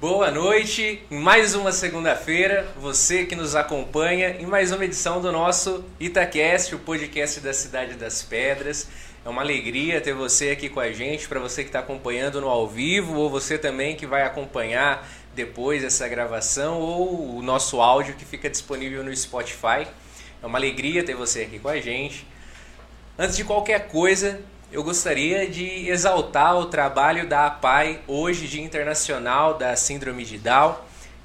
Boa noite, mais uma segunda-feira, você que nos acompanha em mais uma edição do nosso Itacast, o podcast da Cidade das Pedras. É uma alegria ter você aqui com a gente, para você que está acompanhando no ao vivo, ou você também que vai acompanhar depois essa gravação, ou o nosso áudio que fica disponível no Spotify. É uma alegria ter você aqui com a gente. Antes de qualquer coisa, eu gostaria de exaltar o trabalho da APAI, hoje Dia Internacional da Síndrome de Down.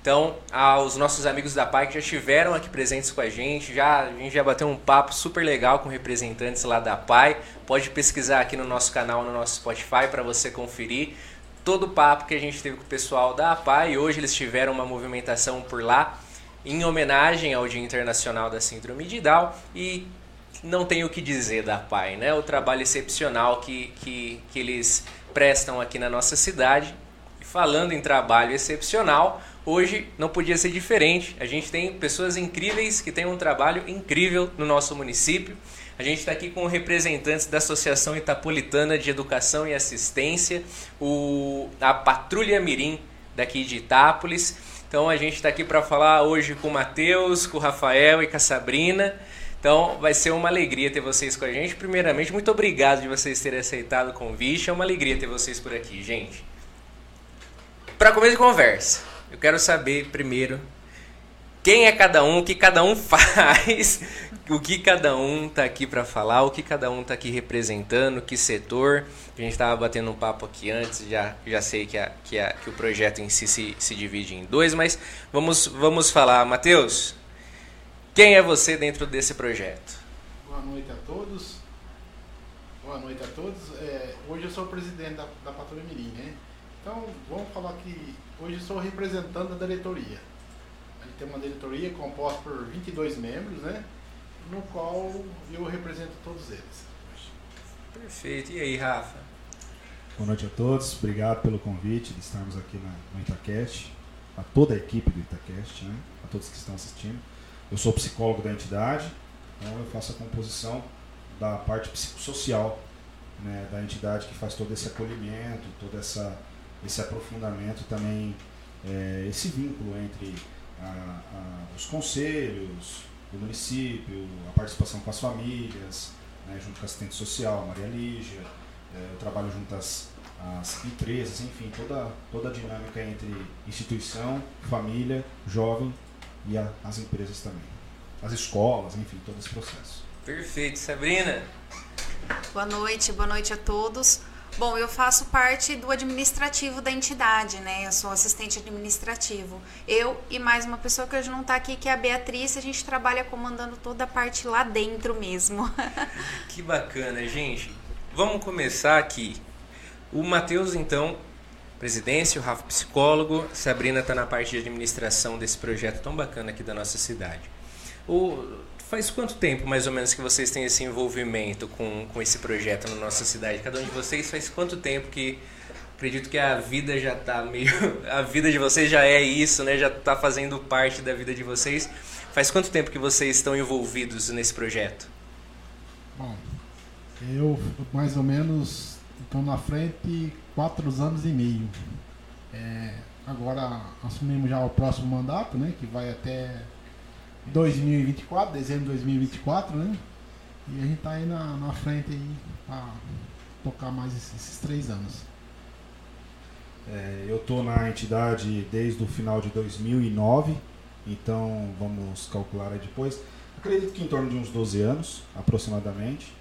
Então, aos nossos amigos da APAI que já estiveram aqui presentes com a gente, já, a gente já bateu um papo super legal com representantes lá da APAI. Pode pesquisar aqui no nosso canal, no nosso Spotify, para você conferir todo o papo que a gente teve com o pessoal da APAI. Hoje eles tiveram uma movimentação por lá em homenagem ao Dia Internacional da Síndrome de Down e não tenho o que dizer da PAI, né? O trabalho excepcional que, que, que eles prestam aqui na nossa cidade. E falando em trabalho excepcional, hoje não podia ser diferente. A gente tem pessoas incríveis que têm um trabalho incrível no nosso município. A gente está aqui com representantes da Associação Itapolitana de Educação e Assistência, o, a Patrulha Mirim daqui de Itápolis. Então a gente está aqui para falar hoje com o Matheus, com o Rafael e com a Sabrina. Então vai ser uma alegria ter vocês com a gente. Primeiramente, muito obrigado de vocês terem aceitado o convite. É uma alegria ter vocês por aqui, gente. Para começo de conversa, eu quero saber primeiro quem é cada um, o que cada um faz, o que cada um tá aqui para falar, o que cada um tá aqui representando, que setor. A gente estava batendo um papo aqui antes, já, já sei que, a, que, a, que o projeto em si se, se divide em dois, mas vamos, vamos falar. Matheus, quem é você dentro desse projeto? Boa noite a todos. Boa noite a todos. É, hoje eu sou o presidente da, da Patrulha Mirim, né? Então, vamos falar que hoje eu sou representante da diretoria. A gente tem uma diretoria composta por 22 membros, né? No qual eu represento todos eles. Perfeito. E aí, Rafa? Boa noite a todos. Obrigado pelo convite de estarmos aqui na, no Itacast. A toda a equipe do Itacast, né? A todos que estão assistindo. Eu sou psicólogo da entidade, então eu faço a composição da parte psicossocial né, da entidade que faz todo esse acolhimento, todo essa, esse aprofundamento também, é, esse vínculo entre a, a, os conselhos, o município, a participação com as famílias, né, junto com a assistente social, Maria Lígia, é, trabalho junto às, às empresas, enfim, toda, toda a dinâmica entre instituição, família, jovem e a, as empresas também. As escolas, enfim, todo esse processo. Perfeito. Sabrina? Boa noite, boa noite a todos. Bom, eu faço parte do administrativo da entidade, né? Eu sou assistente administrativo. Eu e mais uma pessoa que hoje não está aqui, que é a Beatriz, a gente trabalha comandando toda a parte lá dentro mesmo. que bacana, gente. Vamos começar aqui. O Matheus, então, presidência, o Rafa psicólogo, Sabrina está na parte de administração desse projeto tão bacana aqui da nossa cidade. O, faz quanto tempo, mais ou menos, que vocês têm esse envolvimento com, com esse projeto na nossa cidade? Cada um de vocês faz quanto tempo que acredito que a vida já está meio a vida de vocês já é isso, né? Já está fazendo parte da vida de vocês. Faz quanto tempo que vocês estão envolvidos nesse projeto? Bom, eu mais ou menos estou na frente quatro anos e meio. É, agora assumimos já o próximo mandato, né? Que vai até 2024, dezembro de 2024, né? E a gente está aí na, na frente aí para tocar mais esses, esses três anos. É, eu estou na entidade desde o final de 2009, então vamos calcular aí depois. Acredito que em torno de uns 12 anos, aproximadamente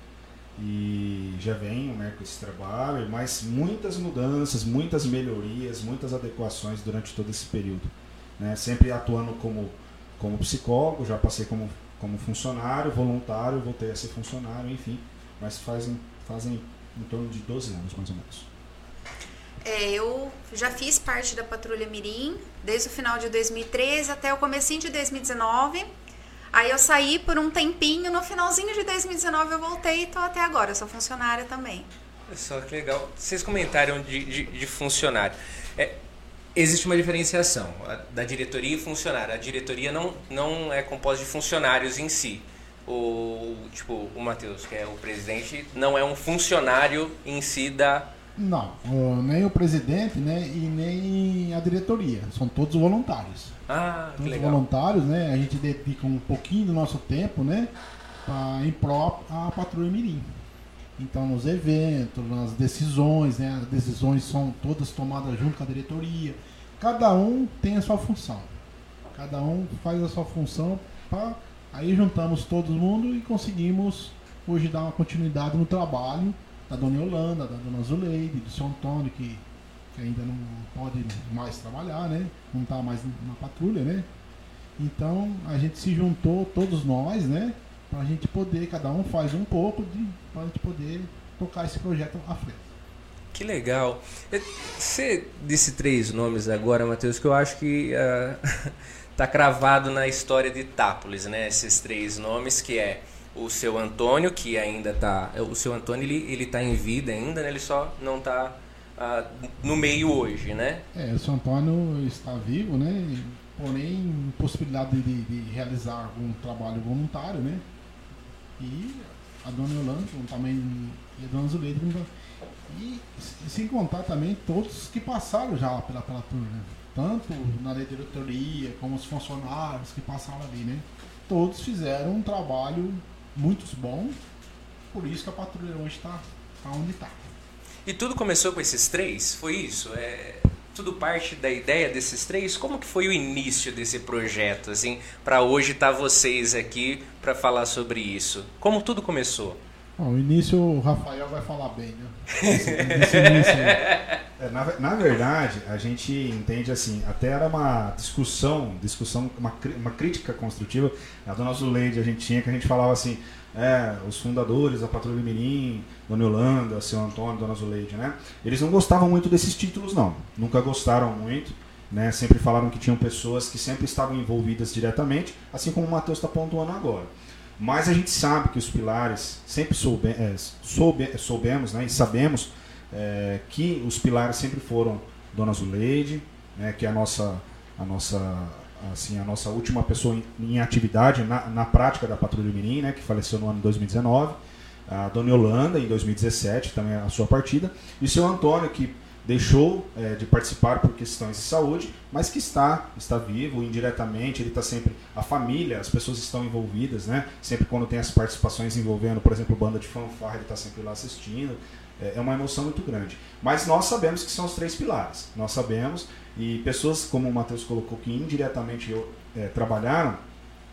e já venho né, com esse trabalho, mas muitas mudanças, muitas melhorias, muitas adequações durante todo esse período. Né? Sempre atuando como, como psicólogo, já passei como, como funcionário, voluntário, voltei a ser funcionário, enfim, mas fazem, fazem em torno de 12 anos mais ou menos. É, eu já fiz parte da Patrulha Mirim desde o final de 2013 até o comecinho de 2019 Aí eu saí por um tempinho, no finalzinho de 2019 eu voltei e tô até agora, eu sou funcionária também. Olha só que legal. Vocês comentaram de, de, de funcionário. É, existe uma diferenciação da diretoria e funcionário. A diretoria não, não é composta de funcionários em si. O, tipo, o Matheus, que é o presidente, não é um funcionário em si da, Não, nem o presidente né, e nem a diretoria. São todos voluntários. Ah, todos legal. voluntários, né? A gente dedica um pouquinho do nosso tempo, né? Pra, em pró a Patrulha Mirim. Então, nos eventos, nas decisões, né? As decisões são todas tomadas junto com a diretoria. Cada um tem a sua função. Cada um faz a sua função. Pra, aí juntamos todo mundo e conseguimos hoje dar uma continuidade no trabalho da Dona Yolanda, da Dona Zuleide, do seu Antônio, que, que ainda não pode mais trabalhar, né? Não está mais na patrulha, né? Então a gente se juntou, todos nós, né? Para a gente poder, cada um faz um pouco, para a gente poder tocar esse projeto à frente. Que legal. Você disse três nomes agora, Matheus, que eu acho que uh, tá cravado na história de Itápolis, né? Esses três nomes que é o seu Antônio, que ainda está. O seu Antônio ele, ele tá em vida ainda, né? ele só não está no meio hoje, né? É, o seu Antônio está vivo, né? Porém, possibilidade de, de realizar algum trabalho voluntário, né? E a dona Yolanda também e a dona Zuleide e sem contar também todos que passaram já pela, pela turma, né? tanto na diretoria como os funcionários que passaram ali, né? Todos fizeram um trabalho muito bom. Por isso que a patrulha hoje está tá onde está. E tudo começou com esses três? Foi isso? É tudo parte da ideia desses três? Como que foi o início desse projeto, assim, para hoje estar tá vocês aqui para falar sobre isso? Como tudo começou? Bom, o início o Rafael vai falar bem, né? Esse, esse é, na, na, verdade, a gente entende assim, até era uma discussão, discussão, uma, uma crítica construtiva, a dona Zuleide a gente tinha, que a gente falava assim, é, os fundadores da Patrulha Mirim, Dona Yolanda, seu Antônio, Dona Zuleide, né? Eles não gostavam muito desses títulos, não. Nunca gostaram muito. Né, sempre falaram que tinham pessoas que sempre estavam envolvidas diretamente, assim como o Matheus está pontuando agora. Mas a gente sabe que os pilares, sempre soube, é, soube, soubemos né, e sabemos é, que os pilares sempre foram Dona Zuleide, né, que é a nossa, a nossa, assim, a nossa última pessoa em, em atividade na, na, prática da Patrulha Mirim, né, que faleceu no ano 2019. A Dona Yolanda, em 2017, também a sua partida. E o seu Antônio, que deixou é, de participar por questões de saúde, mas que está está vivo indiretamente, ele está sempre a família, as pessoas estão envolvidas, né? Sempre quando tem as participações envolvendo, por exemplo, banda de fanfarra, ele está sempre lá assistindo. É, é uma emoção muito grande. Mas nós sabemos que são os três pilares. Nós sabemos e pessoas como o Matheus colocou que indiretamente é, trabalharam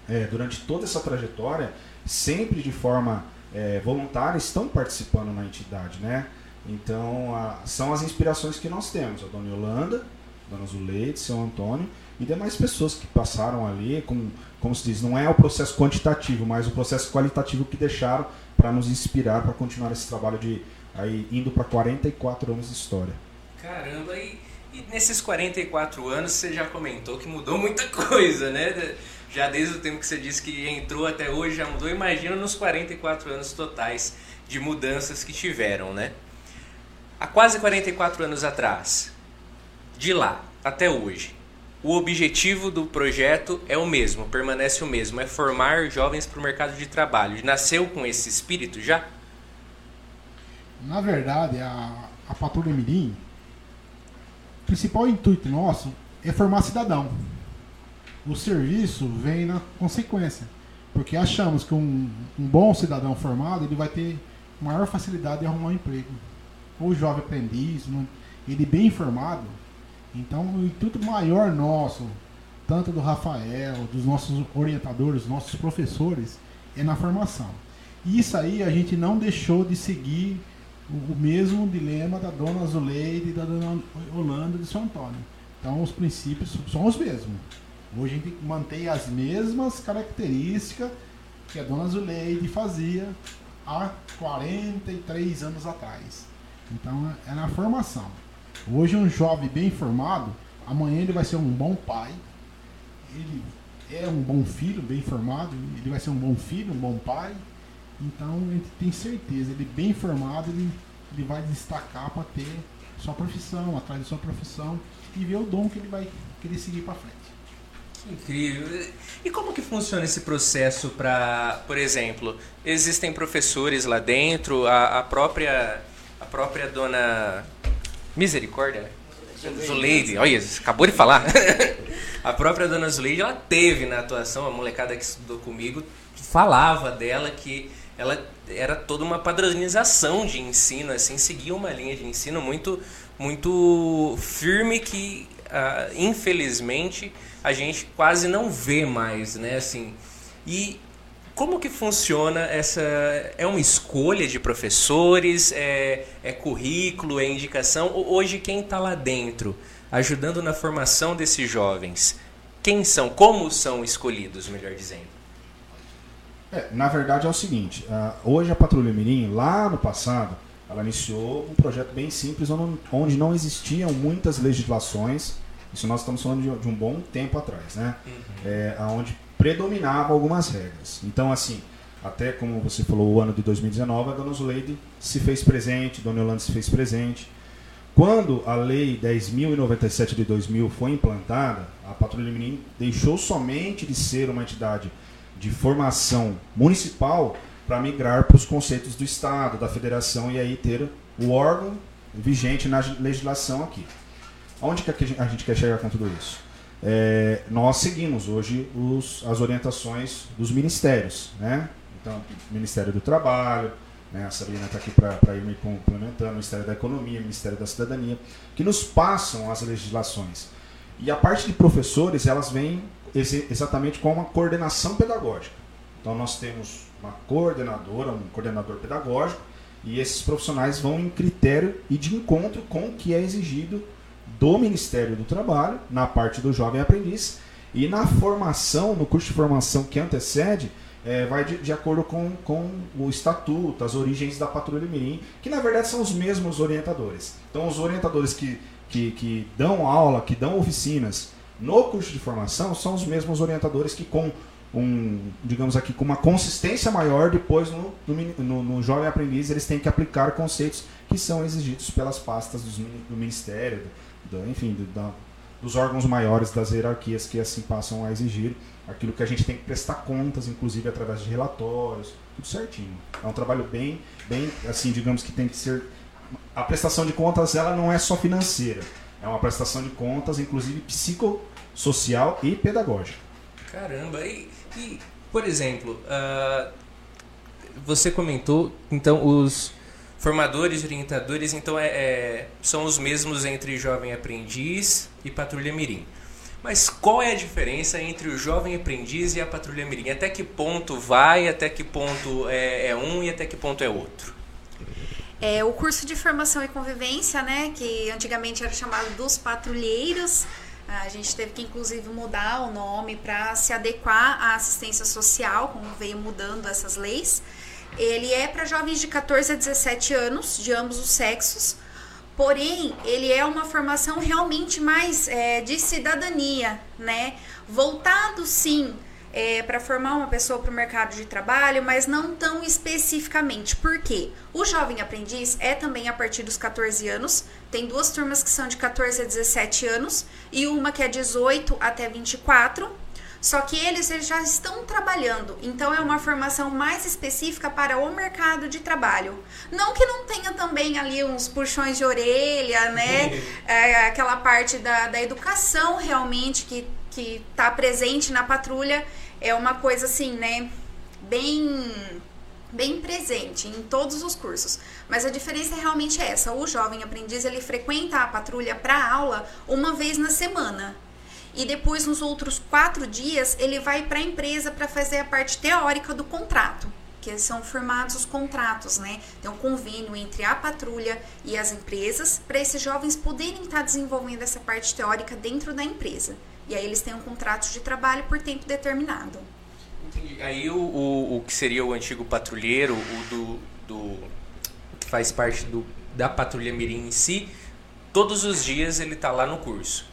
é, durante toda essa trajetória, sempre de forma é, voluntária, estão participando na entidade, né? Então, a, são as inspirações que nós temos. A Dona Yolanda, Dona Zuleide, Seu Antônio e demais pessoas que passaram ali, como, como se diz, não é o processo quantitativo, mas o processo qualitativo que deixaram para nos inspirar para continuar esse trabalho de aí indo para 44 anos de história. Caramba, e, e nesses 44 anos você já comentou que mudou muita coisa, né? Já desde o tempo que você disse que entrou até hoje já mudou, imagina nos 44 anos totais de mudanças que tiveram, né? Há quase 44 anos atrás, de lá até hoje, o objetivo do projeto é o mesmo, permanece o mesmo, é formar jovens para o mercado de trabalho. Nasceu com esse espírito já? Na verdade, a, a Patrulha Mirim, principal intuito nosso é formar cidadão. O serviço vem na consequência, porque achamos que um, um bom cidadão formado ele vai ter maior facilidade de arrumar um emprego ou jovem aprendiz, ele bem informado. Então, o intuito maior nosso, tanto do Rafael, dos nossos orientadores, nossos professores, é na formação. E isso aí a gente não deixou de seguir o, o mesmo dilema da dona Zuleide e da dona Holanda de São Antônio. Então, os princípios são os mesmos. Hoje a gente mantém as mesmas características que a dona Zuleide fazia há 43 anos atrás. Então é na formação. Hoje um jovem bem formado, amanhã ele vai ser um bom pai, ele é um bom filho, bem formado, ele vai ser um bom filho, um bom pai. Então a gente tem certeza, ele bem formado, ele, ele vai destacar para ter sua profissão, atrás da sua profissão e ver o dom que ele vai querer seguir para frente. Que incrível. E como que funciona esse processo para, por exemplo, existem professores lá dentro, a, a própria a própria dona Misericórdia. Zuleide, olha, acabou de falar. a própria dona Zuleide, ela teve na atuação, a molecada que estudou comigo, falava dela que ela era toda uma padronização de ensino, assim, seguia uma linha de ensino muito, muito firme que, uh, infelizmente, a gente quase não vê mais, né, assim. E como que funciona essa... É uma escolha de professores? É, é currículo? É indicação? Hoje, quem está lá dentro, ajudando na formação desses jovens, quem são? Como são escolhidos, melhor dizendo? É, na verdade é o seguinte, hoje a Patrulha Mirim, lá no passado, ela iniciou um projeto bem simples, onde, não existiam muitas legislações, isso nós estamos falando de, de um bom tempo atrás, né? Uhum. É, onde predominavam algumas regras. Então, assim, até como você falou, o ano de 2019, a Dona Zuleide se fez presente, Dona Yolanda se fez presente. Quando a Lei 10.097 de 2000 foi implantada, a Patrulha Mirim deixou somente de ser uma entidade de formação municipal para migrar para os conceitos do Estado, da federação e aí ter o órgão vigente na legislação aqui. Onde que a gente quer chegar com tudo isso? É, nós seguimos hoje os, as orientações dos ministérios, né? Então, Ministério do Trabalho, né? a Sabrina está aqui para ir me complementando, Ministério da Economia, Ministério da Cidadania, que nos passam as legislações. E a parte de professores, elas vêm exatamente com uma coordenação pedagógica. Então nós temos uma coordenadora, um coordenador pedagógico, e esses profissionais vão em critério e de encontro com o que é exigido do Ministério do Trabalho, na parte do jovem aprendiz, e na formação, no curso de formação que antecede, é, vai de, de, acordo com, com o estatuto, as origens da Patrulha Mirim, que na verdade são os mesmos orientadores. Então, os orientadores que, que, que dão aula, que dão oficinas no curso de formação são os mesmos orientadores que com um, digamos aqui, com uma consistência maior depois no, no, no, jovem aprendiz eles têm que aplicar conceitos que são exigidos pelas pastas dos, do ministério, do, enfim, do, da, dos órgãos maiores das hierarquias que assim passam a exigir aquilo que a gente tem que prestar contas, inclusive através de relatórios, tudo certinho. É um trabalho bem, bem, assim, digamos que tem que ser a prestação de contas ela não é só financeira, é uma prestação de contas, inclusive psicossocial e pedagógica. Caramba, e, e por exemplo, uh, você comentou, então, os formadores, orientadores, então, é, é, são os mesmos entre jovem aprendiz e patrulha mirim. Mas qual é a diferença entre o jovem aprendiz e a patrulha mirim? Até que ponto vai, até que ponto é, é um e até que ponto é outro? É, o curso de formação e convivência, né, que antigamente era chamado dos patrulheiros, a gente teve que inclusive mudar o nome para se adequar à assistência social, como veio mudando essas leis. Ele é para jovens de 14 a 17 anos, de ambos os sexos, porém ele é uma formação realmente mais é, de cidadania, né? Voltado sim é, para formar uma pessoa para o mercado de trabalho, mas não tão especificamente. Por quê? O jovem aprendiz é também a partir dos 14 anos. Tem duas turmas que são de 14 a 17 anos e uma que é 18 até 24. Só que eles, eles já estão trabalhando, então é uma formação mais específica para o mercado de trabalho. Não que não tenha também ali uns puxões de orelha, né? É, aquela parte da, da educação realmente que que está presente na patrulha é uma coisa assim, né? Bem bem presente em todos os cursos. Mas a diferença é realmente essa. O jovem aprendiz ele frequenta a patrulha para aula uma vez na semana. E depois, nos outros quatro dias, ele vai para a empresa para fazer a parte teórica do contrato, que são firmados os contratos, né? Tem um convênio entre a patrulha e as empresas para esses jovens poderem estar tá desenvolvendo essa parte teórica dentro da empresa. E aí eles têm um contrato de trabalho por tempo determinado. Entendi. Aí o, o, o que seria o antigo patrulheiro, o do, do que faz parte do, da patrulha mirim em si, todos os dias ele está lá no curso.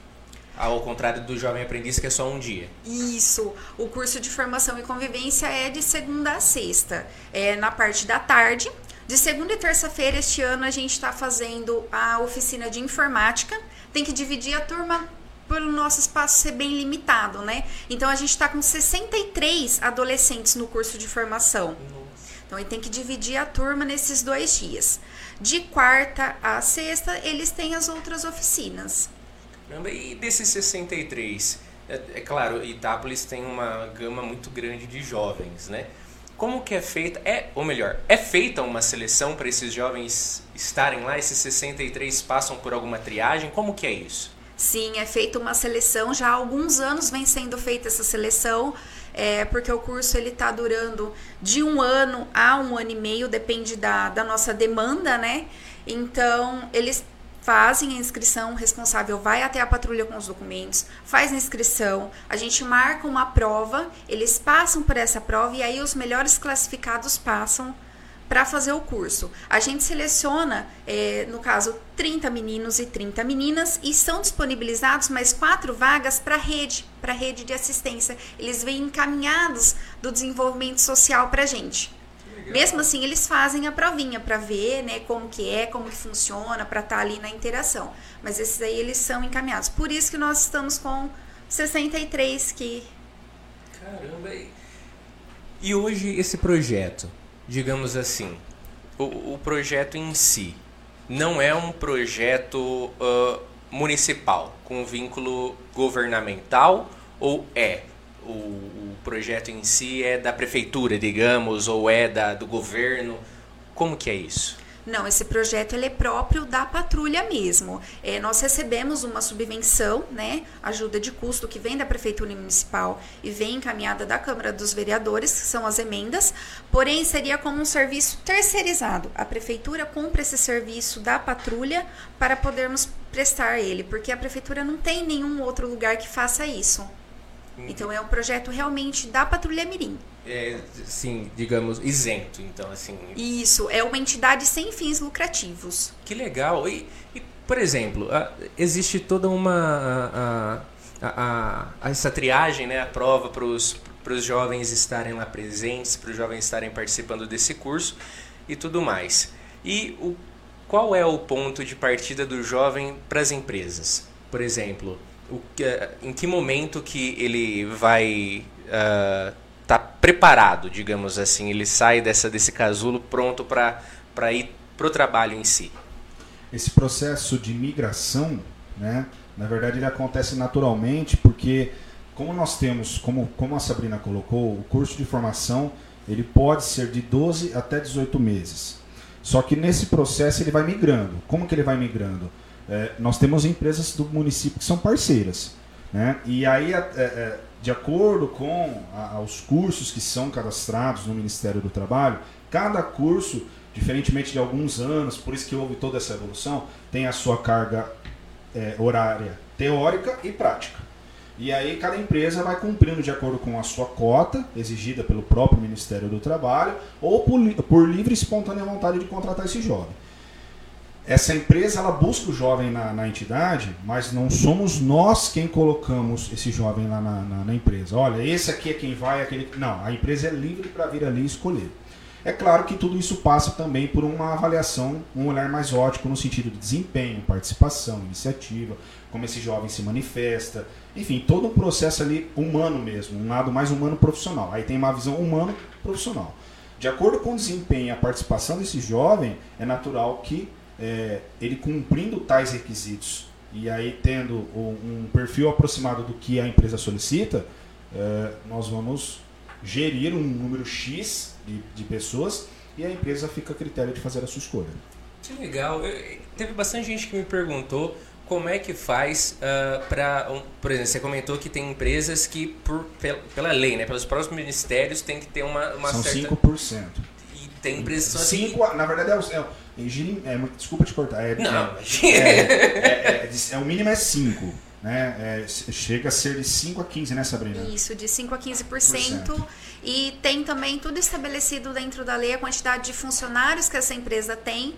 Ao contrário do jovem aprendiz, que é só um dia. Isso. O curso de formação e convivência é de segunda a sexta. É na parte da tarde. De segunda e terça-feira, este ano, a gente está fazendo a oficina de informática. Tem que dividir a turma pelo nosso espaço ser bem limitado, né? Então a gente está com 63 adolescentes no curso de formação. Então ele tem que dividir a turma nesses dois dias. De quarta a sexta, eles têm as outras oficinas. E desses 63, é, é claro, Itápolis tem uma gama muito grande de jovens, né? Como que é feita, é, ou melhor, é feita uma seleção para esses jovens estarem lá? Esses 63 passam por alguma triagem? Como que é isso? Sim, é feita uma seleção, já há alguns anos vem sendo feita essa seleção, é, porque o curso ele está durando de um ano a um ano e meio, depende da, da nossa demanda, né? Então, eles fazem a inscrição, o responsável vai até a patrulha com os documentos, faz a inscrição, a gente marca uma prova, eles passam por essa prova e aí os melhores classificados passam para fazer o curso. A gente seleciona, é, no caso, 30 meninos e 30 meninas e são disponibilizados mais quatro vagas para rede, para rede de assistência. Eles vêm encaminhados do desenvolvimento social para a gente. Mesmo assim, eles fazem a provinha para ver, né, como que é, como que funciona, para estar tá ali na interação. Mas esses aí eles são encaminhados. Por isso que nós estamos com 63 que Caramba. E hoje esse projeto, digamos assim, o, o projeto em si não é um projeto uh, municipal com vínculo governamental ou é? o, o projeto em si é da prefeitura, digamos, ou é da, do governo? Como que é isso? Não, esse projeto ele é próprio da patrulha mesmo. É, nós recebemos uma subvenção, né, ajuda de custo que vem da prefeitura municipal e vem encaminhada da Câmara dos Vereadores, que são as emendas. Porém, seria como um serviço terceirizado. A prefeitura compra esse serviço da patrulha para podermos prestar ele, porque a prefeitura não tem nenhum outro lugar que faça isso. Então é um projeto realmente da Patrulha Mirim. É, sim, digamos, isento, então assim. Isso, é uma entidade sem fins lucrativos. Que legal. E, e por exemplo, existe toda uma a, a, a, essa triagem, né, a prova para os jovens estarem lá presentes, para os jovens estarem participando desse curso e tudo mais. E o, qual é o ponto de partida do jovem para as empresas? Por exemplo, o, em que momento que ele vai uh, tá preparado, digamos assim, ele sai dessa, desse casulo pronto para ir para o trabalho em si? Esse processo de migração, né, na verdade, ele acontece naturalmente porque, como nós temos, como, como a Sabrina colocou, o curso de formação ele pode ser de 12 até 18 meses. Só que nesse processo ele vai migrando. Como que ele vai migrando? é, nós temos empresas do município que são parceiras. Né? E aí, é, é, de acordo com a, os cursos que são cadastrados no Ministério do Trabalho, cada curso, diferentemente de alguns anos, por isso que houve toda essa evolução, tem a sua carga é, horária teórica e prática. E aí cada empresa vai cumprindo de acordo com a sua cota, exigida pelo próprio Ministério do Trabalho, ou por, por livre e espontânea vontade de contratar esse jovem essa empresa ela busca o jovem na, na, entidade, mas não somos nós quem colocamos esse jovem lá na, na, na, empresa. Olha, esse aqui é quem vai, aquele. Não, a empresa é livre para vir ali e escolher. É claro que tudo isso passa também por uma avaliação, um olhar mais ótico no sentido de desempenho, participação, iniciativa, como esse jovem se manifesta, enfim, todo um processo ali humano mesmo, um lado mais humano profissional. Aí tem uma visão humano profissional. De acordo com o desempenho e a participação desse jovem, é natural que é, ele cumprindo tais requisitos e aí tendo um perfil aproximado do que a empresa solicita, é, nós vamos gerir um número X de, de, pessoas e a empresa fica a critério de fazer a sua escolha. Que legal. Eu, teve bastante gente que me perguntou como é que faz uh, ah, para, um, por exemplo, você comentou que tem empresas que, por, pela lei, né, pelos próprios ministérios, tem que ter uma, uma São certa... 5%. E tem empresas assim... Cinco, na verdade, é, é é, desculpa te cortar. É, não, é, é, é, é, o mínimo é 5. Né? chega a ser de 5 a 15, né, Sabrina? Isso, de 5 a 15%. E tem também tudo estabelecido dentro da lei a quantidade de funcionários que essa empresa tem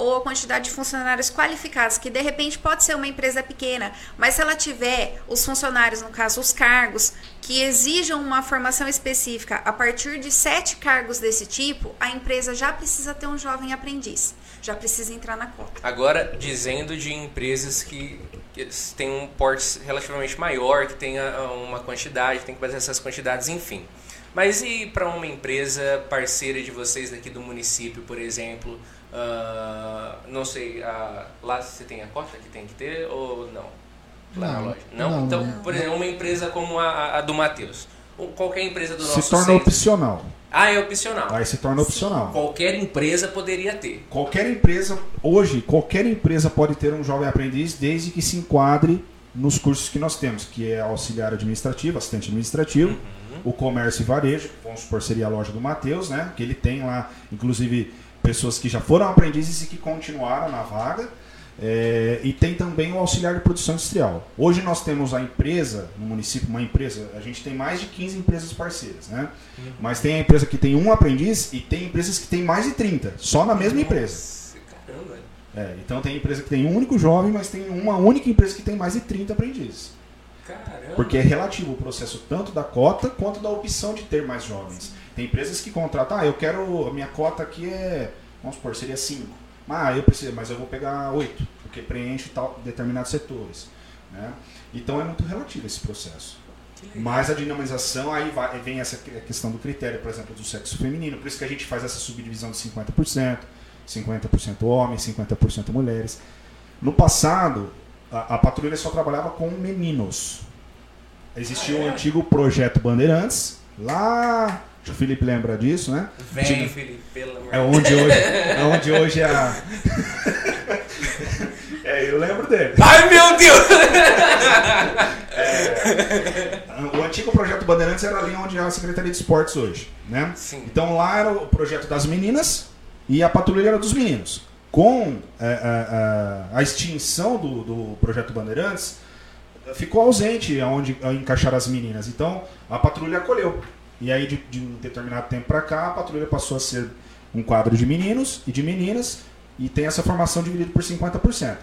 ou a quantidade de funcionários qualificados, que de repente pode ser uma empresa pequena, mas se ela tiver os funcionários, no caso os cargos, que exijam uma formação específica a partir de sete cargos desse tipo, a empresa já precisa ter um jovem aprendiz, já precisa entrar na cota. Agora, dizendo de empresas que, que têm um porte relativamente maior, que tenha uma quantidade, tem que fazer essas quantidades, enfim. Mas e para uma empresa parceira de vocês daqui do município, por exemplo? Uh, não sei, uh, lá você tem a cota que tem que ter ou não? Lá Não, na loja? Não? não, então, não. por exemplo, uma empresa como a, a do Matheus. Ou qualquer empresa do Se nosso torna centro. opcional. Ah, é opcional. Aí se torna opcional. Qualquer empresa poderia ter. Qualquer empresa, hoje, qualquer empresa pode ter um jovem aprendiz desde que se enquadre nos cursos que nós temos, que é auxiliar administrativo, assistente administrativo, o comércio e varejo, vamos supor, seria a loja do Matheus, né? Que ele tem lá, inclusive, pessoas que já foram aprendizes e que continuaram na vaga. É, e tem também o auxiliar de produção industrial. Hoje nós temos a empresa, no município, uma empresa, a gente tem mais de 15 empresas parceiras, né? Mas tem a empresa que tem um aprendiz e tem empresas que tem mais de 30, só na mesma empresa. Caramba. É, então tem empresa que tem um único jovem, mas tem uma única empresa que tem mais de 30 aprendizes. Caramba. Porque é relativo o processo tanto da cota quanto da opção de ter mais jovens. Tem empresas que contratam, ah, eu quero, a minha cota aqui é, vamos supor, seria 5. Ah, eu preciso, mas eu vou pegar 8, porque preenche tal, determinados setores. Né? Então é muito relativo esse processo. Mas a dinamização, aí vai- vem essa que- questão do critério, por exemplo, do sexo feminino. Por isso que a gente faz essa subdivisão de 50%, 50% homens, 50% mulheres. No passado, a, a patrulha só trabalhava com meninos. Existia o Ah, é? antigo projeto Bandeirantes, lá. O Felipe lembra disso, né? Vem, Antigo- Felipe, pelo amor É onde hoje é, onde hoje é a. é, eu lembro dele. Ai, meu Deus! O antigo projeto Bandeirantes era ali onde é a Secretaria de Esportes hoje, né? Sim. Então lá era o projeto das meninas e a patrulha era dos meninos. Com é, é, é, a extinção do, do projeto Bandeirantes, ficou ausente aonde encaixar as meninas. Então a patrulha acolheu. E aí de, de um determinado tempo para cá, a patrulha passou a ser um quadro de meninos e de meninas e tem essa formação dividida por 50%.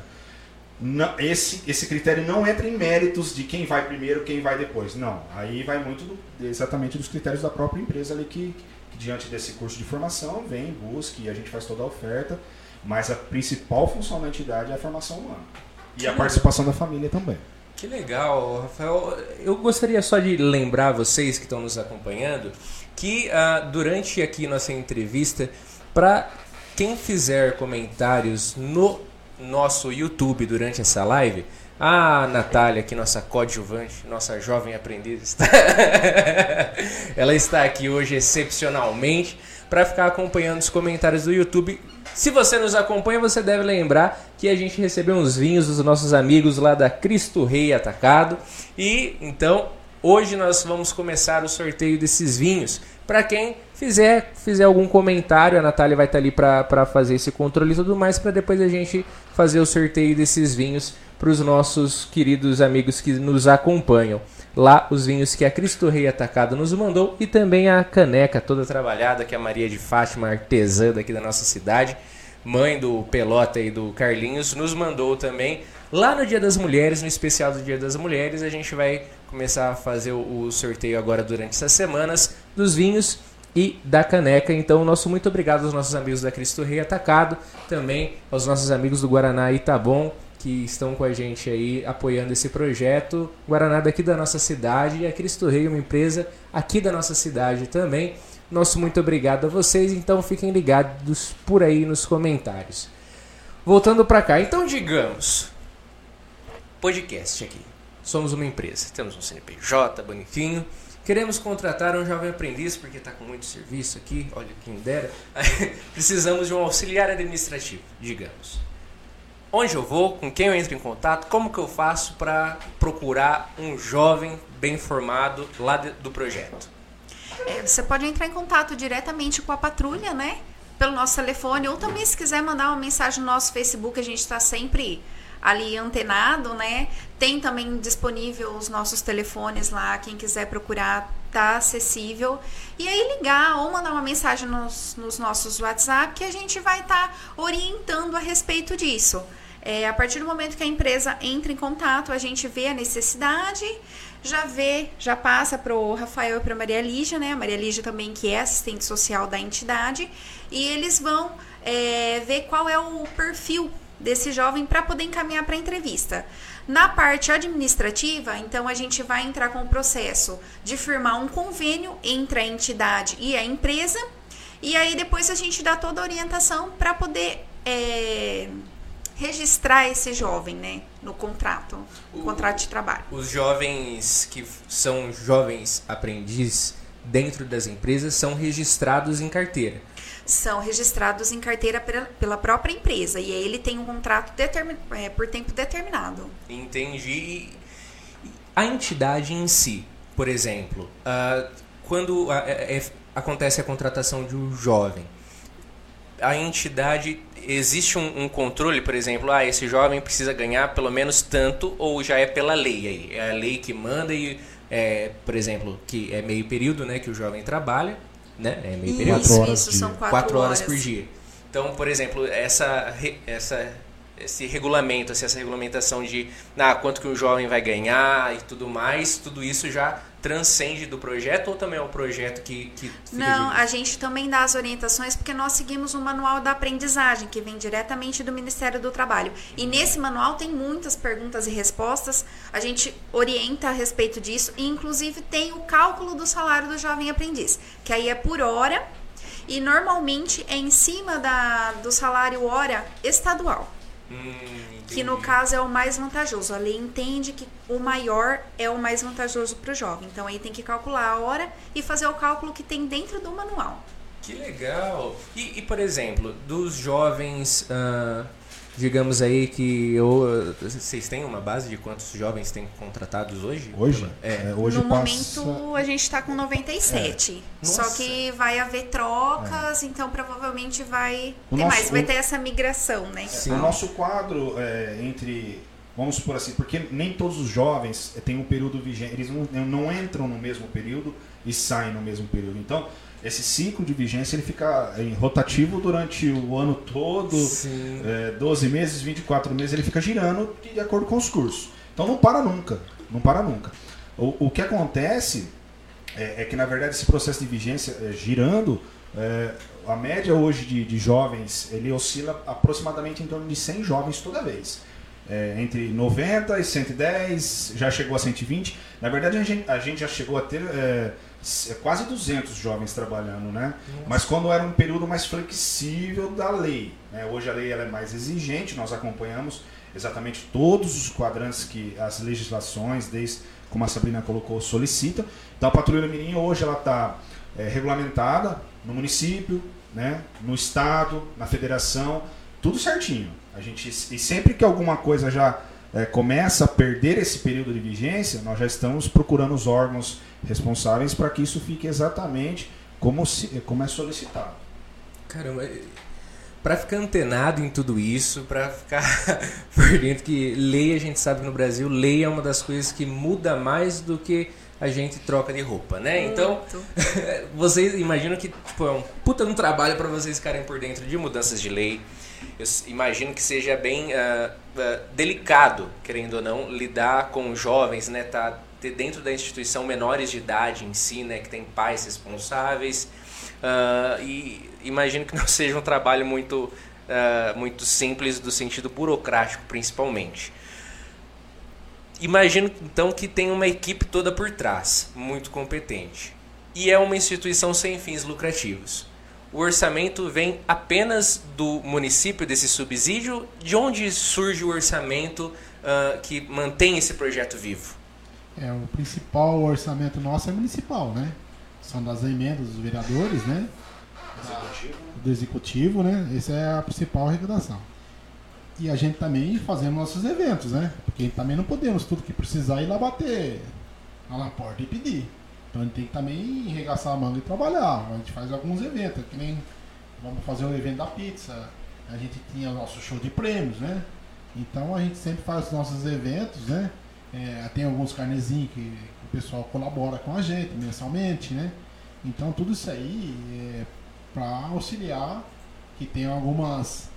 Não, esse, esse critério não entra em méritos de quem vai primeiro, quem vai depois. Não. Aí vai muito do- exatamente dos critérios da própria empresa ali que, que, diante desse curso de formação, vem, busca e a gente faz toda a oferta. Mas a principal função da entidade é a formação humana. E a participação da família também. Que legal, Rafael. Eu gostaria só de lembrar vocês que estão nos acompanhando que ah, durante aqui nossa entrevista, para quem fizer comentários no nosso YouTube durante essa live, a Natália, aqui nossa coadjuvante, nossa jovem aprendiz, está- ela está aqui hoje excepcionalmente para ficar acompanhando os comentários do YouTube. Se você nos acompanha, você deve lembrar que a gente recebeu uns vinhos dos nossos amigos lá da Cristo Rei Atacado. E então, hoje nós vamos começar o sorteio desses vinhos. Para quem fizer, fizer algum comentário, a Natália vai estar ali para fazer esse controle e tudo mais, para depois a gente fazer o sorteio desses vinhos para os nossos queridos amigos que nos acompanham. Lá, os vinhos que a Cristo Rei Atacado nos mandou e também a caneca toda trabalhada que a Maria de Fátima, artesã daqui da nossa cidade, mãe do Pelota e do Carlinhos, nos mandou também. Lá no Dia das Mulheres, no especial do Dia das Mulheres, a gente vai começar a fazer o sorteio agora durante essas semanas dos vinhos e da caneca. Então, nosso muito obrigado aos nossos amigos da Cristo Rei Atacado, também aos nossos amigos do Guaraná Itabom, que estão com a gente aí apoiando esse projeto. Guaraná daqui da nossa cidade e a Cristo Rei, uma empresa aqui da nossa cidade também. Nosso muito obrigado a vocês, então fiquem ligados por aí nos comentários. Voltando para cá, então digamos, podcast aqui. Somos uma empresa, temos um CNPJ bonitinho. Queremos contratar um jovem aprendiz porque está com muito serviço aqui, olha quem dera. Precisamos de um auxiliar administrativo, digamos. Onde eu vou, com quem eu entro em contato, como que eu faço para procurar um jovem bem formado lá de- do projeto? É, Você pode entrar em contato diretamente com a patrulha, né? Pelo nosso telefone, ou também se quiser mandar uma mensagem no nosso Facebook, a gente está sempre ali antenado, né? Tem também disponível os nossos telefones lá, quem quiser procurar tá acessível. E aí ligar ou mandar uma mensagem nos, nos nossos WhatsApp que a gente vai estar orientando a respeito disso. É, a partir do momento que a empresa entra em contato, a gente vê a necessidade, já vê, já passa para o Rafael e para Maria Lígia, né? A Maria Lígia também, que é assistente social da entidade, e eles vão é, ver qual é o perfil desse jovem para poder encaminhar para a entrevista. Na parte administrativa, então a gente vai entrar com o processo de firmar um convênio entre a entidade e a empresa, e aí depois a gente dá toda a orientação para poder é, registrar esse jovem, né, no contrato, no contrato de trabalho. Os jovens que são jovens aprendizes dentro das empresas são registrados em carteira são registrados em carteira pela própria empresa e aí ele tem um contrato é, por tempo determinado. Entendi. A entidade em si, por exemplo, uh, quando é, é, acontece a contratação de um jovem, a entidade existe um, um, controle, por exemplo, ah, esse jovem precisa ganhar pelo menos tanto ou já é pela lei aí, é a lei que manda e é, por exemplo, que é meio período, né, que o jovem trabalha né? É meio período. Isso, horas isso, são quatro, quatro horas. horas por dia. Então, por exemplo, essa, essa, esse regulamento, assim, essa regulamentação de ah, quanto que um jovem vai ganhar e tudo mais, tudo isso já transcende do projeto ou também é o projeto que, que Não, a gente também dá as orientações porque nós seguimos o manual da aprendizagem que vem diretamente do Ministério do Trabalho. E nesse manual tem muitas perguntas e respostas. A gente orienta a respeito disso e inclusive tem o cálculo do salário do jovem aprendiz, que aí é por hora e normalmente é em cima da, do salário hora estadual. Hum que no caso é o mais vantajoso. A lei entende que o maior é o mais vantajoso para o jovem. Então aí tem que calcular a hora e fazer o cálculo que tem dentro do manual. Que legal! E, e por exemplo, dos jovens uh, digamos aí que eu, vocês têm uma base de quantos jovens têm contratados hoje? Hoje? É. é hoje no passa... momento a gente está com 97. É. Só que vai haver trocas, é. então provavelmente vai o ter nosso, mais, vai ter essa migração, né? Sim. O nosso quadro é, entre vamos supor assim, porque nem todos os jovens têm um período vigente, eles não, não entram no mesmo período e saem no mesmo período. Então, esse ciclo de vigência ele fica em rotativo durante o ano todo, é, 12 meses, 24 meses, ele fica girando de acordo com os cursos. Então não para nunca, não para nunca. O, o que acontece é, é, que, na verdade, esse processo de vigência é, girando, é, a média hoje de, de, jovens, ele oscila aproximadamente em torno de 100 jovens toda vez. É, entre 90 e 110, já chegou a 120. Na verdade, a gente, a gente já chegou a ter é, é quase 200 jovens trabalhando, né? Nossa. Mas quando era um período mais flexível da lei. Né? Hoje a lei ela é mais exigente, nós acompanhamos exatamente todos os quadrantes que as legislações, desde como a Sabrina colocou, solicitam. Então a Patrulha Mirim hoje ela está é, regulamentada no município, né? no estado, na federação, tudo certinho. A gente, e sempre que alguma coisa já é, começa a perder esse período de vigência, nós já estamos procurando os órgãos responsáveis para que isso fique exatamente como, se, como é solicitado. Caramba, para ficar antenado em tudo isso, para ficar por dentro que lei, a gente sabe que no Brasil, lei é uma das coisas que muda mais do que a gente troca de roupa, né? Então, vocês imaginam que tipo, é um puta um trabalho para vocês ficarem por dentro de mudanças de lei. Eu imagino que seja bem uh, uh, delicado, querendo ou não, lidar com jovens, né? Tá ter dentro da instituição menores de idade em si, né, que tem pais responsáveis. Uh, e imagino que não seja um trabalho muito, muito simples do sentido burocrático, principalmente. Imagino então que tem uma equipe toda por trás, muito competente. E é uma instituição sem fins lucrativos. O orçamento vem apenas do município desse subsídio? De onde surge o orçamento uh, que mantém esse projeto vivo? É, o principal orçamento nosso é municipal, né? São das emendas dos vereadores, né? Executivo. Do executivo, né? Essa é a principal arrecadação. E a gente também fazemos nossos eventos, né? Porque também não podemos tudo que precisar ir lá bater lá na porta e pedir. Então a gente tem que também arregaçar a manga e trabalhar. A gente faz alguns eventos, que nem vamos fazer o evento da pizza, a gente tinha nosso show de prêmios, né? Então a gente sempre faz os nossos eventos, né? É, tem alguns carnezinhos que, que, o pessoal colabora com a gente mensalmente, né? Então tudo isso aí é para auxiliar que tem algumas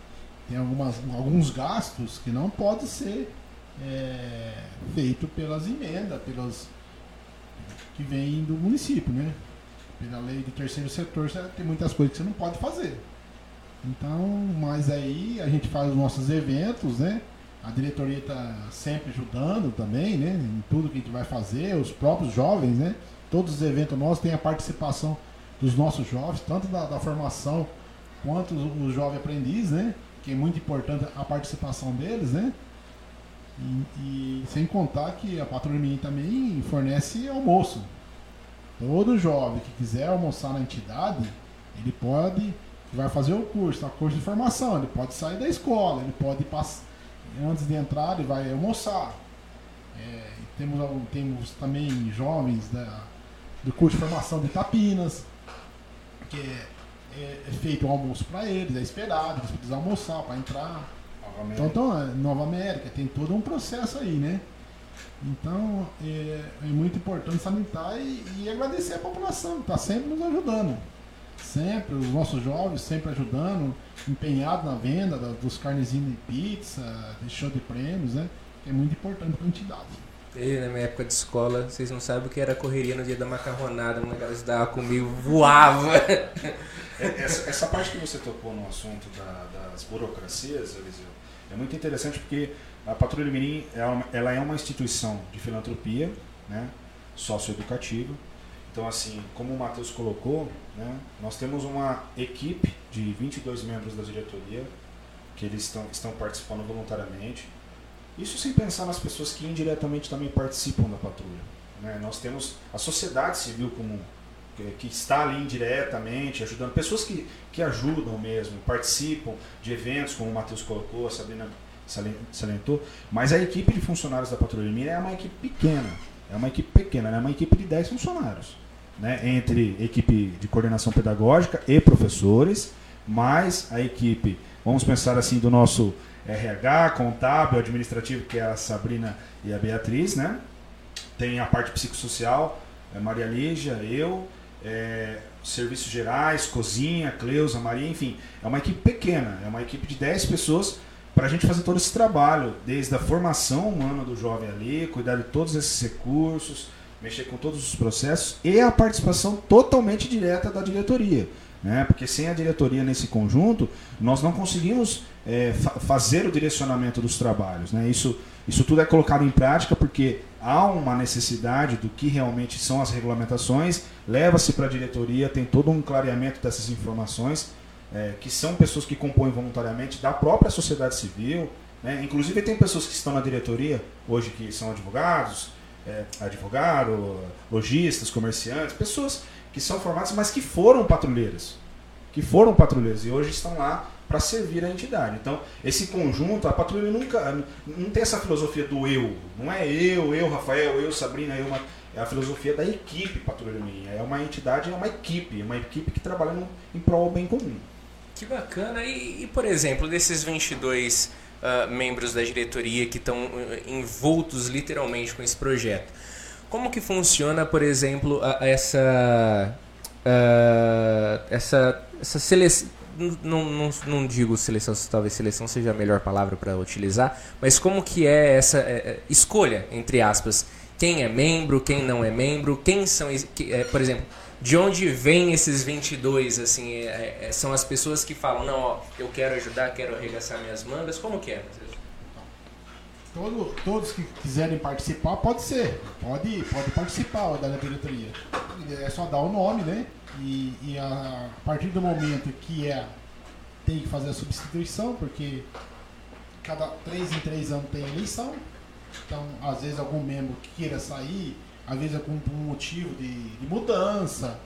tem algumas, alguns gastos que não pode ser é, feito pelas emendas, pelas que vêm do município, né? Pela lei do terceiro setor, tem muitas coisas que você não pode fazer. Então, mas aí a gente faz os nossos eventos, né? A diretoria está sempre ajudando também, né? Em tudo que a gente vai fazer, os próprios jovens, né? Todos os eventos nossos têm a participação dos nossos jovens, tanto da, da formação quanto os jovens aprendizes, né? Que é muito importante a participação deles, né? E, sem contar que a Patrulha também fornece almoço. Todo jovem que quiser almoçar na entidade, ele pode, vai fazer o curso, a curso de formação, ele pode sair da escola, ele pode passar, antes de entrar, ele vai almoçar. É, temos, temos também jovens da, do curso de formação de Tapinas, que é, é, é feito um almoço para eles, é esperado, eles precisam almoçar para entrar. Então, então, é, Nova América, tem todo um processo aí, né? Então é, é muito importante sanitar e, e agradecer a população, que está sempre nos ajudando. Sempre, os nossos jovens sempre ajudando, empenhados na venda dos carnezinhos de pizza, de show de prêmios, né? Que é muito importante para a entidade. Eu, na minha época de escola, vocês não sabem o que era correria no dia da macarronada, uma galera dava comigo, voava. É, essa, essa, parte que você tocou no assunto da, das burocracias, Eliseu, é muito interessante porque a Patrulha Mirim ela é uma instituição de filantropia, né, socioeducativa. Então, assim, como o Matheus colocou, né, nós temos uma equipe de 22 membros da diretoria que eles estão, estão participando voluntariamente isso sem pensar nas pessoas que indiretamente também participam da patrulha. Né? Nós temos a sociedade civil comum, que, está ali indiretamente, ajudando, pessoas que, que ajudam mesmo, participam de eventos, como o Matheus colocou, a Sabrina salientou, mas a equipe de funcionários da Patrulha Mira é uma equipe pequena, é uma equipe pequena, é uma equipe de 10 funcionários, né? entre equipe de coordenação pedagógica e professores, mais a equipe, vamos pensar assim, do nosso RH, contábil, administrativo, que é a Sabrina e a Beatriz, né? Tem a parte psicossocial, é Maria Lígia, eu, é, serviços gerais, cozinha, Cleusa, Maria, enfim. É uma equipe pequena, é uma equipe de 10 pessoas para a gente fazer todo esse trabalho, desde a formação humana do jovem ali, cuidar de todos esses recursos, mexer com todos os processos e a participação totalmente direta da diretoria. Né? Porque sem a diretoria nesse conjunto, nós não conseguimos é, fa fazer o direcionamento dos trabalhos. Né? Isso, isso tudo é colocado em prática porque há uma necessidade do que realmente são as regulamentações, leva-se para a diretoria, tem todo um clareamento dessas informações, é, que são pessoas que compõem voluntariamente da própria sociedade civil. Né? Inclusive tem pessoas que estão na diretoria hoje que são advogados, é, advogado, lojistas, comerciantes, pessoas que são formadas, mas que foram patrulheiras. Que foram patrulheiras e hoje estão lá para servir a entidade. Então, esse conjunto, a patrulha nunca. Não tem essa filosofia do eu. Não é eu, eu, Rafael, eu, Sabrina, eu. É a filosofia da equipe Patrulha Minha. É uma entidade, é uma equipe. É uma equipe que trabalha no, em prol do bem comum. Que bacana. E, e por exemplo, desses 22 uh, ah, membros da diretoria que estão uh, envoltos literalmente com esse projeto, como que funciona, por exemplo, a, essa uh, essa essa seleção não, não, não digo seleção, talvez seleção seja a melhor palavra para utilizar, mas como que é essa é, é, escolha, entre aspas, quem é membro, quem não é membro, quem são, que, é, por exemplo, de onde vem esses 22, assim, é, é, são as pessoas que falam, não, ó, eu quero ajudar, quero arregaçar minhas mangas, como que é? Todo, todos que quiserem participar, pode ser. Pode, pode participar da diretoria. É só dar o nome, né? E, e a, a, partir do momento que é, tem que fazer a substituição, porque cada três em três anos tem eleição. Então, às vezes algum membro queira sair, às vezes algum motivo de, de mudança,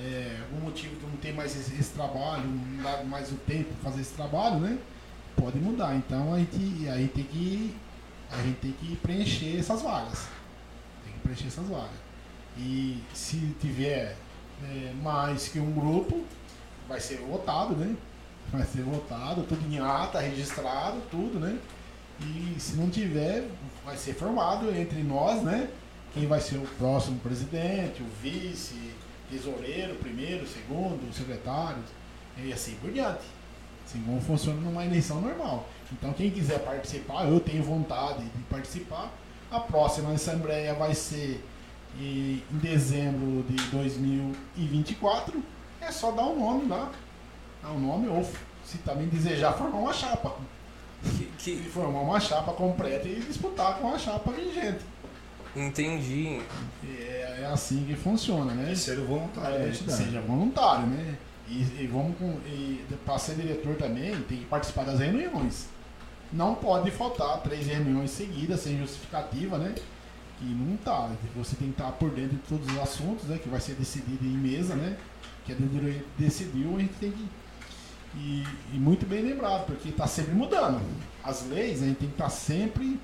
é, algum motivo de não ter mais esse, esse trabalho, não dar mais o tempo para fazer esse trabalho, né? Pode mudar. Então a gente, a gente tem que a gente tem que preencher essas vagas. Tem que preencher essas vagas. E se tiver é, mais que um grupo, vai ser votado, né? Vai ser votado, tudo em ata, registrado, tudo, né? E se não tiver, vai ser formado entre nós, né? Quem vai ser o próximo presidente, o vice, tesoureiro, primeiro, segundo, secretário, e assim por diante. Assim como funciona numa eleição normal. Então, quem quiser participar, eu tenho vontade de participar. A próxima assembleia vai ser em dezembro de 2024. É só dar o um nome lá. Dar o um nome ou se também desejar, formar uma chapa. Que, que... E formar uma chapa completa e disputar com a chapa vigente. Entendi. É, é assim que funciona, né? E ser voluntário É, seja voluntário, né? E, e vamos com. E para ser diretor também, tem que participar das reuniões. Não pode faltar três reuniões seguidas, sem justificativa, né? E não tá. Você tem que estar por dentro de todos os assuntos, né? Que vai ser decidido em mesa, né? Que a diretoria decidiu, a gente tem que. E, e muito bem lembrado, porque está sempre mudando. As leis, a gente tem que estar sempre.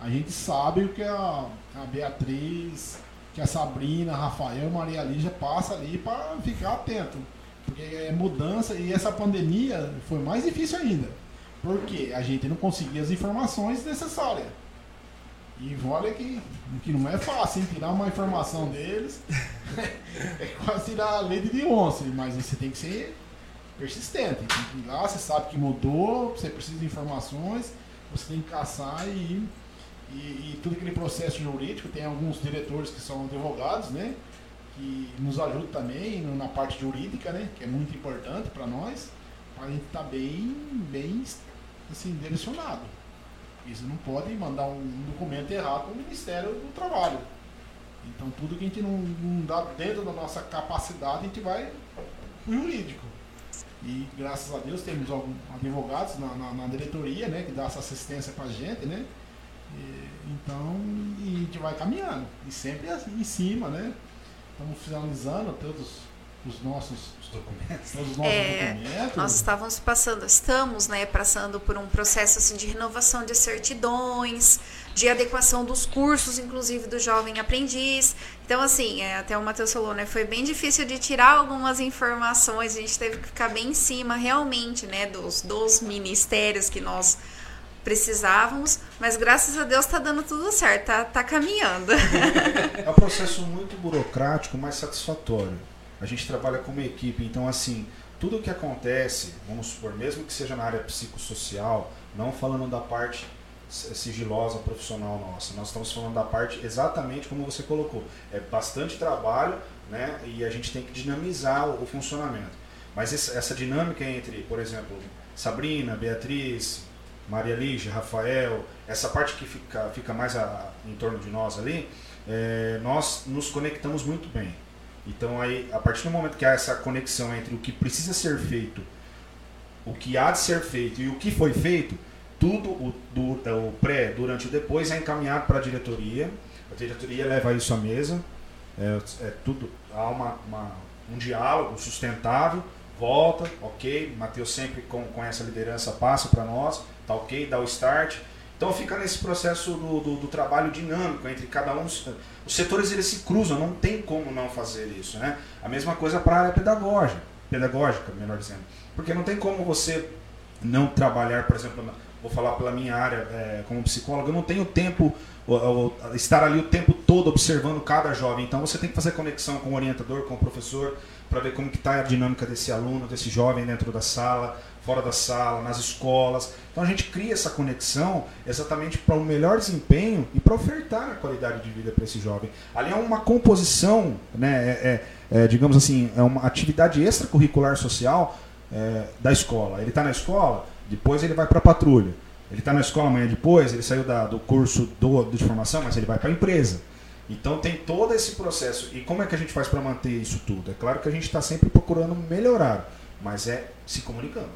A gente sabe o que a, a Beatriz, que a Sabrina, a Rafael, Maria Lígia passa ali para ficar atento. Porque é mudança e essa pandemia foi mais difícil ainda. Porque a gente não conseguia as informações necessárias. E olha que, que não é fácil, hein? Tirar uma informação deles é quase tirar a lei de onça, mas você tem que ser persistente. Tem que ir lá, você sabe que mudou, você precisa de informações, você tem que caçar e, e, e tudo aquele processo jurídico, tem alguns diretores que são advogados, né? Que nos ajudam também na parte jurídica, né? Que é muito importante para nós, para a gente estar bem, bem assim, direcionado. Isso não pode mandar um documento errado para o Ministério do Trabalho. Então tudo que a gente não, não dá dentro da nossa capacidade, a gente vai para o jurídico. E graças a Deus temos alguns advogados na, na, na diretoria, né, que dá essa assistência para a gente, né? E, então, e a gente vai caminhando. E sempre assim, em cima, né? Estamos finalizando todos os nossos, Os documentos. os nossos É, documentos. Nós estávamos passando, estamos, né, passando por um processo assim, de renovação de certidões, de adequação dos cursos, inclusive do jovem aprendiz. Então, assim, é, até o Matheus falou, né, foi bem difícil de tirar algumas informações, a gente teve que ficar bem em cima realmente, né, dos, dos ministérios que nós precisávamos, mas graças a Deus tá dando tudo certo, tá, tá caminhando. É um processo muito burocrático, mas satisfatório. A gente trabalha como equipe, então assim, tudo o que acontece, vamos supor, mesmo que seja na área psicossocial, não falando da parte sigilosa profissional nossa, nós estamos falando da parte exatamente como você colocou. É bastante trabalho, né? E a gente tem que dinamizar o, funcionamento. Mas essa dinâmica entre, por exemplo, Sabrina, Beatriz, Maria Lígia, Rafael, essa parte que fica, fica mais a- em torno de nós ali, é, nós nos conectamos muito bem. Então aí, a partir do momento que há essa conexão entre o que precisa ser feito, o que há de ser feito e o que foi feito, tudo o, do, o pré, durante e depois é encaminhado para a diretoria. A diretoria leva isso à mesa. É, é tudo há uma, uma- um diálogo sustentável. Volta, ok. Matheus sempre com, com essa liderança passa para nós, tá ok, dá o start. Então fica nesse processo do, do, do trabalho dinâmico entre cada um. Os setores eles se cruzam, não tem como não fazer isso, né? A mesma coisa para a área pedagógica, pedagógica, melhor dizendo. Porque não tem como você não trabalhar, por exemplo, vou falar pela minha área é, como psicólogo, eu não tenho tempo, ou- ou estar ali o tempo todo observando cada jovem. Então você tem que fazer conexão com o orientador, com o professor, para ver como que está a dinâmica desse aluno, desse jovem dentro da sala, fora da sala, nas escolas. Então a gente cria essa conexão exatamente para o melhor desempenho e para ofertar a qualidade de vida para esse jovem. Ali é uma composição, né, é- é- é, digamos assim, é uma atividade extracurricular social é, da escola. Ele está na escola, depois ele vai para a patrulha. Ele está na escola amanhã depois, ele saiu da- do curso do, de formação, mas ele vai para a empresa. Então tem todo esse processo. E como é que a gente faz para manter isso tudo? É claro que a gente está sempre procurando melhorar, mas é se comunicando.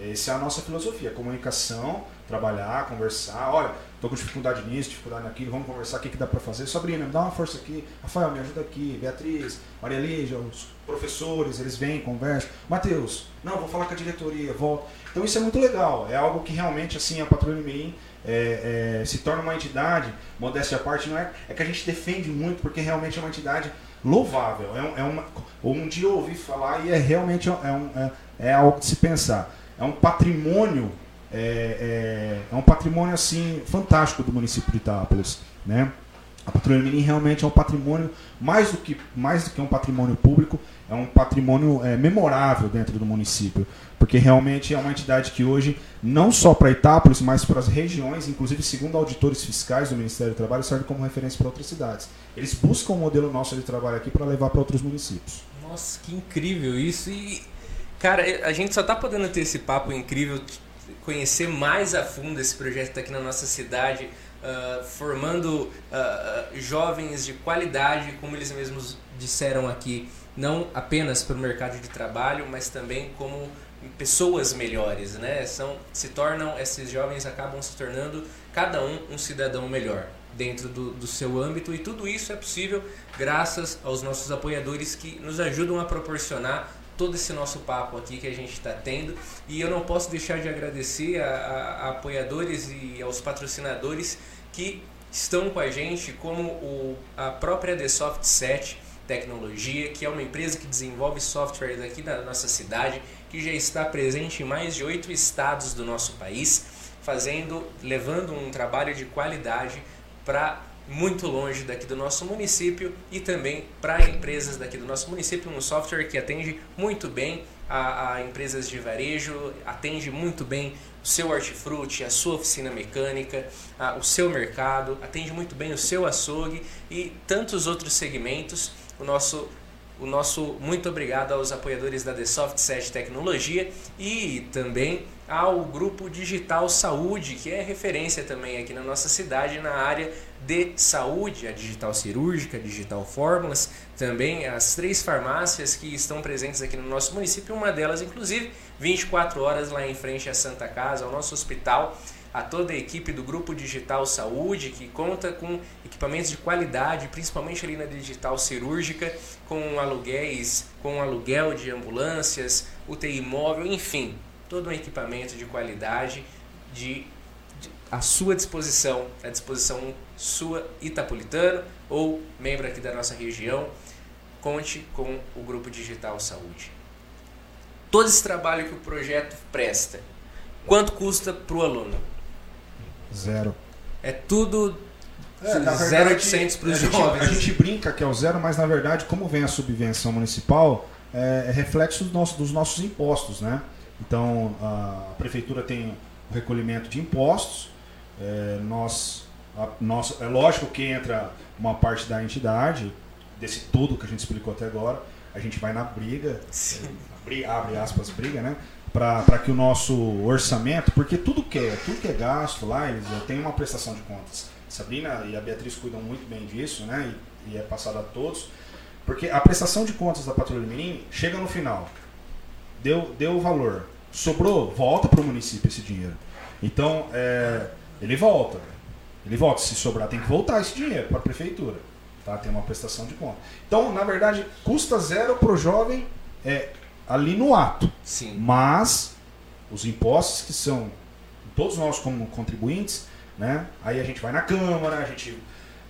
Essa é a nossa filosofia, comunicação, trabalhar, conversar. Olha, estou com dificuldade nisso, dificuldade naquilo, vamos conversar, o que, que dá para fazer? Sabrina, me dá uma força aqui. Rafael, me ajuda aqui. Beatriz, Maria Lígia, os professores, eles vêm, conversam. Matheus, não, vou falar com a diretoria, volto. Então isso é muito legal, é algo que realmente assim a Patrulha MI é, é, se torna uma entidade, modéstia à parte, não é, é que a gente defende muito, porque realmente é uma entidade louvável. É, um, é uma, um dia eu ouvi falar e é realmente é, um, é, é algo de se pensar. É um patrimônio, é, é, é um patrimônio assim fantástico do município de Itápolis, né? A Patrulha Mirim realmente é um patrimônio mais do que mais do que um patrimônio público, é um patrimônio é, memorável dentro do município, porque realmente é uma entidade que hoje não só para Itápolis, mas para as regiões, inclusive segundo auditores fiscais do Ministério do Trabalho, serve como referência para outras cidades. Eles buscam o modelo nosso de trabalho aqui para levar para outros municípios. Nossa, que incrível isso. E, Cara, a gente só tá podendo ter esse papo incrível, conhecer mais a fundo esse projeto aqui na nossa cidade, uh, formando uh, jovens de qualidade, como eles mesmos disseram aqui, não apenas para o mercado de trabalho, mas também como pessoas melhores, né? São, se tornam, esses jovens acabam se tornando cada um um cidadão melhor dentro do, do seu âmbito e tudo isso é possível graças aos nossos apoiadores que nos ajudam a proporcionar todo esse nosso papo aqui que a gente está tendo. E eu não posso deixar de agradecer a, a, a apoiadores e aos patrocinadores que estão com a gente, como o, a própria The Soft 7 Tecnologia, que é uma empresa que desenvolve software daqui da nossa cidade, que já está presente em mais de oito estados do nosso país, fazendo, levando um trabalho de qualidade para muito longe daqui do nosso município e também para empresas daqui do nosso município, um software que atende muito bem a, a empresas de varejo, atende muito bem o seu hortifruti, a sua oficina mecânica, a, o seu mercado, atende muito bem o seu açougue e tantos outros segmentos. O nosso o nosso muito obrigado aos apoiadores da The Soft 7 Tecnologia e também ao grupo Digital Saúde, que é referência também aqui na nossa cidade na área de saúde, a Digital Cirúrgica, Digital Fórmulas, também as três farmácias que estão presentes aqui no nosso município, uma delas inclusive 24 horas lá em frente à Santa Casa, ao nosso hospital a toda a equipe do Grupo Digital Saúde, que conta com equipamentos de qualidade, principalmente ali na digital cirúrgica, com aluguéis, com aluguel de ambulâncias, UTI móvel, enfim, todo um equipamento de qualidade de, de à sua disposição, à disposição sua Itapolitano ou membro aqui da nossa região, conte com o Grupo Digital Saúde. Todo esse trabalho que o projeto presta, quanto custa para o aluno? Zero. É tudo É, 0,800 para os jovens. A gente brinca que é o zero, mas na verdade, como vem a subvenção municipal, é, é reflexo dos nossos, dos nossos impostos, né? Então, a prefeitura tem o recolhimento de impostos, é, nós, a- nós, é lógico que entra uma parte da entidade, desse tudo que a gente explicou até agora, a gente vai na briga, bri- abre aspas, briga, né? Para que o nosso orçamento, porque tudo que é, tudo que é gasto lá, eles têm uma prestação de contas. Sabrina e a Beatriz cuidam muito bem disso, né? E, e é passado a todos. Porque a prestação de contas da Patrulha Mirim chega no final. Deu, deu o valor. Sobrou, volta para o município esse dinheiro. Então, é, ele volta. Ele volta. Se sobrar, tem que voltar esse dinheiro para a prefeitura. Tá? Tem uma prestação de conta. Então, na verdade, custa zero para o jovem é, ali no ato. Sim. Mas os impostos que são todos nós como contribuintes, né? Aí a gente vai na Câmara, a gente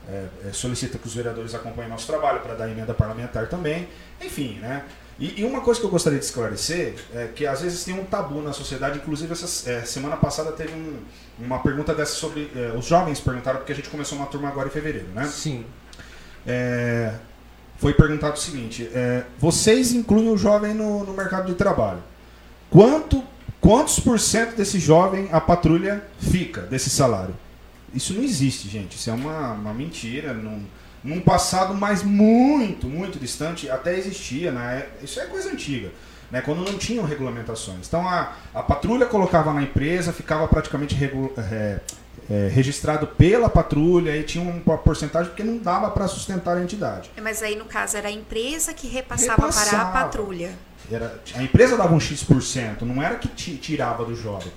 é, é, solicita que os vereadores acompanhem nosso trabalho para dar emenda parlamentar também, enfim, né? E, e uma coisa que eu gostaria de esclarecer é que às vezes tem um tabu na sociedade, inclusive essa é, semana passada teve um- uma pergunta dessa sobre é, os jovens perguntaram porque a gente começou uma turma agora em fevereiro, né? Sim. É, foi perguntado o seguinte: é, vocês incluem o jovem no, no mercado de trabalho. Quanto, quantos por cento desse jovem a patrulha fica desse salário? Isso não existe, gente. Isso é uma, uma mentira. Num, num passado mais muito, muito distante, até existia. Né? Isso é coisa antiga. Né? Quando não tinham regulamentações. Então a, a patrulha colocava na empresa, ficava praticamente regu- é, é, registrado pela patrulha e tinha uma porcentagem porque não dava para sustentar a entidade. Mas aí, no caso, era a empresa que repassava, para a Repassava. patrulha. Era, a empresa dava um X%, não era que ti- tirava do jovem.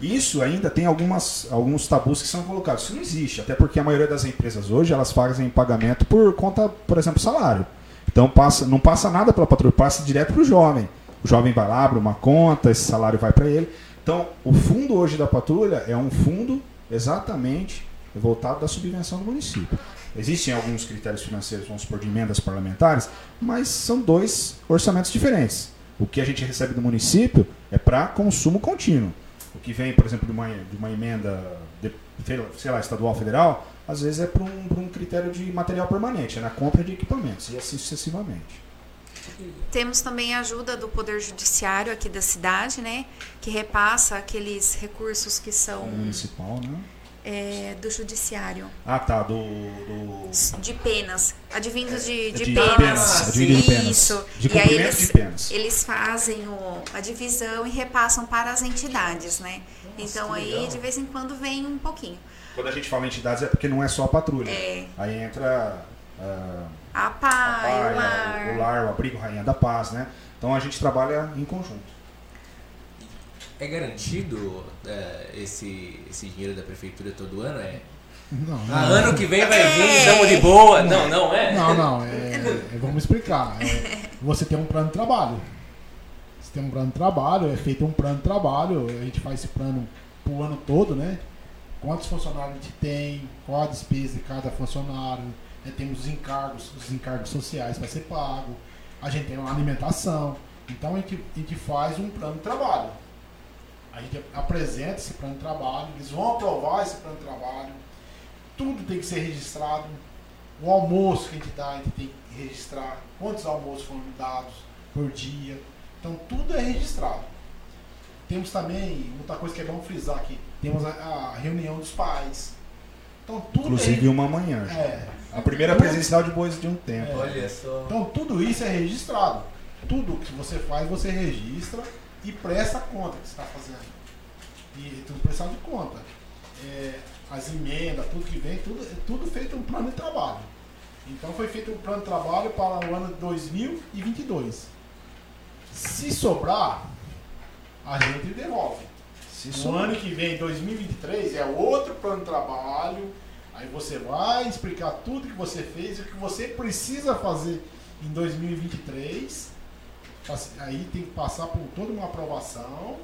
Isso ainda tem algumas, alguns tabus que são colocados. Isso não existe, até porque a maioria das empresas hoje elas fazem pagamento por conta, por exemplo, salário. Então passa, não passa nada pela patrulha, passa direto para o jovem. O jovem vai lá, abre uma conta, esse salário vai para ele. Então, o fundo hoje da patrulha é um fundo exatamente voltado da subvenção do município. Existem alguns critérios financeiros, vamos supor, de emendas parlamentares, mas são dois orçamentos diferentes. O que a gente recebe do município é para consumo contínuo. O que vem, por exemplo, de uma, de uma emenda, de, sei lá, estadual, federal, às vezes é para um, um critério de material permanente, é na compra de equipamentos, e assim sucessivamente. Temos também a ajuda do Poder Judiciário aqui da cidade, né? Que repassa aqueles recursos que são Municipal, né? É, do judiciário. Ah, tá, do... do... De penas. Advindos de, de, de penas. penas, de penas. Isso. De e aí eles, de penas. eles fazem o, a divisão e repassam para as entidades, né? então que aí legal. de vez em quando vem um pouquinho. Quando a gente fala entidades é porque não é só a patrulha. É. Aí entra ah, A a PAI, o lar. o lar, o abrigo Rainha da Paz, né? Então a gente trabalha em conjunto. É garantido é, esse, esse dinheiro da prefeitura todo ano? É? Não, Ah, não. ano que vem vai vir, estamos de boa. Não, não é? Não, não, é, é- vamos explicar. É, você tem um plano de trabalho. Você tem um plano de trabalho, é feito um plano de trabalho, a gente faz esse plano pro ano todo, né? Quantos funcionários a gente tem, qual a despesa de cada funcionário, né? temos os encargos, os encargos sociais para ser pago, a gente tem uma alimentação. Então a gente, a gente faz um plano de trabalho. A gente apresenta esse plano de trabalho, eles vão aprovar esse plano de trabalho, tudo tem que ser registrado. O almoço que a gente dá, a gente tem que registrar quantos almoços foram dados por dia. Então tudo é registrado. Temos também, outra coisa que é bom frisar aqui, temos a, a reunião dos pais. Então tudo Inclusive é, uma manhã. é, A primeira presencial depois de um tempo. Olha só. então tudo isso é registrado. Tudo que você faz, você registra e presta conta que você está fazendo. E tudo prestado de conta. É, as emendas, tudo que vem, tudo, é tudo feito um plano de trabalho. Então foi feito um plano de trabalho para o ano de 2022. Se sobrar, a gente devolve. Se No sobrar. ano que vem, 2023, é outro plano de trabalho. Aí você vai explicar tudo que você fez e o que você precisa fazer em 2023. Pass- Aí tem que passar por toda uma aprovação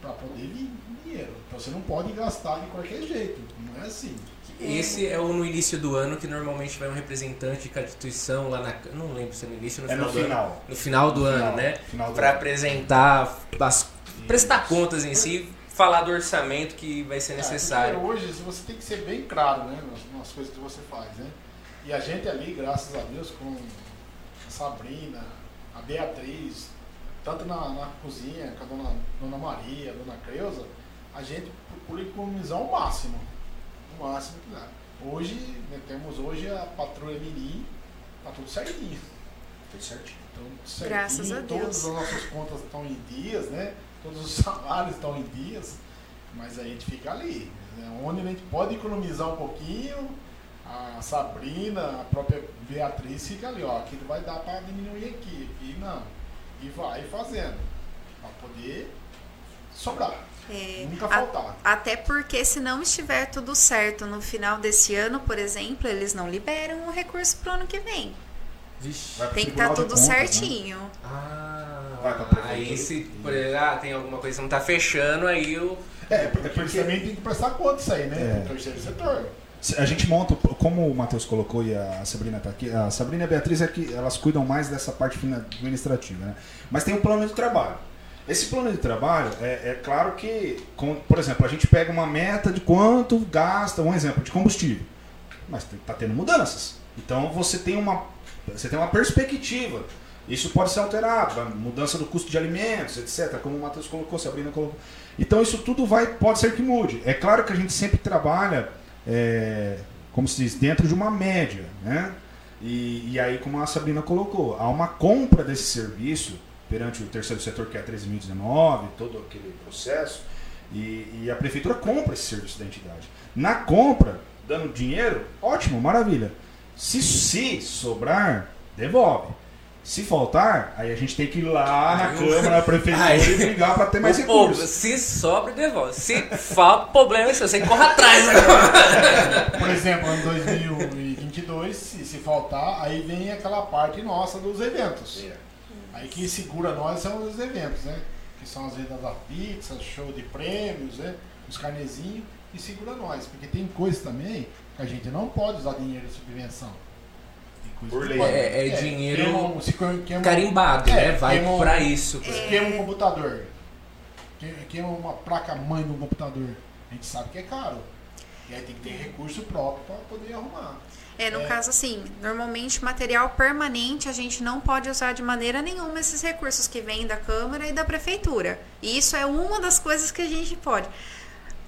para poder vir dinheiro. Então você não pode gastar de qualquer jeito. Não é assim. Esse é o no início do ano que normalmente vai um representante de cada instituição lá na. Não lembro se é no início ou no É final no do final. ano. No final do No ano, final, né? Para apresentar, as- prestar contas em si, falar do orçamento que vai ser É, necessário. porque hoje você tem que ser bem claro né, nas, nas coisas que você faz. Né? E a gente ali, graças a Deus, com a Sabrina, a Beatriz, tanto na, na cozinha, com a dona, dona Maria, a dona Creuza, a gente procura economizar o máximo. O máximo que dá. Hoje, né, temos hoje a patrulha Mirim, tá tudo certinho. Tudo certinho. Então, certinho, Graças a Deus. Todas as nossas contas estão em dias, né? Todos os salários estão em dias, mas a gente fica ali. Né? Onde a gente pode economizar um pouquinho, a Sabrina, a própria Beatriz fica ali, ó, aquilo vai dar para diminuir aqui, aqui não. E vai fazendo, para poder sobrar, É, nunca a- faltar. Até porque se não estiver tudo certo no final desse ano, por exemplo, eles não liberam o recurso pro ano que vem. Vixe. Tem que estar de tudo Contas, né? certinho. Ah, Vai pra prefeitura. aí se ah, tem alguma coisa que não tá fechando, aí eu. É, porque eles também tem que prestar conta disso aí, né? É. Do terceiro setor. A gente monta, como o Matheus colocou e a Sabrina está aqui, a Sabrina e a Beatriz é que elas cuidam mais dessa parte administrativa, né? Mas tem um plano de trabalho. Esse plano de trabalho, é, é claro que, com- por exemplo, a gente pega uma meta de quanto gasta, um exemplo, de combustível. Mas está tendo mudanças. Então você tem uma, você tem uma perspectiva. Isso pode ser alterado, mudança do custo de alimentos, etc. Como o Matheus colocou, Sabrina colocou. Então isso tudo vai, pode ser que mude. É claro que a gente sempre trabalha, é, como se diz, dentro de uma média, né? E, e aí, como a Sabrina colocou, há uma compra desse serviço perante o terceiro setor, que é a 13.019, todo aquele processo, e, e a prefeitura compra esse serviço da entidade. Na compra, dando dinheiro, ótimo, maravilha. Se, se sobrar, devolve. Se faltar, aí a gente tem que ir lá na Câmara, na Prefeitura e brigar para ter mais O povo, recursos. se sobra, devolve. Se falta, problema é seu. Você corre atrás, né? Por exemplo, em 2022, se, se faltar, aí vem aquela parte nossa dos eventos. Aí quem segura nós são os eventos, né? Que são as vendas da pizza, show de prêmios, né? Os carnezinhos, e segura nós. Porque tem coisas também que a gente não pode usar dinheiro de subvenção. Por lei. pode. É- é dinheiro queima se queima- Carimbado, É, né? Vai queima pra isso. Se queima um computador, que- queima uma placa mãe do computador, a gente sabe que é caro. E aí tem que ter recurso próprio para poder arrumar. É, no É. caso assim, normalmente material permanente a gente não pode usar de maneira nenhuma esses recursos que vêm da Câmara e da Prefeitura. E isso é uma das coisas que a gente pode.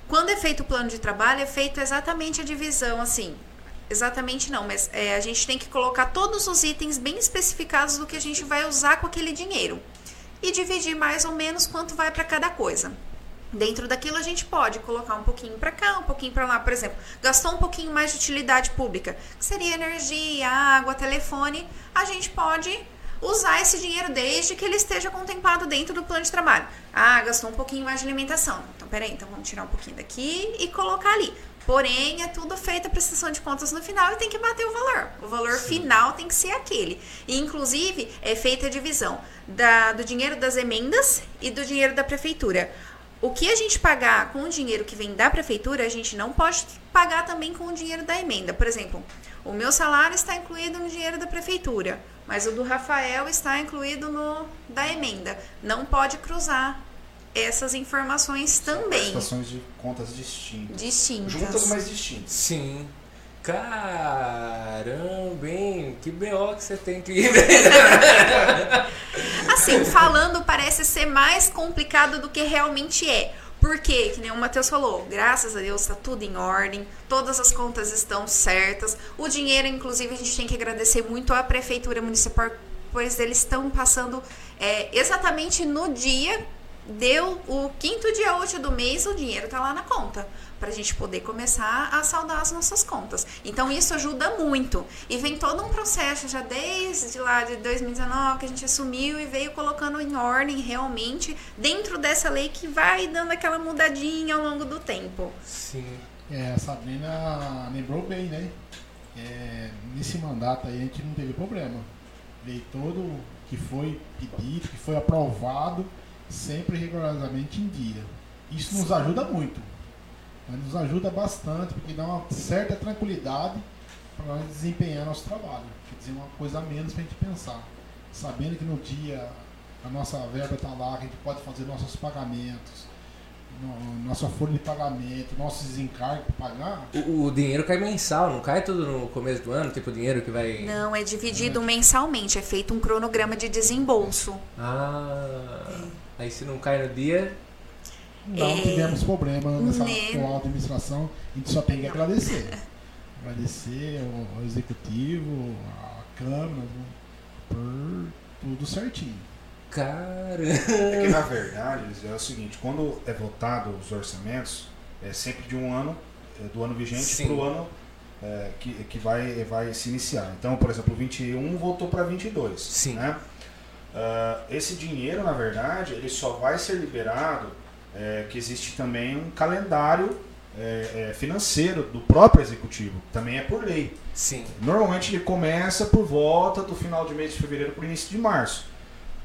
Quando é feito o plano de trabalho, é feito exatamente a divisão, assim, Exatamente não, mas é, a gente tem que colocar todos os itens bem especificados do que a gente vai usar com aquele dinheiro e dividir mais ou menos quanto vai para cada coisa. Dentro daquilo a gente pode colocar um pouquinho para cá, um pouquinho para lá, por exemplo, gastou um pouquinho mais de utilidade pública, que seria energia, água, telefone, a gente pode usar esse dinheiro desde que ele esteja contemplado dentro do plano de trabalho. Ah, gastou um pouquinho mais de alimentação. Então, peraí, então vamos tirar um pouquinho daqui e colocar ali. Porém, é tudo feito a prestação de contas no final e tem que bater o valor. O valor Sim. final tem que ser aquele. E, inclusive, é feita a divisão da, do dinheiro das emendas e do dinheiro da prefeitura. O que a gente pagar com o dinheiro que vem da prefeitura, a gente não pode pagar também com o dinheiro da emenda. Por exemplo, o meu salário está incluído no dinheiro da prefeitura, mas o do Rafael está incluído no da emenda. Não pode cruzar essas informações também. Prestações de contas distintas. Distintas. Juntas, mas distintas. Sim. Caramba, hein? Que BO que você tem que ir. assim, falando parece ser mais complicado do que realmente é. Porque, que nem o Matheus falou, graças a Deus está tudo em ordem, todas as contas estão certas. O dinheiro, inclusive, a gente tem que agradecer muito à Prefeitura Municipal, pois eles estão passando é, exatamente no dia deu o quinto dia útil do mês, o dinheiro está lá na conta, para a gente poder começar a saldar as nossas contas. Então isso ajuda muito. E vem todo um processo já desde lá de 2019 que a gente assumiu e veio colocando em ordem realmente dentro dessa lei que vai dando aquela mudadinha ao longo do tempo. Sim. É, a Sabrina lembrou bem, né? É, nesse mandato aí a gente não teve problema. Veio todo que foi pedido, que foi aprovado sempre rigorosamente em dia. Isso nos ajuda muito. Nos ajuda bastante, porque dá uma certa tranquilidade para nós desempenhar nosso trabalho. Quer dizer, uma coisa a menos para a gente pensar. Sabendo que no dia a nossa verba está lá, que a gente pode fazer nossos pagamentos, no, nossa folha de pagamento, nossos desencargos para pagar. O, o, dinheiro cai mensal, não cai tudo no começo do ano, tipo o dinheiro que vai. Não, é dividido é. mensalmente, é feito um cronograma de desembolso. Ah. É. Aí se não cai no dia. Não é... tivemos problema nessa né? com a administração, a gente só tem que agradecer. agradecer ao, executivo, a Câmara, por tudo certinho. Cara. É que na verdade é o seguinte, quando é votado os orçamentos, é sempre de um ano, é do ano vigente para o ano é, que, que vai, vai se iniciar. Então, por exemplo, 21 voltou para 22. Sim. Né? Uh, esse dinheiro, na verdade, ele só vai ser liberado é, que existe também um calendário é, é, financeiro do próprio executivo, também é por lei. Sim. Normalmente ele começa por volta do final de mês de fevereiro para o início de março.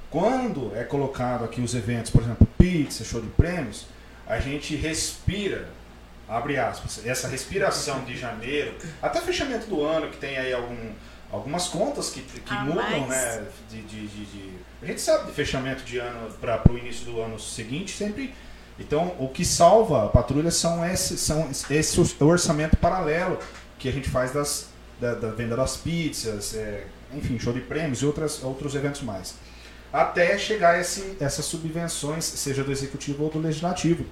Quando é colocado aqui os eventos, por exemplo, pizza, show de prêmios, a gente respira, abre aspas, essa respiração de janeiro, até fechamento do ano, que tem aí algum algumas contas que, que ah, mudam, né? De, de, de, de, a gente sabe de fechamento de ano para o início do ano seguinte sempre. Então, o que salva a patrulha são esse, são esse orçamento paralelo que a gente faz das, da, da venda das pizzas, é, enfim, show de prêmios e outras, outros eventos mais. Até chegar esse, essas subvenções, seja do executivo ou do legislativo,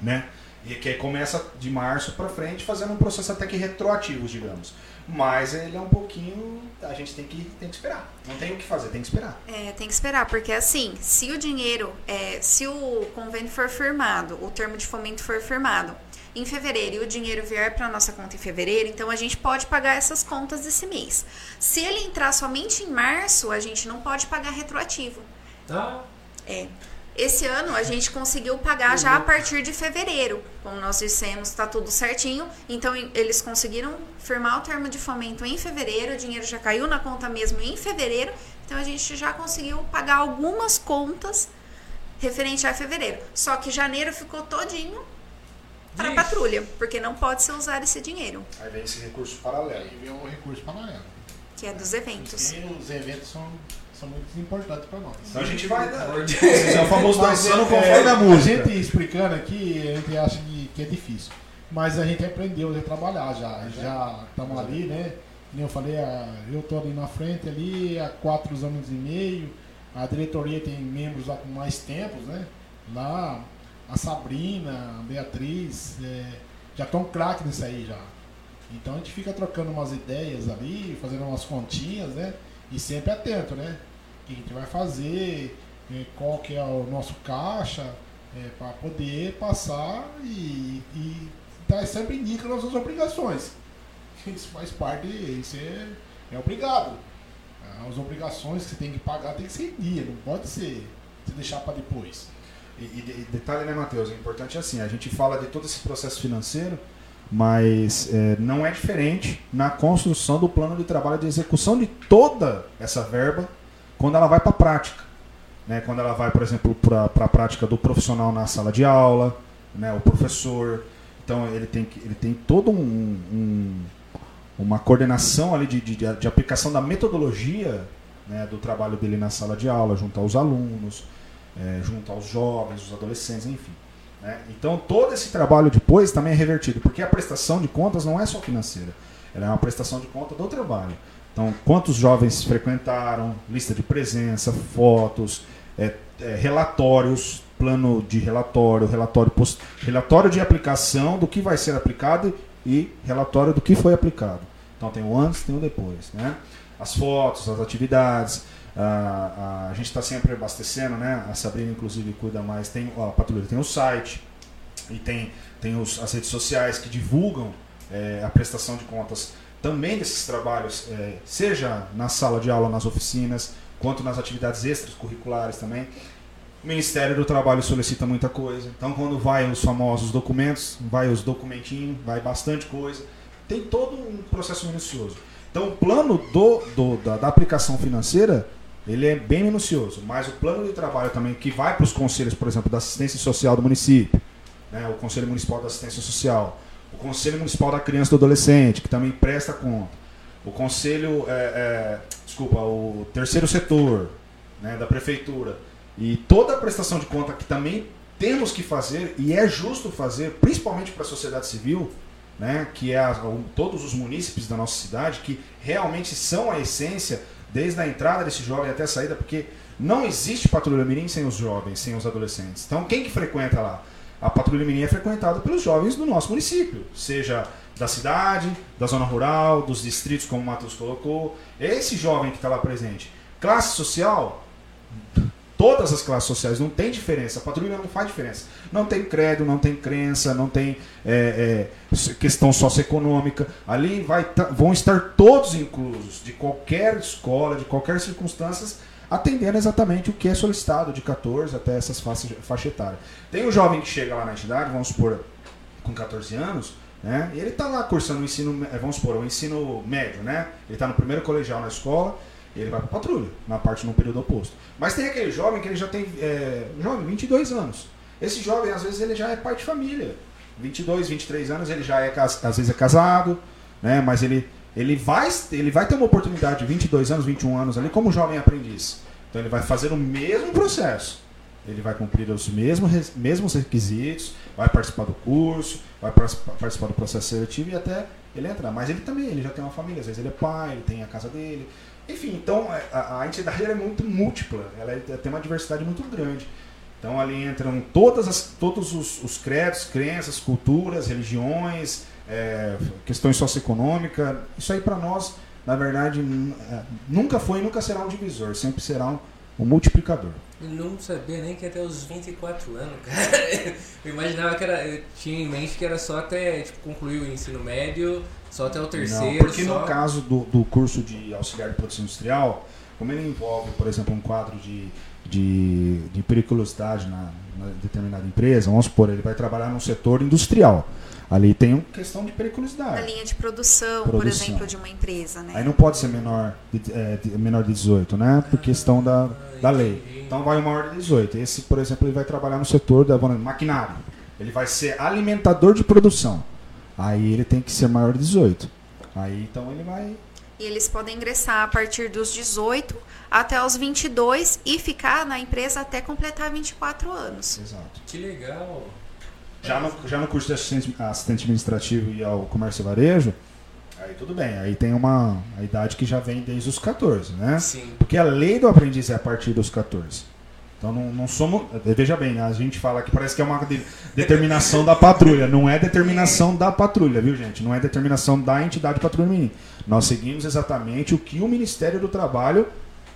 né? E que começa de março para frente, fazendo um processo até que retroativo, digamos. Mas ele é um pouquinho. A gente tem que, tem que esperar. Não tem o que fazer, tem que esperar. É, tem que esperar, porque assim, se o dinheiro, é, se o convênio for firmado, o termo de fomento for firmado em fevereiro e o dinheiro vier para nossa conta em fevereiro, então a gente pode pagar essas contas desse mês. Se ele entrar somente em março, a gente não pode pagar retroativo. Tá. É. Esse ano a gente conseguiu pagar já a partir de fevereiro. Como nós dissemos, está tudo certinho. Então eles conseguiram firmar o termo de fomento em fevereiro, o dinheiro já caiu na conta mesmo em fevereiro. Então a gente já conseguiu pagar algumas contas referente a fevereiro. Só que janeiro ficou todinho para a patrulha, porque não pode ser usar esse dinheiro. Aí vem esse recurso paralelo. Aí vem o recurso paralelo. Que é dos eventos. E os eventos são são muito importantes para nós. Então a gente vai. É o famoso dançando conforme a música. A gente explicando aqui, a gente acha que, que é difícil. Mas a gente aprendeu a trabalhar já. Já estamos ali, né? Como eu falei, eu estou ali na frente ali há quatro anos e meio. A diretoria tem membros lá com mais tempos, né? Lá a Sabrina, a Beatriz, é, já estão craque nisso aí já. Então a gente fica trocando umas ideias ali, fazendo umas continhas, né? E sempre atento, né? Que a gente vai fazer, é, qual que é o nosso caixa, é, para poder passar e, e tá sempre indica nossas obrigações. Isso faz parte, isso é, é obrigado. As obrigações que você tem que pagar tem que ser em dia, não pode ser se deixar para depois. E, e, detalhe, né, Matheus? É importante assim, a gente fala de todo esse processo financeiro, mas é, não é diferente na construção do plano de trabalho de execução de toda essa verba quando ela vai para a prática. Né? Quando ela vai, por exemplo, para a prática do profissional na sala de aula, né? o professor. Então ele tem, ele tem todo um, um uma coordenação ali de, de, de aplicação da metodologia né, do trabalho dele na sala de aula, junto aos alunos, é, junto aos jovens, os adolescentes, enfim. Né? Então todo esse trabalho depois também é revertido, porque a prestação de contas não é só financeira, ela é uma prestação de conta do trabalho. Então, quantos jovens frequentaram, lista de presença, fotos, é, é, relatórios, plano de relatório, relatório, post, relatório de aplicação do que vai ser aplicado e relatório do que foi aplicado. Então tem o antes, tem o depois, né? As fotos, as atividades, a, a, a gente está sempre abastecendo, né? A Sabrina inclusive cuida mais, tem a patrulha tem o site e tem tem os, as redes sociais que divulgam é, a prestação de contas também desses trabalhos, é, seja na sala de aula, nas oficinas, quanto nas atividades extracurriculares também. O Ministério do Trabalho solicita muita coisa. Então, quando vai os famosos documentos, vai os documentinhos, vai bastante coisa. Tem todo um processo minucioso. Então, o plano do, do da, da, aplicação financeira, ele é bem minucioso. Mas o plano de trabalho também, que vai para os conselhos, por exemplo, da assistência social do município, né, o Conselho Municipal da Assistência Social, Conselho Municipal da Criança e do Adolescente, que também presta conta, o Conselho, é, é, desculpa, o terceiro setor né, da Prefeitura, e toda a prestação de conta que também temos que fazer, e é justo fazer, principalmente para a sociedade civil, né, que é a, todos os munícipes da nossa cidade, que realmente são a essência, desde a entrada desse jovem até a saída, porque não existe patrulha mirim sem os jovens, sem os adolescentes. Então, quem que frequenta lá? A patrulha mirim é frequentada pelos jovens do nosso município, seja da cidade, da zona rural, dos distritos, como o Matheus colocou. É esse jovem que está lá presente. Classe social, todas as classes sociais, não tem diferença. A patrulha não faz diferença. Não tem credo, não tem crença, não tem é, é, questão socioeconômica. Ali vai, vão estar todos inclusos, de qualquer escola, de qualquer circunstância, atendendo exatamente o que é solicitado, de 14 até essas faixas faixa etária. Tem um jovem que chega lá na entidade, vamos supor, com 14 anos, né? E ele está lá cursando o ensino, vamos supor, o ensino médio, né? Ele está no primeiro colegial na escola, ele vai para patrulha, na parte no período oposto. Mas tem aquele jovem que ele já tem, é, jovem, 22 anos. Esse jovem, às vezes, ele já é pai de família. 22, 23 anos, ele já é, às vezes, é casado, né? Mas ele, ele, vai, ele vai ter uma oportunidade de 22 anos, 21 anos ali como jovem aprendiz. Então ele vai fazer o mesmo processo. Ele vai cumprir os mesmos, mesmos requisitos, vai participar do curso, vai participar do processo seletivo e até ele entrar. Mas ele também, ele já tem uma família, às vezes ele é pai, ele tem a casa dele, enfim, então é, a, a entidade é muito múltipla, ela é, tem uma diversidade muito grande. Então ali entram todas as, todos os, os credos, crenças, culturas, religiões, é, questões socioeconômicas. Isso aí para nós, na verdade, é, nunca foi e nunca será um divisor, sempre será um, um multiplicador. Eu não sabia nem que até os 24 anos, cara. Eu imaginava que era. Eu tinha em mente que era só até tipo, concluir o ensino médio só até o terceiro. Não, porque só... no caso do, do curso de auxiliar de produção industrial, como ele envolve, por exemplo, um quadro de, de, de periculosidade na, na determinada empresa, vamos supor, ele vai trabalhar no setor industrial. Ali tem uma questão de periculosidade. Na linha de produção, produção, por exemplo, de uma empresa, né? Aí não pode ser menor de, é, de, menor de 18, né? Por questão da, da lei. Então vai o maior de 18. Esse, por exemplo, ele vai trabalhar no setor da maquinário. Ele vai ser alimentador de produção. Aí ele tem que ser maior de 18. Aí então ele vai. E eles podem ingressar a partir dos 18 até os 22 e ficar na empresa até completar 24 anos. Exato. Que legal. Já no, já no curso de assistente, assistente administrativo e ao comércio e varejo, aí tudo bem. Aí tem uma a idade que já vem desde os 14, né? Sim. Porque a lei do aprendiz é a partir dos 14. Então não, não somos. Veja bem, a gente fala que parece que é uma de, determinação da patrulha. Não é determinação da patrulha, viu, gente? Não é determinação da entidade patrulha menina. Nós seguimos exatamente o que o Ministério do Trabalho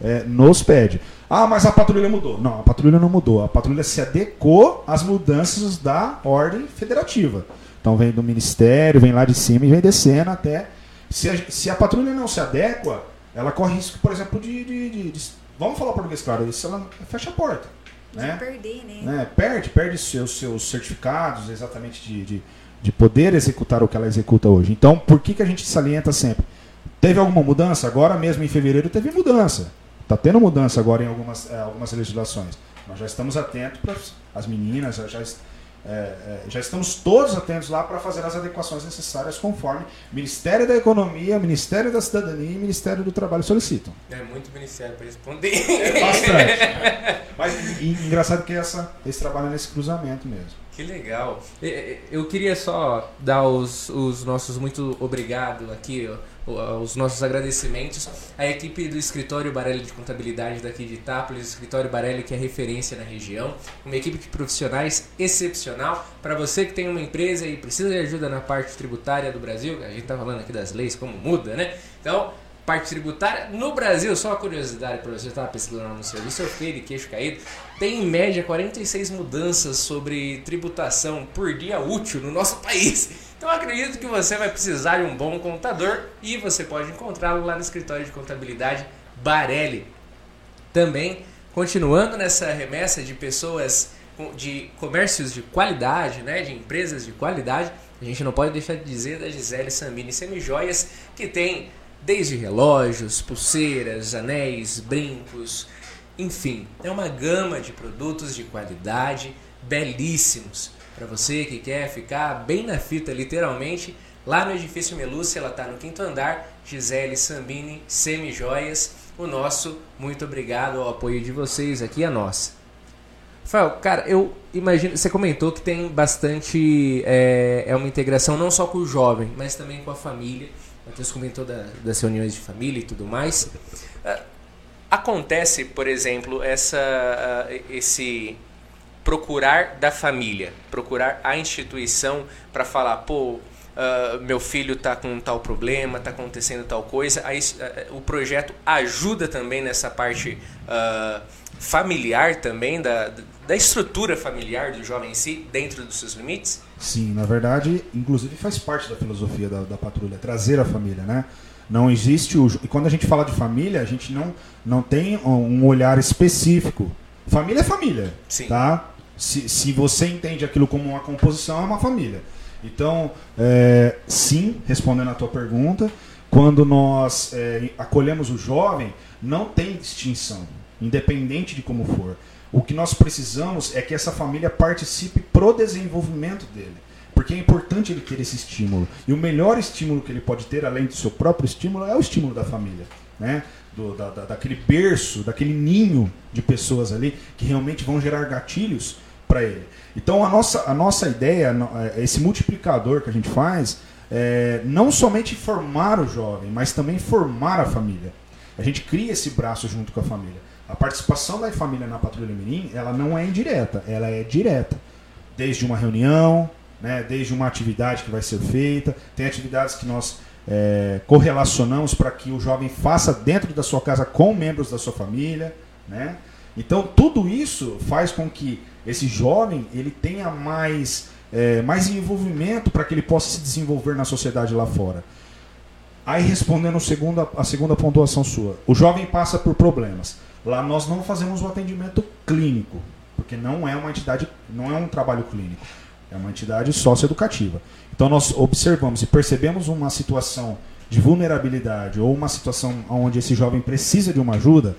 é, nos pede. Ah, mas a patrulha mudou. Não, a patrulha não mudou. A patrulha se adequou às mudanças da ordem federativa. Então vem do Ministério, vem lá de cima e vem descendo até. Se a, se a patrulha não se adequa, ela corre risco, por exemplo, de, de, de, de vamos falar português claro, isso ela fecha a porta. Né? perder, né? né? Perde, perde seus, seus certificados exatamente de, de, de, poder executar o que ela executa hoje. Então, por que, que a gente salienta sempre? Teve alguma mudança? Agora mesmo em fevereiro teve mudança. Está tendo mudança agora em algumas, é, algumas legislações. Nós já estamos atentos para as meninas, já, já é, é, já estamos todos atentos lá para fazer as adequações necessárias conforme Ministério da Economia, Ministério da Cidadania e Ministério do Trabalho solicitam. É muito ministério para responder. É bastante. Mas e, engraçado que essa, esse trabalho é nesse cruzamento mesmo. Que legal. Eu queria só dar os, os nossos muito obrigado aqui, os nossos agradecimentos à equipe do Escritório Barelli de Contabilidade daqui de Itápolis, Escritório Barelli que é referência na região, uma equipe de profissionais excepcional. Para você que tem uma empresa e precisa de ajuda na parte tributária do Brasil, a gente está falando aqui das leis, como muda, né? Então, parte tributária. No Brasil, só uma curiosidade para você, estava pesquisando no serviço, eu fiquei de queixo caído. Tem em média 46 mudanças sobre tributação por dia útil no nosso país. Então acredito que você vai precisar de um bom contador e você pode encontrá-lo lá no escritório de contabilidade Barelli. Também, continuando nessa remessa de pessoas de comércios de qualidade, né, de empresas de qualidade, a gente não pode deixar de dizer da Gisele Sambini Semijoias, que tem desde relógios, pulseiras, anéis, brincos, enfim, é uma gama de produtos de qualidade belíssimos para você que quer ficar bem na fita, literalmente. Lá no edifício Melúcia, ela está no quinto andar, Gisele Sambini, Semijoias. O nosso muito obrigado ao apoio de vocês aqui, a nossa. Rafael, cara, eu imagino. Você comentou que tem bastante. É, é uma integração não só com o jovem, mas também com a família. Matheus comentou da, das reuniões de família e tudo mais. Uh, acontece, por exemplo, essa, uh, esse procurar da família, procurar a instituição para falar, pô, Uh, meu filho está com tal problema, está acontecendo tal coisa. Aí, uh, o projeto ajuda também nessa parte uh, familiar também, da, da estrutura familiar do jovem em si, dentro dos seus limites? Sim, na verdade, inclusive faz parte da filosofia da, da patrulha, trazer a família, né? Não existe o. E quando a gente fala de família, a gente não, não tem um olhar específico. Família é família. Sim. Tá? Se, se você entende aquilo como uma composição, é uma família. Então, é, sim, respondendo a tua pergunta, quando nós é, acolhemos o jovem, não tem distinção, independente de como for. O que nós precisamos é que essa família participe pro desenvolvimento dele. Porque é importante ele ter esse estímulo. E o melhor estímulo que ele pode ter, além do seu próprio estímulo, é o estímulo da família. Né? Do, da, da, daquele berço, daquele ninho de pessoas ali que realmente vão gerar gatilhos para ele. Então a nossa, a nossa ideia, é, esse multiplicador que a gente faz, é não somente formar o jovem, mas também formar a família. A gente cria esse braço junto com a família. A participação da família na Patrulha Mirim, ela não é indireta, ela é direta. Desde uma reunião, né, desde uma atividade que vai ser feita, tem atividades que nós é, correlacionamos para que o jovem faça dentro da sua casa com membros da sua família, né? Então tudo isso faz com que esse jovem ele tenha mais, é, mais envolvimento para que ele possa se desenvolver na sociedade lá fora. Aí respondendo a segunda, a segunda pontuação sua, o jovem passa por problemas. Lá nós não fazemos o atendimento clínico, porque não é uma entidade, não é um trabalho clínico, é uma entidade socioeducativa. Então nós observamos e percebemos uma situação de vulnerabilidade ou uma situação onde esse jovem precisa de uma ajuda,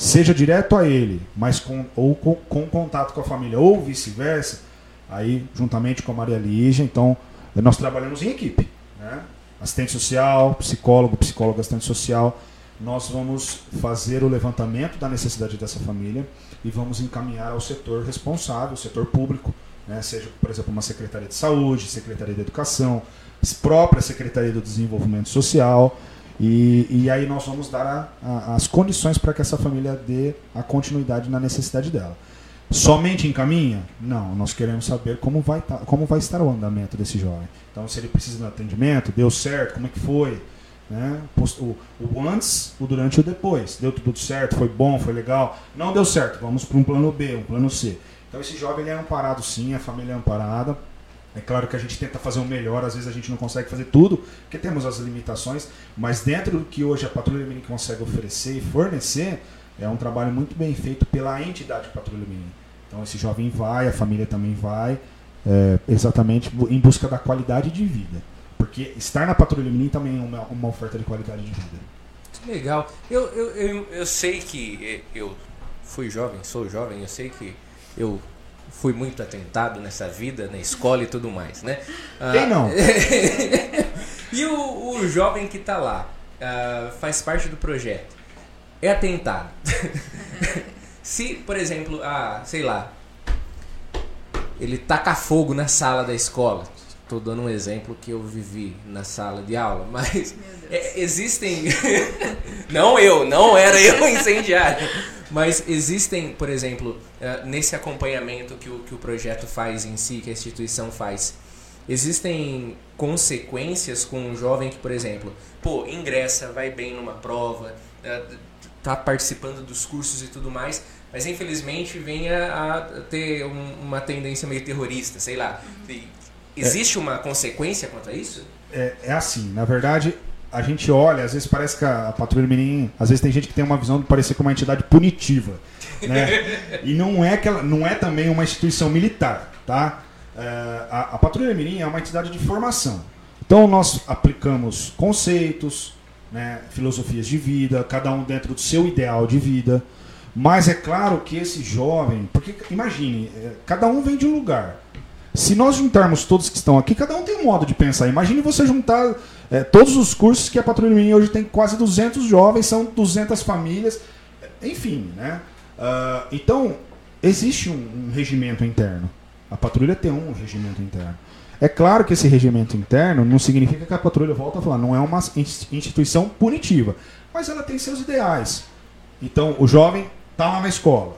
seja direto a ele, mas com, ou com, com contato com a família, ou vice-versa, aí juntamente com a Maria Lígia, então nós trabalhamos em equipe, né? Assistente social, psicólogo, psicólogo assistente social, nós vamos fazer o levantamento da necessidade dessa família e vamos encaminhar ao setor responsável, setor público, né, seja, por exemplo, uma Secretaria de Saúde, Secretaria de Educação, própria Secretaria do Desenvolvimento Social, E, e aí nós vamos dar a, a, as condições para que essa família dê a continuidade na necessidade dela. Somente encaminha? Não, nós queremos saber como vai, tá, como vai estar o andamento desse jovem. Então, se ele precisa de atendimento, deu certo, como é que foi? Né? O, o, antes, o durante e o depois. Deu tudo certo, foi bom, foi legal. Não deu certo, vamos para um plano B, um plano C. Então, esse jovem ele é amparado sim, a família é amparada. É claro que a gente tenta fazer o melhor, às vezes a gente não consegue fazer tudo, porque temos as limitações, mas dentro do que hoje a Patrulha Mirim consegue oferecer e fornecer, é um trabalho muito bem feito pela entidade Patrulha Mirim. Então esse jovem vai, a família também vai, é, exatamente em busca da qualidade de vida. Porque estar na Patrulha Mirim também é uma, uma oferta de qualidade de vida. Legal. Eu, eu, eu, eu sei que eu fui jovem, sou jovem, eu sei que eu fui muito atentado nessa vida, na escola e tudo mais, né? Quem não? e o, o jovem que está lá, uh, faz parte do projeto, é atentado. Se, por exemplo, ah, sei lá, ele taca fogo na sala da escola. Estou dando um exemplo que eu vivi na sala de aula, mas é, existem. não eu, não era eu incendiário. Mas existem, por exemplo, uh, nesse acompanhamento que o, que o projeto faz em si, que a instituição faz, existem consequências com um jovem que, por exemplo, pô, ingressa, vai bem numa prova, uh, tá participando dos cursos e tudo mais, mas infelizmente venha a ter um, uma tendência meio terrorista, sei lá. Existe é, uma consequência quanto a isso? É, é assim, na verdade, a gente olha, às vezes parece que a, a Patrulha Mirim, às vezes tem gente que tem uma visão de parecer como uma entidade punitiva, né? e não é que ela, não é também uma instituição militar, tá? É, a, a Patrulha Mirim é uma entidade de formação. Então nós aplicamos conceitos, né, filosofias de vida, cada um dentro do seu ideal de vida. Mas é claro que esse jovem, porque imagine, é, cada um vem de um lugar. Se nós juntarmos todos que estão aqui, cada um tem um modo de pensar. Imagine você juntar é, todos os cursos que a Patrulha Mirim hoje tem quase 200 jovens, são 200 famílias, enfim, né? Uh, então, existe um, um, regimento interno. A patrulha tem um regimento interno. É claro que esse regimento interno não significa que a patrulha volta a falar, não é uma instituição punitiva, mas ela tem seus ideais. Então, o jovem está lá na escola,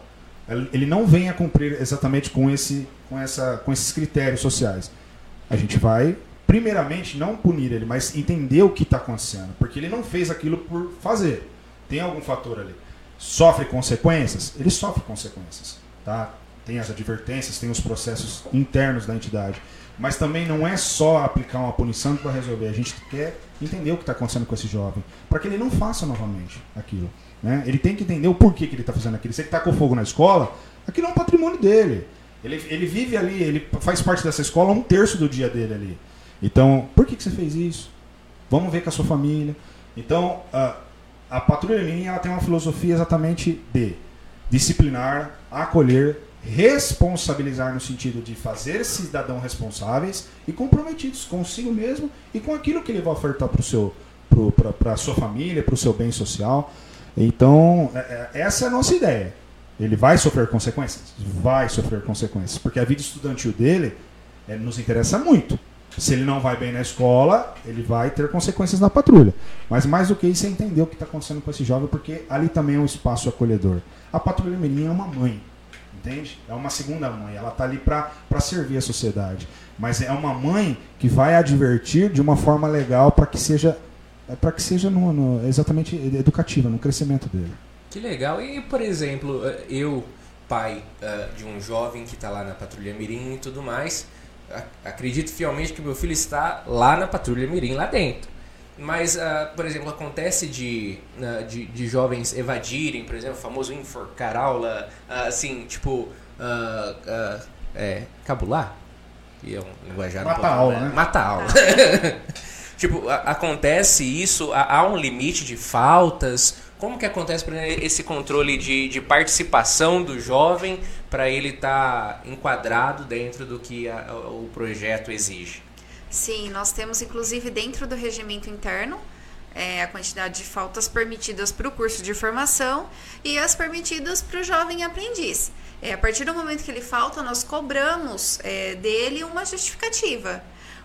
ele não vem a cumprir exatamente com, esse, com, essa, com esses critérios sociais. A gente vai primeiramente, não punir ele, mas entender o que está acontecendo. Porque ele não fez aquilo por fazer. Tem algum fator ali. Sofre consequências? Ele sofre consequências. Tá? Tem as advertências, tem os processos internos da entidade. Mas também não é só aplicar uma punição para resolver. A gente quer entender o que está acontecendo com esse jovem. Para que ele não faça novamente aquilo. Né? Ele tem que entender o porquê que ele está fazendo aquilo. Se ele está com fogo na escola, aquilo é um patrimônio dele. Ele, ele vive ali, ele faz parte dessa escola um terço do dia dele ali. Então, por que, que você fez isso? Vamos ver com a sua família. Então, a, a Patrulha Mirim ela tem uma filosofia exatamente de disciplinar, acolher, responsabilizar no sentido de fazer cidadãos responsáveis e comprometidos consigo mesmo e com aquilo que ele vai ofertar para a sua família, para o seu bem social. Então, é, é, essa é a nossa ideia. Ele vai sofrer consequências? Vai sofrer consequências, porque a vida estudantil dele é, nos interessa muito. Se ele não vai bem na escola, ele vai ter consequências na patrulha. Mas mais do que isso é entender o que está acontecendo com esse jovem, porque ali também é um espaço acolhedor. A patrulha menina é uma mãe, entende? É uma segunda mãe. Ela está ali para servir a sociedade. Mas é uma mãe que vai advertir de uma forma legal para que seja é para que seja no, no, exatamente educativa, no crescimento dele. Que legal. E, por exemplo, eu, pai uh, de um jovem que está lá na Patrulha Mirim e tudo mais, acredito fielmente que meu filho está lá na patrulha Mirim, lá dentro. Mas, uh, por exemplo, acontece de, uh, de, de, jovens evadirem, por exemplo, o famoso enforcar aula, uh, assim, tipo, é, cabular? Que é um linguajar Mata um pouco, aula, né? né? Mata aula. tipo, acontece isso, há um limite de faltas, como que acontece esse controle de, de participação do jovem para ele estar tá enquadrado dentro do que a, o projeto exige? Sim, nós temos inclusive dentro do regimento interno é, a quantidade de faltas permitidas para o curso de formação e as permitidas para o jovem aprendiz. É, a partir do momento que ele falta, nós cobramos é, dele uma justificativa.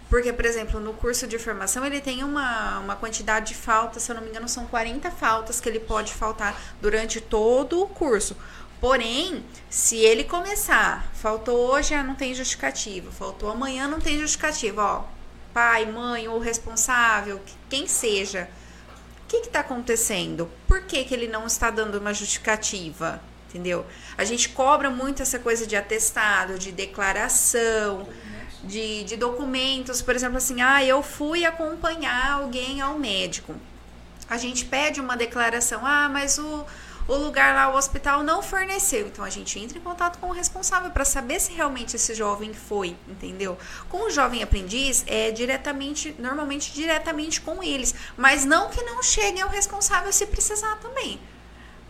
Porque, por exemplo, no curso de formação ele tem uma, uma quantidade de faltas, se eu não me engano, são 40 faltas que ele pode faltar durante todo o curso. Porém, se ele começar, faltou hoje, ah, não tem justificativa, faltou amanhã, não tem justificativa, ó, pai, mãe ou responsável, quem seja, o que está acontecendo? Por que, que ele não está dando uma justificativa? Entendeu? A gente cobra muito essa coisa de atestado, de declaração, de, de documentos, por exemplo, assim, ah, eu fui acompanhar alguém ao médico. A gente pede uma declaração, ah, mas o o lugar lá, o hospital, não forneceu. Então a gente entra em contato com o responsável para saber se realmente esse jovem foi, entendeu? Com o jovem aprendiz, é diretamente, normalmente diretamente com eles. Mas não que não cheguem ao responsável se precisar também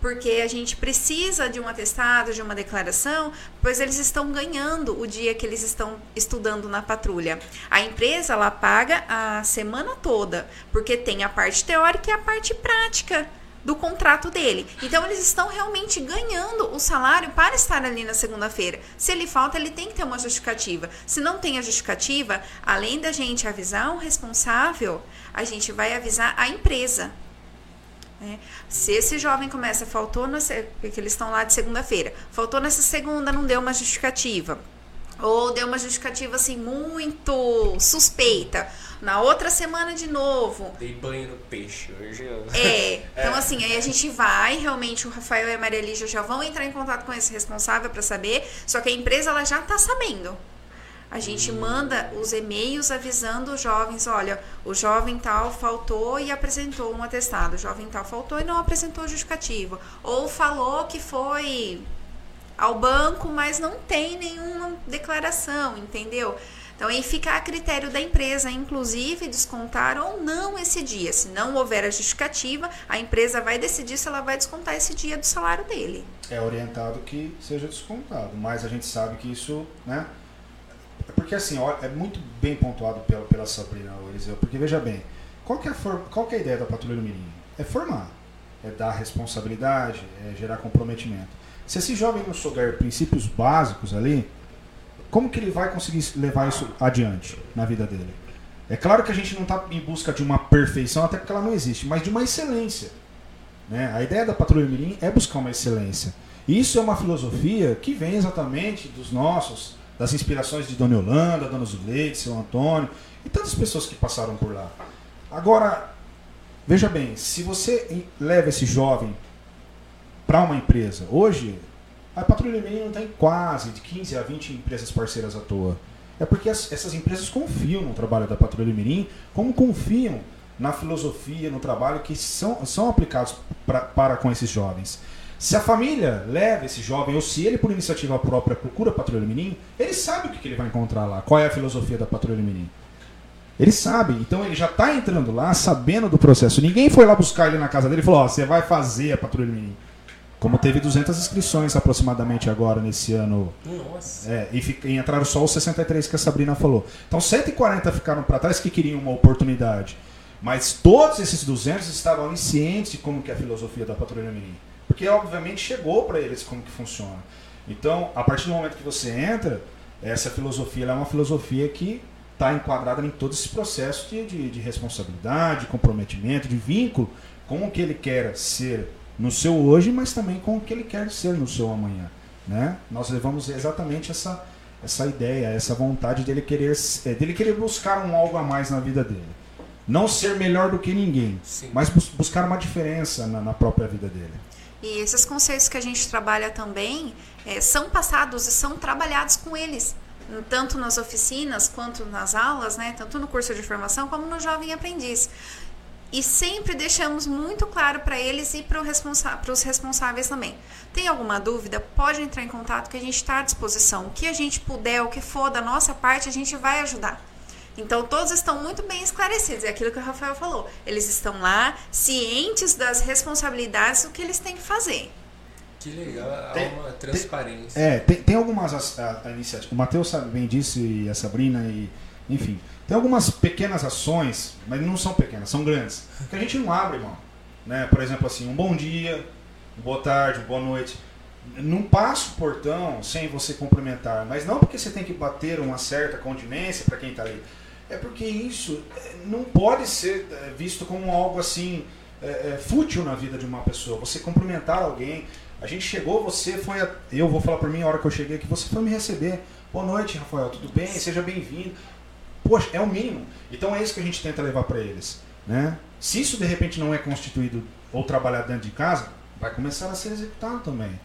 porque a gente precisa de um atestado, de uma declaração, pois eles estão ganhando o dia que eles estão estudando na patrulha. A empresa ela paga a semana toda, porque tem a parte teórica e a parte prática do contrato dele. Então eles estão realmente ganhando o salário para estar ali na segunda-feira. Se ele falta, ele tem que ter uma justificativa. Se não tem a justificativa, além da gente avisar o responsável, a gente vai avisar a empresa. Né? Se esse jovem começa, faltou, na, porque eles estão lá de segunda-feira, faltou nessa segunda, não deu uma justificativa. Ou deu uma justificativa assim muito suspeita na outra semana de novo. Dei banho no peixe hoje. Eu... É, então é. assim, aí a gente vai, realmente o Rafael e a Maria Lígia já vão entrar em contato com esse responsável para saber, só que a empresa ela já tá sabendo. A gente manda os e-mails avisando os jovens, olha, o jovem tal faltou e apresentou um atestado, o jovem tal faltou e não apresentou justificativa, ou falou que foi ao banco, mas não tem nenhuma declaração, entendeu? Então, aí fica a critério da empresa, inclusive, descontar ou não esse dia. Se não houver a justificativa, a empresa vai decidir se ela vai descontar esse dia do salário dele. É orientado que seja descontado, mas a gente sabe que isso, né? Porque assim, é muito bem pontuado pela, pela Sabrina Eliseu, porque veja bem, qual que, é a for, qual que é a ideia da Patrulha do Mirim? É formar, é dar responsabilidade, é gerar comprometimento. Se esse jovem não souber princípios básicos ali, como que ele vai conseguir levar isso adiante na vida dele? É claro que a gente não está em busca de uma perfeição, até porque ela não existe, mas de uma excelência. Né? A ideia da Patrulha Mirim é buscar uma excelência. Isso é uma filosofia que vem exatamente dos nossos, das inspirações de Dona Yolanda, Dona Zuleide, seu Antônio e tantas pessoas que passaram por lá. Agora, veja bem, se você leva esse jovem para uma empresa, hoje a Patrulha Menino tem quase de 15 a 20 empresas parceiras à toa. É porque as, essas empresas confiam no trabalho da Patrulha Mirim, como confiam na filosofia, no trabalho que são, são aplicados pra, para com esses jovens. Se a família leva esse jovem, ou se ele por iniciativa própria procura a Patrulha Mirim, ele sabe o que, que ele vai encontrar lá, qual é a filosofia da Patrulha Mirim. Ele sabe, então ele já está entrando lá sabendo do processo. Ninguém foi lá buscar ele na casa dele e falou: Ó, oh, você vai fazer a Patrulha Mirim. Como teve 200 inscrições aproximadamente agora nesse ano. Nossa. É, e, fica, e entraram só os 63 que a Sabrina falou. Então 140 ficaram para trás que queriam uma oportunidade. Mas todos esses 200 estavam cientes de como que é a filosofia da Patrulha Mirim. Porque obviamente chegou para eles como que funciona. Então, a partir do momento que você entra, essa filosofia é uma filosofia que está enquadrada em todo esse processo de, de, de responsabilidade, de comprometimento, de vínculo com o que ele quer ser no seu hoje, mas também com o que ele quer ser no seu amanhã. Né? Nós levamos exatamente essa, essa ideia, essa vontade dele querer, é, dele querer buscar um algo a mais na vida dele. Não ser melhor do que ninguém, Sim. mas bus buscar uma diferença na, na, própria vida dele. E esses conceitos que a gente trabalha também é, são passados e são trabalhados com eles, tanto nas oficinas quanto nas aulas, né? tanto no curso de formação como no jovem aprendiz. E sempre deixamos muito claro para eles e para responsa os responsáveis também. Tem alguma dúvida? Pode entrar em contato que a gente está à disposição. O que a gente puder, o que for da nossa parte, a gente vai ajudar. Então, todos estão muito bem esclarecidos. É aquilo que o Rafael falou. Eles estão lá, cientes das responsabilidades, o que eles têm que fazer. Que legal, tem, uma transparência. Tem, é, tem, tem algumas iniciativas. O Matheus bem disse, e a Sabrina, e enfim. Tem algumas pequenas ações, mas não são pequenas, são grandes, que a gente não abre mão. Né? Por exemplo, assim, um bom dia, boa tarde, boa noite. Não passa o portão sem você cumprimentar, mas não porque você tem que bater uma certa continência para quem está ali. É porque isso é, não pode ser é, visto como algo assim é, fútil na vida de uma pessoa. Você cumprimentar alguém. A gente chegou, você foi. A, eu vou falar por mim a hora que eu cheguei aqui, você foi me receber. Boa noite, Rafael, tudo bem? Seja bem-vindo. Poxa, é o mínimo. Então é isso que a gente tenta levar para eles. Né? Se isso de repente não é constituído ou trabalhado dentro de casa, vai começar a ser executado também.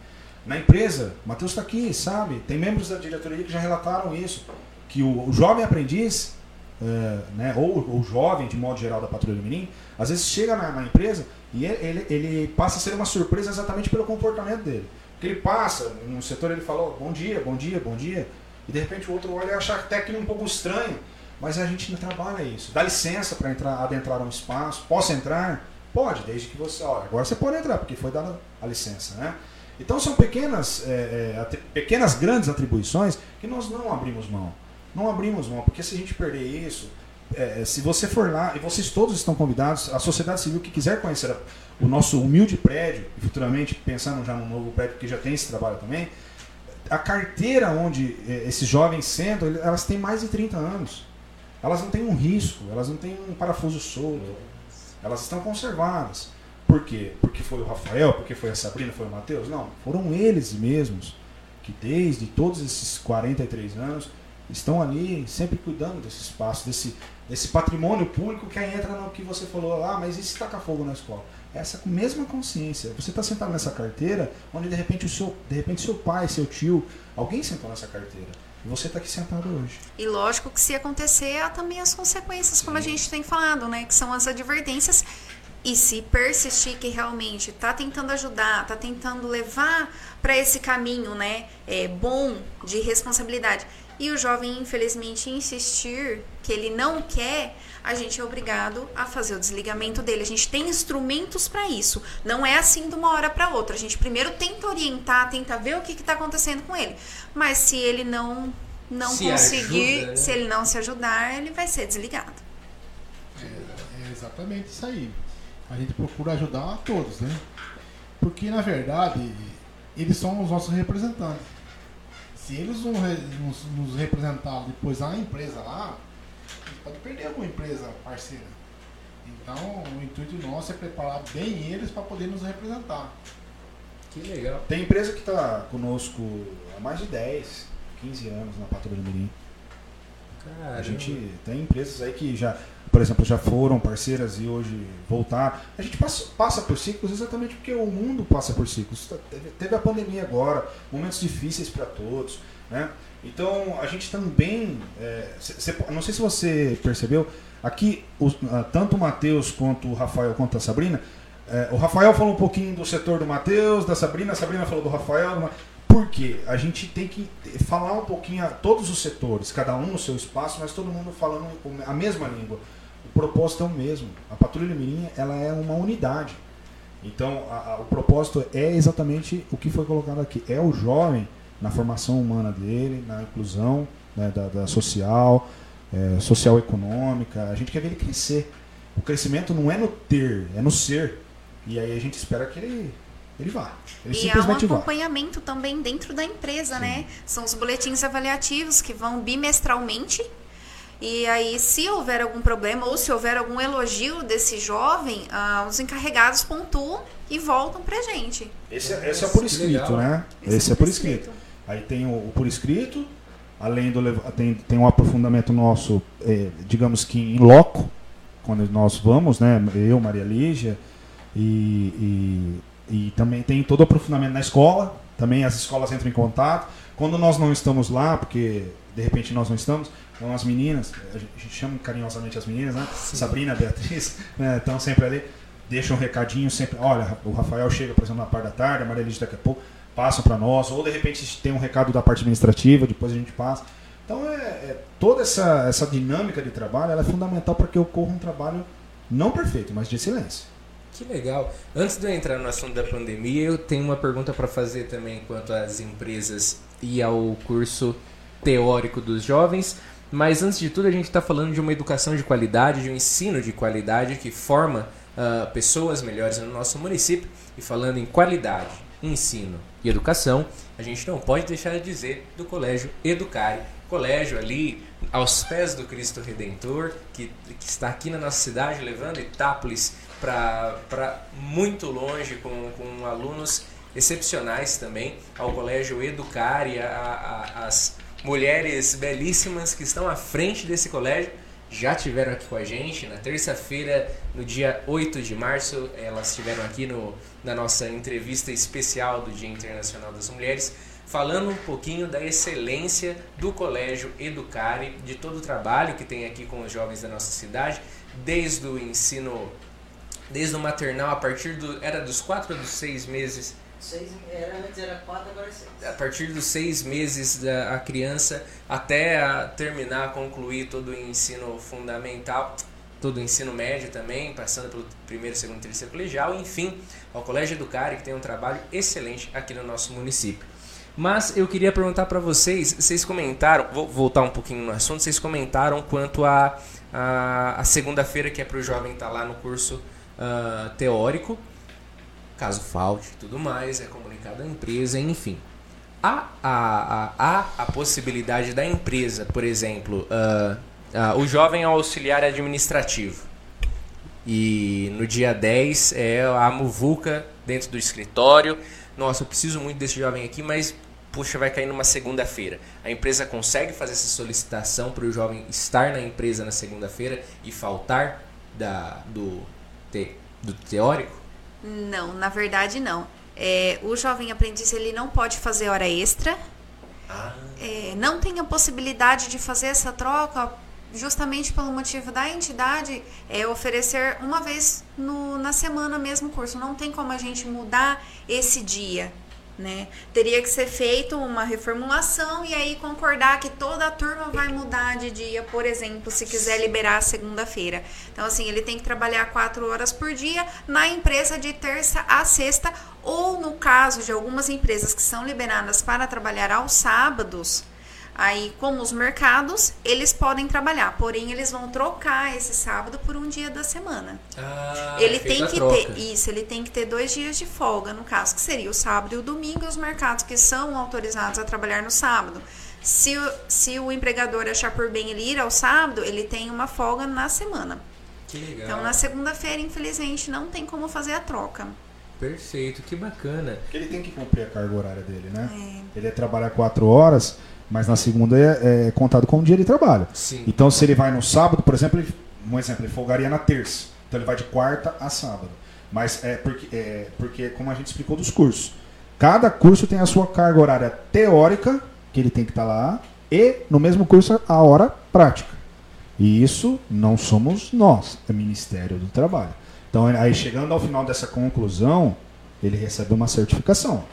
Na empresa, Matheus está aqui, sabe? Tem membros da diretoria que já relataram isso. Que o, o jovem aprendiz, é, né, ou o jovem, de modo geral, da Patrulha Mirim, às vezes chega na, na empresa e ele, ele, passa a ser uma surpresa exatamente pelo comportamento dele. Porque ele passa, no setor ele falou bom dia, bom dia, bom dia, e de repente o outro olha e acha até aquilo um pouco estranho, mas a gente não trabalha isso. Dá licença para entrar, adentrar um espaço, posso entrar? Pode, desde que você. Ó, agora você pode entrar, porque foi dada a licença. Né? Então são pequenas, é, é, pequenas grandes atribuições que nós não abrimos mão. Não abrimos mão, porque se a gente perder isso, é, é, se você for lá, e vocês todos estão convidados, a sociedade civil que quiser conhecer o nosso humilde prédio, futuramente pensando já no novo prédio que já tem esse trabalho também, a carteira onde é, esses jovens sentam, elas têm mais de 30 anos. Elas não têm um risco, elas não têm um parafuso solto, elas estão conservadas. Por quê? Porque foi o Rafael, porque foi a Sabrina, foi o Matheus? Não, foram eles mesmos que desde todos esses 43 anos estão ali sempre cuidando desse espaço, desse, desse patrimônio público que aí entra no que você falou, ah, mas e se tacar fogo na escola? Essa mesma consciência. Você está sentado nessa carteira, onde de repente o seu, de repente seu pai, seu tio, alguém sentou nessa carteira. E você está aqui sentado hoje. E lógico que se acontecer, há também as consequências, Sim. como a gente tem falado, né? Que são as advertências. E se persistir que realmente está tentando ajudar, está tentando levar para esse caminho, né? É, bom de responsabilidade e o jovem, infelizmente, insistir que ele não quer, a gente é obrigado a fazer o desligamento dele. A gente tem instrumentos para isso. Não é assim de uma hora para outra. A gente primeiro tenta orientar, tenta ver o que está acontecendo com ele. Mas se ele não não se conseguir, ajuda, né? se ele não se ajudar, ele vai ser desligado. É, é exatamente isso aí. A gente procura ajudar a todos, né? Porque na verdade eles são os nossos representantes se eles não nos, nos representar depois na empresa lá, pode perder alguma empresa parceira. Então, o intuito nosso é preparar bem eles para poder nos representar. Que legal. Tem empresa que está conosco há mais de 10, 15 anos na Patrulha Mirim. Caramba. A gente tem empresas aí que já, por exemplo, já foram parceiras e hoje voltaram. A gente passa, passa por ciclos exatamente porque o mundo passa por ciclos. Teve, teve a pandemia agora, momentos difíceis para todos. Né? Então a gente também. É, cê, não sei se você percebeu, aqui tanto o Matheus quanto o Rafael quanto a Sabrina. É, o Rafael falou um pouquinho do setor do Matheus, da Sabrina, a Sabrina falou do Rafael. Por quê? A gente tem que falar um pouquinho a todos os setores, cada um no seu espaço, mas todo mundo falando a mesma língua propósito é o mesmo. A Patrulha Mirim ela é uma unidade. Então, a, a, o propósito é exatamente o que foi colocado aqui. É o jovem na formação humana dele, na inclusão né, da, da, social, é, social econômica. A gente quer ver ele crescer. O crescimento não é no ter, é no ser. E aí a gente espera que ele ele vá. Ele e há um acompanhamento vá. também dentro da empresa, Sim. né? São os boletins avaliativos que vão bimestralmente e aí, se houver algum problema ou se houver algum elogio desse jovem, ah, os encarregados pontuam e voltam pra gente. Esse, é, esse é por escrito, né? Esse, esse é, é por escrito. escrito. Aí tem o, o, por escrito, além do tem, tem um aprofundamento nosso, é, digamos que em loco, quando nós vamos, né? Eu, Maria Lígia, e, e, e também tem todo o aprofundamento na escola, também as escolas entram em contato. Quando nós não estamos lá, porque de repente nós não estamos, então as meninas, a gente chama carinhosamente as meninas, né? Sim. Sabrina, Beatriz, né? estão sempre ali, deixam um recadinho sempre. Olha, o Rafael chega, por exemplo, na parte da tarde, a Maria Lígia daqui a pouco, passam para nós, ou de repente tem um recado da parte administrativa, depois a gente passa. Então é, é toda essa, essa dinâmica de trabalho é fundamental para que ocorra um trabalho não perfeito, mas de excelência. Que legal. Antes de eu entrar no assunto da pandemia, eu tenho uma pergunta para fazer também quanto às empresas e ao curso teórico dos jovens. Mas antes de tudo, a gente está falando de uma educação de qualidade, de um ensino de qualidade que forma uh, pessoas melhores no nosso município. E falando em qualidade, ensino e educação, a gente não pode deixar de dizer do Colégio Educare. Colégio ali aos pés do Cristo Redentor, que, que está aqui na nossa cidade, levando Itápolis para muito longe, com, com alunos excepcionais também, ao Colégio Educare, a, a, as mulheres belíssimas que estão à frente desse colégio já tiveram aqui com a gente. Na terça-feira, no dia 8 de março, elas estiveram aqui no, na nossa entrevista especial do Dia Internacional das Mulheres, falando um pouquinho da excelência do Colégio Educare, de todo o trabalho que tem aqui com os jovens da nossa cidade, desde o ensino, desde o maternal, a partir do. Era dos 4 ou dos 6 meses Era, antes era quatro, agora é seis. a partir dos seis meses da a criança até a terminar, concluir todo o ensino fundamental, todo o ensino médio também, passando pelo primeiro, segundo, terceiro colegial, enfim, ao Colégio Educare, que tem um trabalho excelente aqui no nosso município. Mas eu queria perguntar para vocês, vocês comentaram, vou voltar um pouquinho no assunto, vocês comentaram quanto a, a, a segunda-feira que é para o jovem estar tá lá no curso uh, teórico, caso falte e tudo mais, é comunicado à empresa, enfim. Há a, a, a, a possibilidade da empresa, por exemplo, uh, uh, o jovem auxiliar administrativo. E no dia 10 é a muvuca dentro do escritório. Nossa, eu preciso muito desse jovem aqui, mas puxa, vai cair numa segunda-feira. A empresa consegue fazer essa solicitação para o jovem estar na empresa na segunda-feira e faltar da, do, te, do teórico? Não, na verdade não. É, o jovem aprendiz ele não pode fazer hora extra. Ah. É, não tem a possibilidade de fazer essa troca justamente pelo motivo da entidade é oferecer uma vez no, na semana mesmo curso. Não tem como a gente mudar esse dia né? Teria que ser feito uma reformulação e aí concordar que toda a turma vai mudar de dia, por exemplo, se quiser liberar segunda-feira. Então, assim, ele tem que trabalhar quatro horas por dia na empresa de terça a sexta, ou no caso de algumas empresas que são liberadas para trabalhar aos sábados, Aí, como os mercados, eles podem trabalhar, porém eles vão trocar esse sábado por um dia da semana. Ah, ele tem que troca. ter isso, ele tem que ter dois dias de folga, no caso, que seria o sábado e o domingo, e os mercados que são autorizados a trabalhar no sábado. Se, o- se o empregador achar por bem ele ir ao sábado, ele tem uma folga na semana. Que legal. Então, na segunda-feira, infelizmente, não tem como fazer a troca. Perfeito, que bacana. Porque ele tem que cumprir a carga horária dele, né? É. Ele é trabalhar quatro horas, mas na segunda é, é contado como dia de trabalho. Sim. Então, se ele vai no sábado, por exemplo, ele, um exemplo, ele folgaria na terça. Então, ele vai de quarta a sábado. Mas é porque, é porque, como a gente explicou dos cursos, cada curso tem a sua carga horária teórica, que ele tem que estar lá, e no mesmo curso a hora prática. E isso não somos nós, é o Ministério do Trabalho. Então, aí chegando ao final dessa conclusão, ele recebe uma certificação,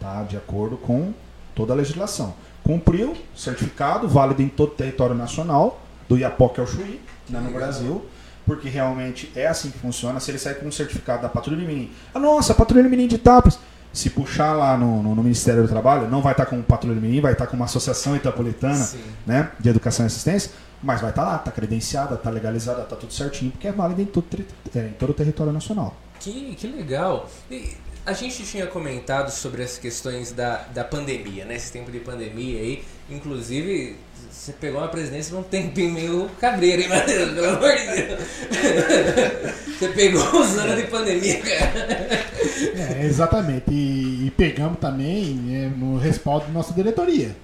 tá? De acordo com toda a legislação. Cumpriu, certificado, válido em todo o território nacional, do Iapoque ao Chuí, né, no Brasil, porque realmente é assim que funciona. Se ele sair com um certificado da Patrulha Mirim, ah, nossa, Patrulha Mirim de Tapas, se puxar lá no, no- no Ministério do Trabalho, não vai estar com Patrulha Mirim, vai estar com uma associação itapolitana Sim. né, de educação e assistência, mas vai estar lá, está credenciada, está legalizada, está tudo certinho, porque é válido em todo, é, em todo o território nacional. Que, que legal. E a gente tinha comentado sobre as questões da, da pandemia, né? Esse tempo de pandemia aí. Inclusive, você pegou uma presidência por um tempinho meio cabreiro, hein, Matheus? Pelo amor de Deus. Você pegou os anos de pandemia, cara. É, exatamente. E, e pegamos também né, no respaldo da nossa diretoria.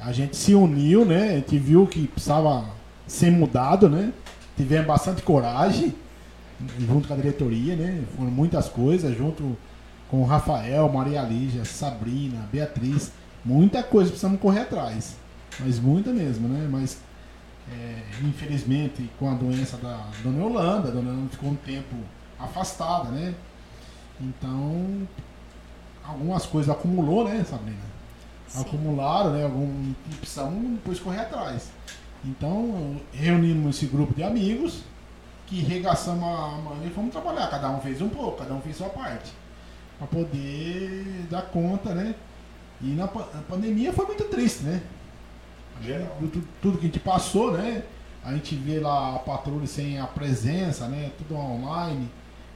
A gente se uniu, né? A gente viu que precisava ser mudado, né? Tivemos bastante coragem junto com a diretoria, né? Foram muitas coisas, junto com o Rafael, Maria Lígia, Sabrina, Beatriz. Muita coisa precisamos correr atrás. Mas muita mesmo, né? Mas é, infelizmente com a doença da Dona Yolanda, a Dona Yolanda ficou um tempo afastada, né? Então, algumas coisas acumulou, né, Sabrina? Sim. Acumularam, né? Algum precisamos depois correr atrás. Então, reunimos esse grupo de amigos que regaçamos a manga e fomos trabalhar. Cada um fez um pouco, cada um fez sua parte. Para poder dar conta, né? E na pandemia foi muito triste, né? Geral. Tu- Tudo que a gente passou, né? A gente vê lá a patrulha sem a presença, né? Tudo online.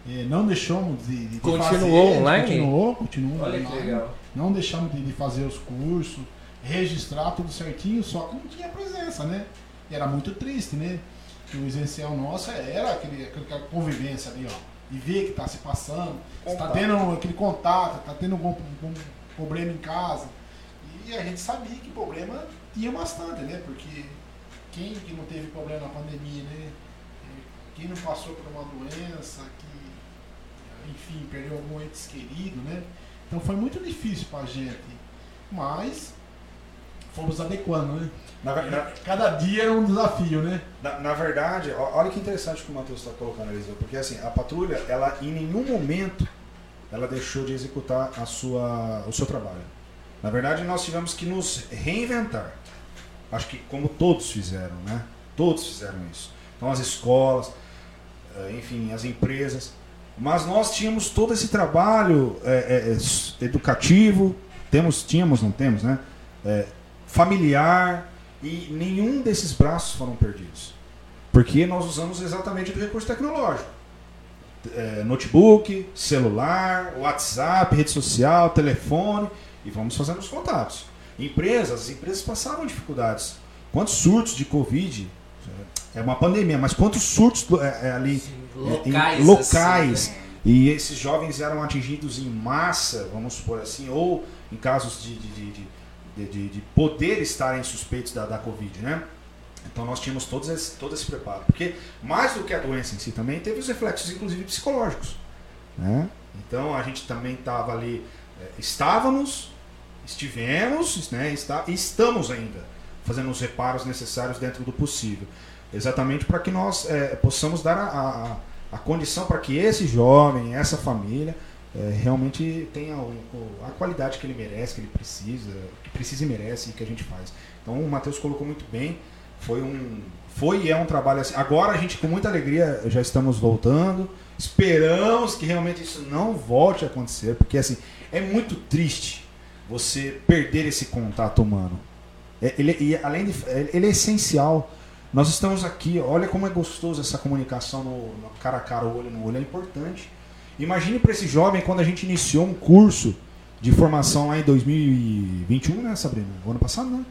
É, não deixamos de, de Continuou fazer, online? Continuou, continuou Olha que online. legal. Não deixamos de, de fazer os cursos, registrar tudo certinho, só que não tinha presença, né? E era muito triste, né? Que o essencial nosso era aquele, aquela convivência ali, ó. E ver que está se passando, está tendo aquele contato, está tendo algum, algum problema em casa. E a gente sabia que problema tinha bastante, né? Porque quem que não teve problema na pandemia, né? Quem não passou por uma doença, que, enfim, perdeu algum ente querido, né? Então foi muito difícil pra gente. Mas fomos adequando, né? Na, na- Cada dia era um desafio, né? na- na verdade, olha que interessante que o Matheus está colocando, Eliseu, porque assim, a patrulha, ela em nenhum momento ela deixou de executar a sua, o seu trabalho. Na verdade, nós tivemos que nos reinventar. Acho que como todos fizeram, né? Todos fizeram isso. Então as escolas, eh, enfim, as empresas. Mas nós tínhamos todo esse trabalho eh, s- educativo, temos, tínhamos, não temos, né? Eh, familiar, e nenhum desses braços foram perdidos. Porque nós usamos exatamente do recurso tecnológico. Eh, notebook, celular, WhatsApp, rede social, telefone, e vamos fazendo os contatos. Empresas, as empresas passavam dificuldades. Quantos surtos de Covid? É uma pandemia, mas quantos surtos é, é ali Locais. em locais. assim, né? E esses jovens eram atingidos em massa, vamos supor assim, ou em casos de, de, de, de, de- de- de poder estarem suspeitos da, da Covid, né? Então nós tínhamos todos esse, todo esse preparo. Porque mais do que a doença em si também, teve os reflexos, inclusive psicológicos. Né? Então a gente também estava ali, eh, estávamos, estivemos, né? Está, estamos ainda fazendo os reparos necessários dentro do possível. Exatamente para que nós eh, possamos dar a, a, a condição para que esse jovem, essa família, eh, realmente tenha o- a qualidade que ele merece, que ele precisa, precisa e merece e que a gente faz. Então o Matheus colocou muito bem. Foi um, foi e é um trabalho assim. Agora a gente com muita alegria já estamos voltando. Esperamos que realmente isso não volte a acontecer, porque assim é muito triste você perder esse contato humano. É- Ele, e além de, ele é essencial. Nós estamos aqui, olha como é gostoso essa comunicação no, no cara a cara, olho no olho, é importante. Imagine para esse jovem quando a gente iniciou um curso de formação lá em 2021, né, Sabrina? O ano passado, né?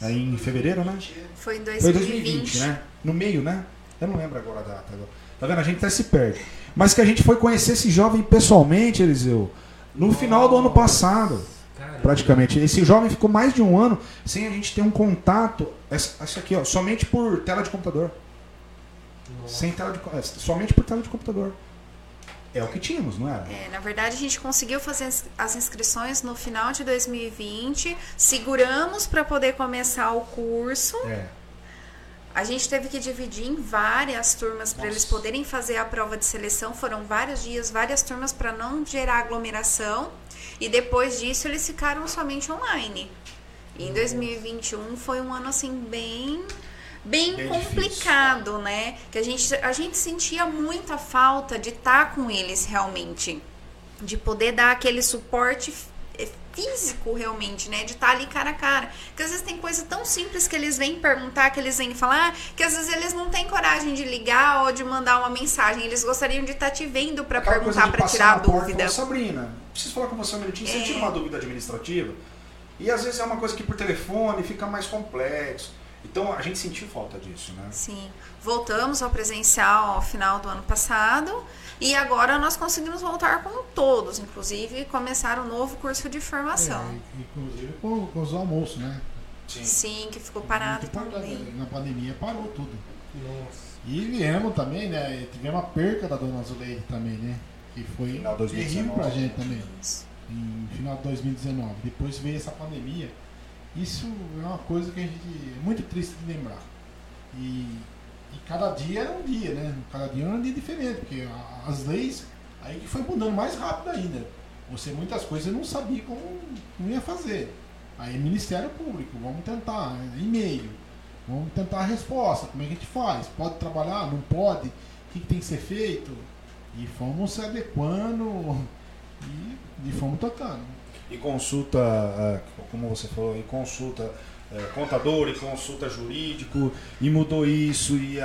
É em fevereiro, né? Foi em Foi 2020. 2020, né? No meio, né? Eu não lembro agora a data. agora. Tá vendo? A gente até se perde. Mas que a gente foi conhecer esse jovem pessoalmente, Eliseu, no final do ano passado, praticamente. Esse jovem ficou mais de um ano sem a gente ter um contato. Essa, essa aqui, ó, somente por tela de computador. Sem tela de, é, somente por tela de computador. É o que tínhamos, não era? É, na verdade, a gente conseguiu fazer as- inscrições no final de 2020, seguramos para poder começar o curso. É. A gente teve que dividir em várias turmas para eles poderem fazer a prova de seleção. Foram vários dias, várias turmas para não gerar aglomeração. E depois disso, eles ficaram somente online. E em 2021 foi um ano assim bem bem, Bem complicado, né? Que a gente a gente sentia muita falta de estar com eles realmente, de poder dar aquele suporte eh, físico realmente, né? De estar ali cara a cara. Porque às vezes tem coisa tão simples que eles vêm perguntar, que eles vêm falar, que às vezes eles não têm coragem de ligar ou de mandar uma mensagem. Eles gostariam de estar te vendo para perguntar, para tirar a porta dúvida. falar, Sabrina, preciso falar com você um minutinho. Você É. tira uma dúvida administrativa? E às vezes é uma coisa que por telefone fica mais complexo. Então a gente sentiu falta disso, né? Sim, voltamos ao presencial ao final do ano passado e agora nós conseguimos voltar com todos, inclusive começar um novo curso de formação. É, inclusive com, com os almoços, né? Sim, que ficou parado Muito importante, também. né? Na pandemia parou tudo. Nossa. E viemos também, né? Tivemos a perca da Dona Zuleide também, né? Que foi Final de 2019. terrível pra gente também. Em final de 2019. Depois veio essa pandemia. Isso é uma coisa que a gente. é muito triste de lembrar. E, e cada dia era um dia, né? Cada dia era um dia diferente, porque as leis aí que foi mudando mais rápido ainda. Você muitas coisas não sabia como, como ia fazer. Aí Ministério Público, vamos tentar, né? e-mail. Vamos tentar a resposta, como é que a gente faz? Pode trabalhar? Não pode? O que, que tem que ser feito? E fomos se adequando e, e fomos tocando. E consulta, ah, como você falou, e consulta é, contador e consulta jurídico, e mudou isso, e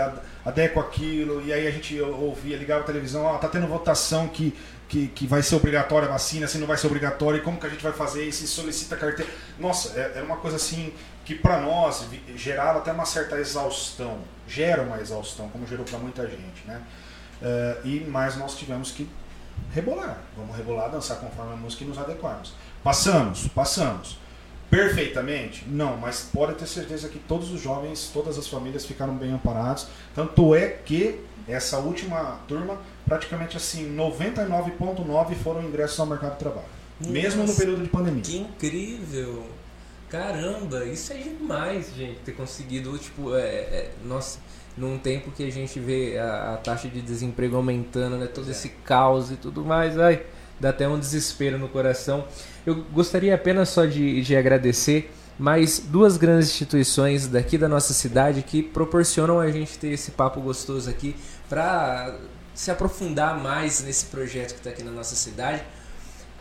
adequa aquilo, e aí a gente ouvia, ligava a televisão, ó, tá tendo votação que, que, que vai ser obrigatória a vacina, se não vai ser obrigatória, e como que a gente vai fazer, e se solicita carteira. Nossa, é, é uma coisa assim que para nós gerava até uma certa exaustão, gera uma exaustão, como gerou para muita gente, né? É, e mais nós tivemos que rebolar, vamos rebolar, dançar conforme a música e nos adequarmos. Passamos, passamos. Perfeitamente? Não, mas pode ter certeza que todos os jovens, todas as famílias ficaram bem amparados. Tanto é que essa última turma, praticamente assim, 99,9% foram ingressos ao mercado de trabalho. Nossa, mesmo no período de pandemia. Que incrível! Caramba, isso é demais, gente, ter conseguido, tipo, é, é, nossa, num tempo que a gente vê a, a taxa de desemprego aumentando, né? Todo é. esse caos e tudo mais, ai, dá até um desespero no coração. Eu gostaria apenas só de, de agradecer mais duas grandes instituições daqui da nossa cidade que proporcionam a gente ter esse papo gostoso aqui para se aprofundar mais nesse projeto que está aqui na nossa cidade.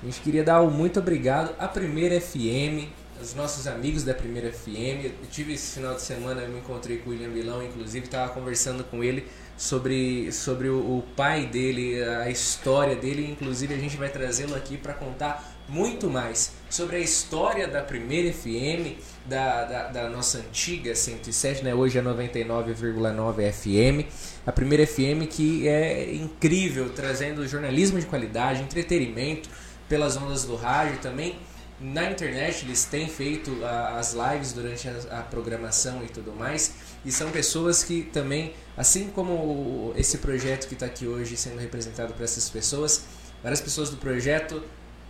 A gente queria dar um muito obrigado à Primeira FM, os nossos amigos da Primeira FM. Eu tive esse final de semana, eu me encontrei com o William Milão, inclusive estava conversando com ele sobre, sobre o, o, pai dele, a história dele. Inclusive a gente vai trazê-lo aqui para contar muito mais sobre a história da primeira FM, da, da, da nossa antiga 107, né? hoje é 99,9 FM. A primeira FM que é incrível, trazendo jornalismo de qualidade, entretenimento pelas ondas do rádio também. Na internet eles têm feito as lives durante a, programação e tudo mais. E são pessoas que também, assim como esse projeto que está aqui hoje sendo representado por essas pessoas, várias pessoas do projeto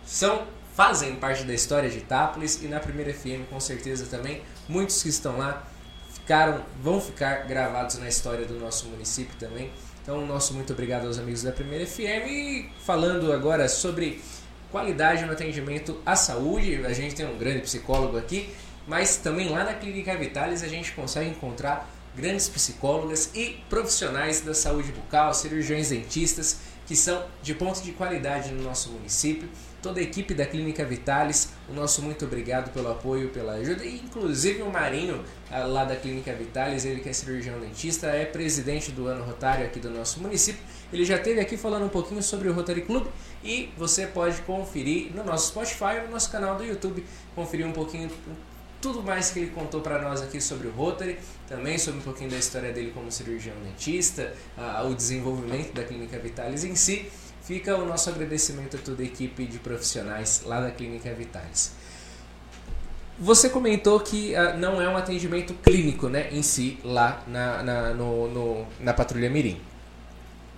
são fazem parte da história de Itápolis e na primeira FM com certeza também muitos que estão lá ficaram vão ficar gravados na história do nosso município também. Então, nosso muito obrigado aos amigos da Primeira FM e falando agora sobre qualidade no atendimento à saúde. A gente tem um grande psicólogo aqui, mas também lá na Clínica Vitalis a gente consegue encontrar grandes psicólogas e profissionais da saúde bucal, cirurgiões dentistas que são de ponto de qualidade no nosso município toda a equipe da Clínica Vitalis, o nosso muito obrigado pelo apoio, pela ajuda, e inclusive o Marinho, ah, lá da Clínica Vitalis, ele que é cirurgião dentista, é presidente do ano rotário aqui do nosso município. Ele já esteve aqui falando um pouquinho sobre o Rotary Club e você pode conferir no nosso Spotify no nosso canal do YouTube, conferir um pouquinho tudo mais que ele contou para nós aqui sobre o Rotary, também sobre um pouquinho da história dele como cirurgião dentista, o desenvolvimento da Clínica Vitalis em si. Fica o nosso agradecimento a toda a equipe de profissionais lá da Clínica Vitalis. Você comentou que uh, não é um atendimento clínico né, em si lá na, na, no, no, na Patrulha Mirim.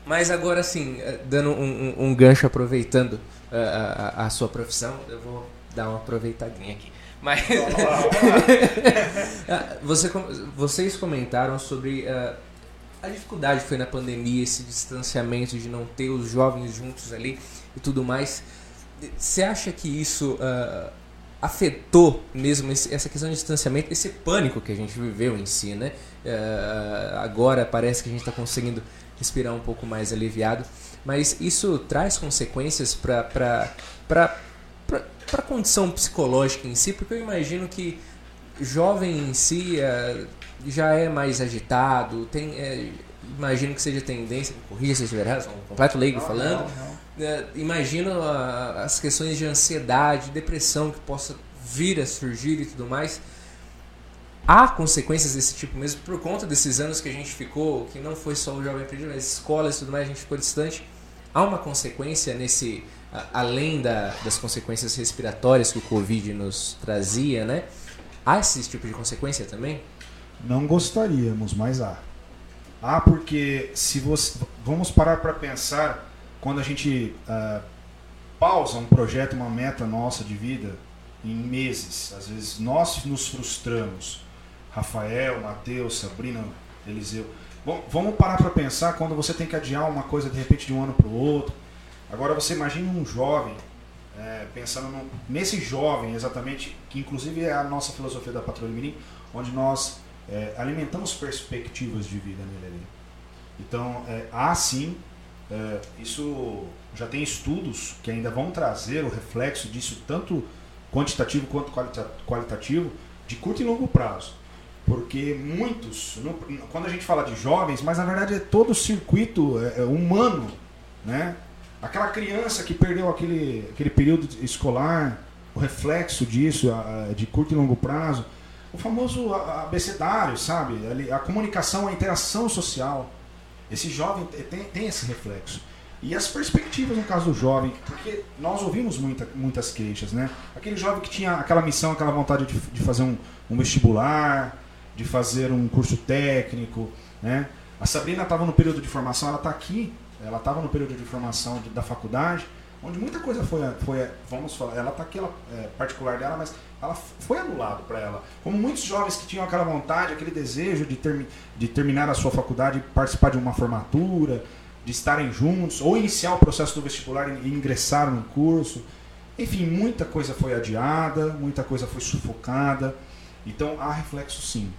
Mas agora sim, uh, dando um, um, um, gancho, aproveitando uh, a, a, sua profissão, eu vou dar uma aproveitadinha aqui. Mas você, vocês comentaram sobre a dificuldade foi na pandemia, esse distanciamento de não ter os jovens juntos ali e tudo mais. Você acha que isso uh, afetou mesmo esse, essa questão de distanciamento, esse pânico que a gente viveu em si, né? Uh, agora parece que a gente está conseguindo respirar um pouco mais aliviado, mas isso traz consequências para a condição psicológica em si, porque eu imagino que jovem em si uh, já é mais agitado, tem, é, imagino que seja tendência, corrija se eu estiver errado, um completo leigo não, falando, não, não. É, imagino a, as questões de ansiedade, depressão que possa vir a surgir e tudo mais. Há consequências desse tipo mesmo por conta desses anos que a gente ficou, que não foi só o jovem aprendiz, mas escolas e tudo mais, a gente ficou distante. Há uma consequência nesse, além da, das consequências respiratórias que o Covid nos trazia, né? Há esse tipo de consequência também? Não gostaríamos, mas há. Há porque se você. Vamos parar para pensar quando a gente uh, pausa um projeto, uma meta nossa de vida em meses. Às vezes nós nos frustramos. Rafael, Mateus, Sabrina, Eliseu. Bom, vamos parar para pensar quando você tem que adiar uma coisa de repente de um ano para o outro. Agora você imagina um jovem, é, pensando no, nesse jovem exatamente, que inclusive é a nossa filosofia da Patrulha Mirim, onde nós é, alimentamos perspectivas de vida nele ali. Então, é, há sim, é, isso já tem estudos que ainda vão trazer o reflexo disso, tanto quantitativo quanto qualitativo, de curto e longo prazo. Porque muitos, no- quando a gente fala de jovens, mas na verdade é todo o circuito é, é, humano, né? Aquela criança que perdeu aquele, aquele período escolar, o reflexo disso, a- a- de curto e longo prazo, o famoso a- abecedário, sabe? Ali, A comunicação, a interação social. Esse jovem te- tem, tem esse reflexo. E as perspectivas no caso do jovem, porque nós ouvimos muita, muitas queixas, né? Aquele jovem que tinha aquela missão, aquela vontade de, de fazer um, um vestibular, de fazer um curso técnico, né? A Sabrina estava no período de formação, ela está aqui, ela estava no período de formação de- da faculdade, onde muita coisa foi, foi vamos falar, ela está aqui, ela, é, particular dela, mas ela foi anulado para ela. Como muitos jovens que tinham aquela vontade, aquele desejo de, termi, de terminar a sua faculdade, participar de uma formatura, de estarem juntos, ou iniciar o processo do vestibular e ingressar no curso. Enfim, muita coisa foi adiada, muita coisa foi sufocada. Então há reflexo sim.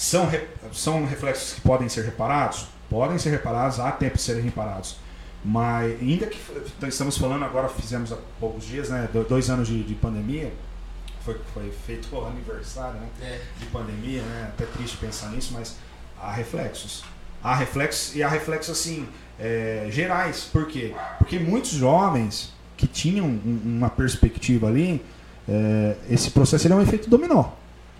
São, re- são reflexos que podem ser reparados? Podem ser reparados, há tempo de serem reparados. Mas ainda que então, estamos falando agora, fizemos há poucos dias, né, do- dois anos de, de pandemia, foi, foi feito o aniversário né, de pandemia, né, até triste pensar nisso, mas há reflexos. Há reflexos e há reflexos assim, é, gerais. Por quê? Porque muitos jovens que tinham um- uma perspectiva ali, é, esse processo é um efeito dominó.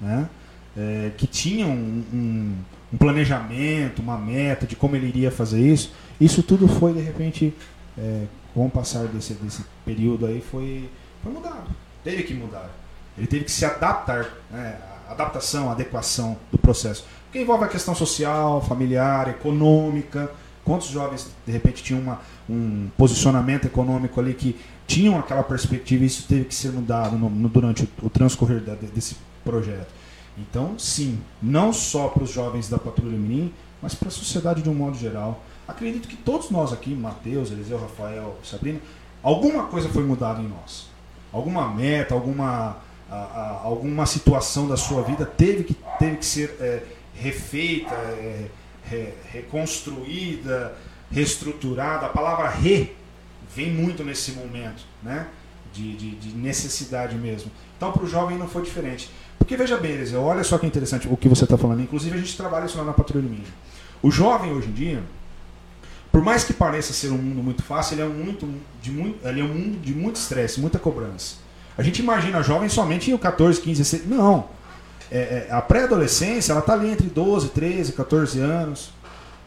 Né? É, que tinham um, um- um planejamento, uma meta de como ele iria fazer isso. Isso tudo foi, de repente, é, com o passar desse, desse período aí, foi, foi mudado. Teve que mudar. Ele teve que se adaptar, né? adaptação, adequação do processo. Porque envolve a questão social, familiar, econômica. Quantos jovens, de repente, tinham uma, um posicionamento econômico ali que tinham aquela perspectiva e isso teve que ser mudado no- no- durante o, o transcorrer da- desse projeto. Então, sim, não só para os jovens da Patrulha Mirim, mas para a sociedade de um modo geral. Acredito que todos nós aqui, Matheus, Eliseu, Rafael, Sabrina, alguma coisa foi mudada em nós. Alguma meta, alguma, a- a- alguma situação da sua vida teve que, teve que ser é, refeita, é, re- reconstruída, reestruturada. A palavra re vem muito nesse momento, né? De, de, de necessidade mesmo. Então, para o jovem não foi diferente. Porque veja bem, Eliseu, olha só que interessante o que você está falando. Inclusive, a gente trabalha isso lá na Patrulha Minha. O jovem hoje em dia, por mais que pareça ser um mundo muito fácil, ele é um, muito, de muito, ele é um mundo de muito estresse, muita cobrança. A gente imagina jovem somente em 14, 15, 16. Não. É, é, a pré-adolescência, ela está ali entre 12, 13, 14 anos.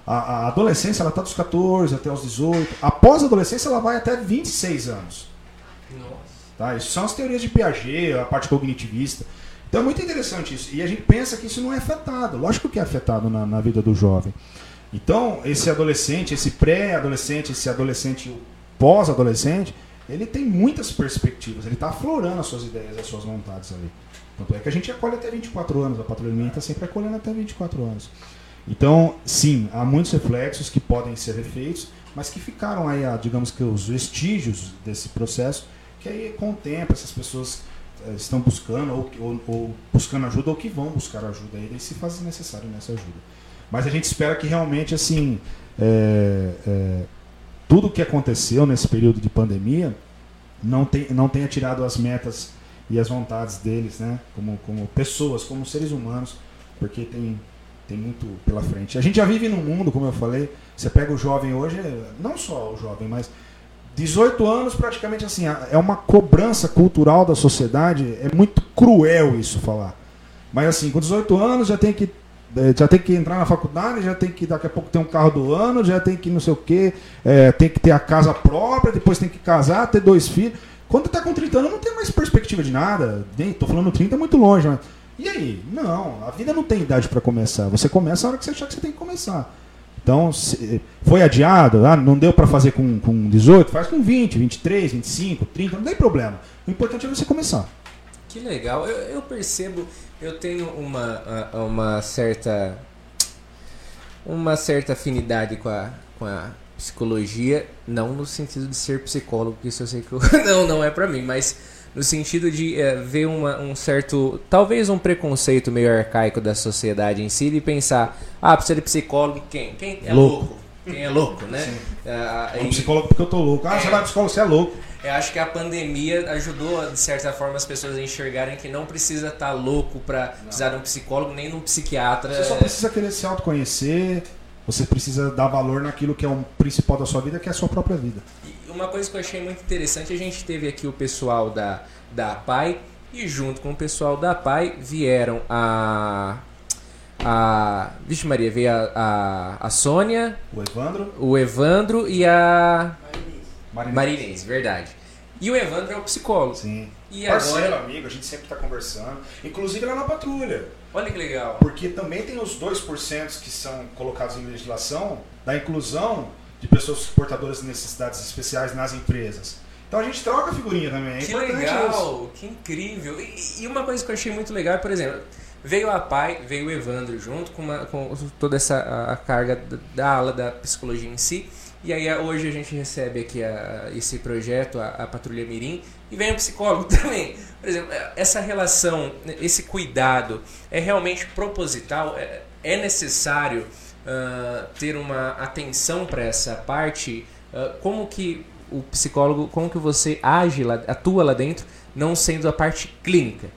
A, a adolescência, ela está dos 14 até os 18. Após a adolescência, ela vai até 26 anos. Nossa. Tá? Isso são as teorias de Piaget, a parte cognitivista. Então é muito interessante isso. E a gente pensa que isso não é afetado. Lógico que é afetado na, na vida do jovem. Então, esse adolescente, esse pré-adolescente, esse adolescente pós-adolescente, ele tem muitas perspectivas. Ele está aflorando as suas ideias, as suas vontades ali. Tanto é que a gente acolhe até 24 anos. A patrulha está sempre acolhendo até 24 anos. Então, sim, há muitos reflexos que podem ser refeitos, mas que ficaram aí, digamos que os vestígios desse processo, que aí com o tempo essas pessoas estão buscando ou, ou- ou buscando ajuda ou que vão buscar ajuda aí, se faz necessário nessa ajuda. Mas a gente espera que realmente assim é, é, tudo que aconteceu nesse período de pandemia não, tem, não tenha tirado as metas e as vontades deles, né? Como, como pessoas, como seres humanos, porque tem, tem muito pela frente. A gente já vive num mundo, como eu falei, você pega o jovem hoje, não só o jovem, mas 18 anos praticamente assim, é uma cobrança cultural da sociedade, é muito cruel isso falar. Mas assim, com 18 anos já tem que eh, já tem que entrar na faculdade, já tem que daqui a pouco ter um carro do ano, já tem que não sei o que, tem que ter a casa própria, depois tem que casar, ter dois filhos. Quando tá com 30 anos não tem mais perspectiva de nada. Nem, tô falando 30 é muito longe, mas. E aí? Não, a vida não tem idade para começar. Você começa a hora que você achar que você tem que começar. Então, foi adiado, ah, não deu para fazer com, com 18, faz com 20, 23, 25, 30, não tem problema. O importante é você começar. Que legal. Eu, eu percebo, eu tenho uma, uma certa uma certa afinidade com a, com a psicologia, não no sentido de ser psicólogo, porque isso eu sei que eu, não, não é pra mim, mas no sentido de eh, ver uma, um certo, talvez um preconceito meio arcaico da sociedade em si e pensar, ah, precisa de psicólogo quem? Quem é Louco. louco? quem é louco, né? Ah, Um e- psicólogo porque eu tô louco. Ah, você vai psicólogo, você é louco. Eu acho que a pandemia ajudou, de certa forma, as pessoas a enxergarem que não precisa estar louco para precisar de um psicólogo nem de um psiquiatra. Você só precisa querer se autoconhecer, você precisa dar valor naquilo que é o principal da sua vida, que é a sua própria vida. Uma coisa que eu achei muito interessante, a gente teve aqui o pessoal da, da PAI e junto com o pessoal da PAI vieram a. a Vixe Maria, veio a, a, a Sônia, O Evandro, o Evandro e a Marinês. Marinês, verdade. E o Evandro é o psicólogo. Sim. E Parceiro, agora. amigo, a gente sempre tá conversando. Inclusive lá na patrulha. Olha que legal. Porque também tem os 2% que são colocados em legislação da inclusão de pessoas portadoras de necessidades especiais nas empresas. Então a gente troca figurinha também. É Que importante isso. legal, que incrível. E, e uma coisa que eu achei muito legal, por exemplo, veio a pai, veio o Evandro junto com, uma- com toda essa a, a carga da, da ala da psicologia em si. E aí hoje a gente recebe aqui a- esse projeto, a, a Patrulha Mirim, e vem o psicólogo também. Por exemplo, essa relação, esse cuidado é realmente proposital? É, é necessário ah, ter uma atenção para essa parte? Ah, como que o psicólogo, como que você age lá, atua lá dentro, não sendo a parte clínica?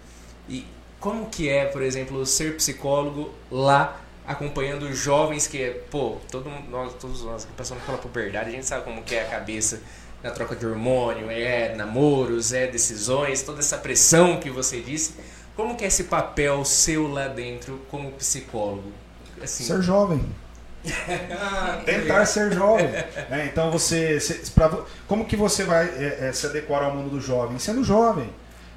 E como que é, por exemplo, ser psicólogo lá acompanhando jovens que, pô, todo nós, todos nós que passamos pela puberdade, a gente sabe como que é a cabeça na troca de hormônio, é namoros, é decisões, toda essa pressão que você disse. Como que é esse papel seu lá dentro como psicólogo? Assim, Ser jovem. Tentar ser jovem. né? Então você. se- pra como que você vai é, é, se adequar ao mundo do jovem? Sendo jovem.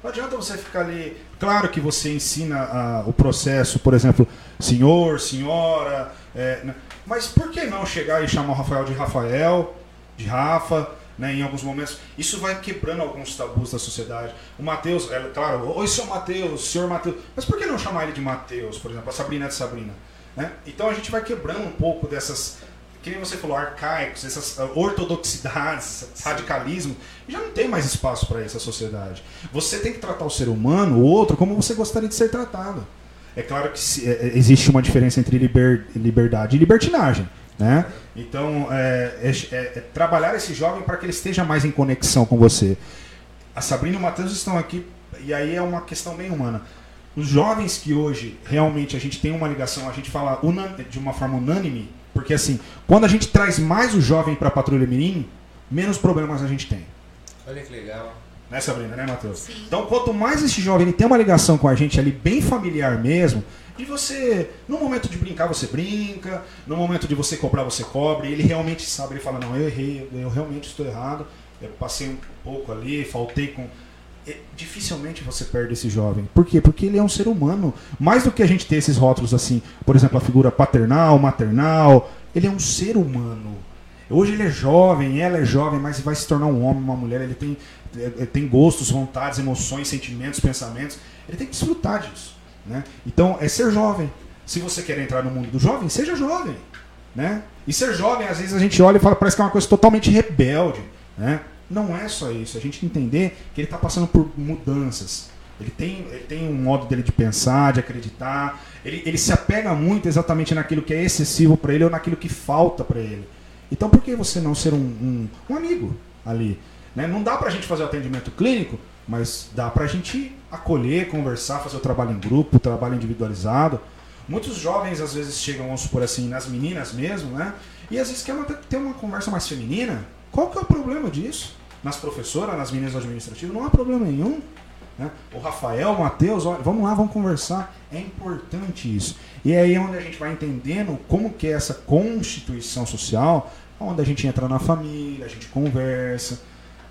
Não adianta você ficar ali. Claro que você ensina ah, o processo, por exemplo, senhor, senhora. é, né? mas por que não chegar e chamar o Rafael de Rafael, de Rafa? Né, em alguns momentos, isso vai quebrando alguns tabus da sociedade. O Matheus, é, claro, oi, seu Matheus, senhor Matheus, mas por que não chamar ele de Matheus, por exemplo, a Sabrina é de Sabrina? Né? Então a gente vai quebrando um pouco dessas, que nem você falou, arcaicos, essas ah, ortodoxidades, radicalismo, e já não tem mais espaço para essa sociedade. Você tem que tratar o ser humano, o outro, como você gostaria de ser tratado. É claro que é, é, existe uma diferença entre liber- liberdade e libertinagem. Né? Então, é, é- é- é trabalhar esse jovem para que ele esteja mais em conexão com você. A Sabrina e o Matheus estão aqui, e aí é uma questão bem humana. Os jovens que hoje realmente a gente tem uma ligação, a gente fala de uma forma unânime, porque assim, quando a gente traz mais o jovem para a Patrulha Mirim, menos problemas a gente tem. Olha que legal. Né, Sabrina, né, Matheus? Sim. Então, quanto mais esse jovem ele tem uma ligação com a gente ali, bem familiar mesmo, de você, no momento de brincar, você brinca, no momento de você cobrar, você cobre, ele realmente sabe, ele fala, não, eu errei, eu realmente estou errado, eu passei um pouco ali, faltei com. É, Dificilmente você perde esse jovem. Por quê? Porque ele é um ser humano. Mais do que a gente ter esses rótulos assim, por exemplo, a figura paternal, maternal, ele é um ser humano. Hoje ele é jovem, ela é jovem, mas vai se tornar um homem, uma mulher. Ele tem, eh, tem gostos, vontades, emoções, sentimentos, pensamentos. Ele tem que desfrutar disso. Né? Então, é ser jovem. Se você quer entrar no mundo do jovem, seja jovem. Né? E ser jovem, às vezes a gente olha e fala, parece que é uma coisa totalmente rebelde. Né? Não é só isso. A gente entender que ele está passando por mudanças. Ele tem, ele tem um modo dele de pensar, de acreditar. Ele, ele se apega muito exatamente naquilo que é excessivo para ele ou naquilo que falta para ele. Então por que você não ser um, um, um amigo ali? Né? Não dá pra gente fazer o atendimento clínico, mas dá pra gente acolher, conversar, fazer o trabalho em grupo, trabalho individualizado. Muitos jovens às vezes chegam, vamos supor assim, nas meninas mesmo, né? E às vezes ter- ter uma conversa mais feminina. Qual que é o problema disso? Nas professoras, nas meninas do administrativo, não há problema nenhum. Né? O Rafael, o Matheus, olha, vamos lá, vamos conversar. É importante isso. E é aí onde a gente vai entendendo como que é essa constituição social, onde a gente entra na família, a gente conversa,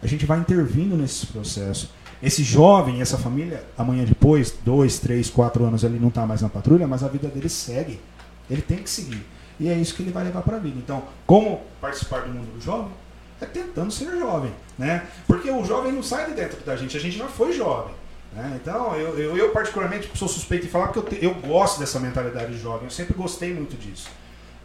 a gente vai intervindo nesses processos. Esse jovem, essa família, amanhã depois, dois, três, quatro anos, ele não está mais na patrulha, mas a vida dele segue. Ele tem que seguir. E é isso que ele vai levar para a vida. Então, como participar do mundo do jovem? É tentando ser jovem, né? Porque o jovem não sai de dentro da gente, a gente já foi jovem. né? Então, eu, eu, eu particularmente sou suspeito em falar porque eu, te- eu gosto dessa mentalidade de jovem, eu sempre gostei muito disso.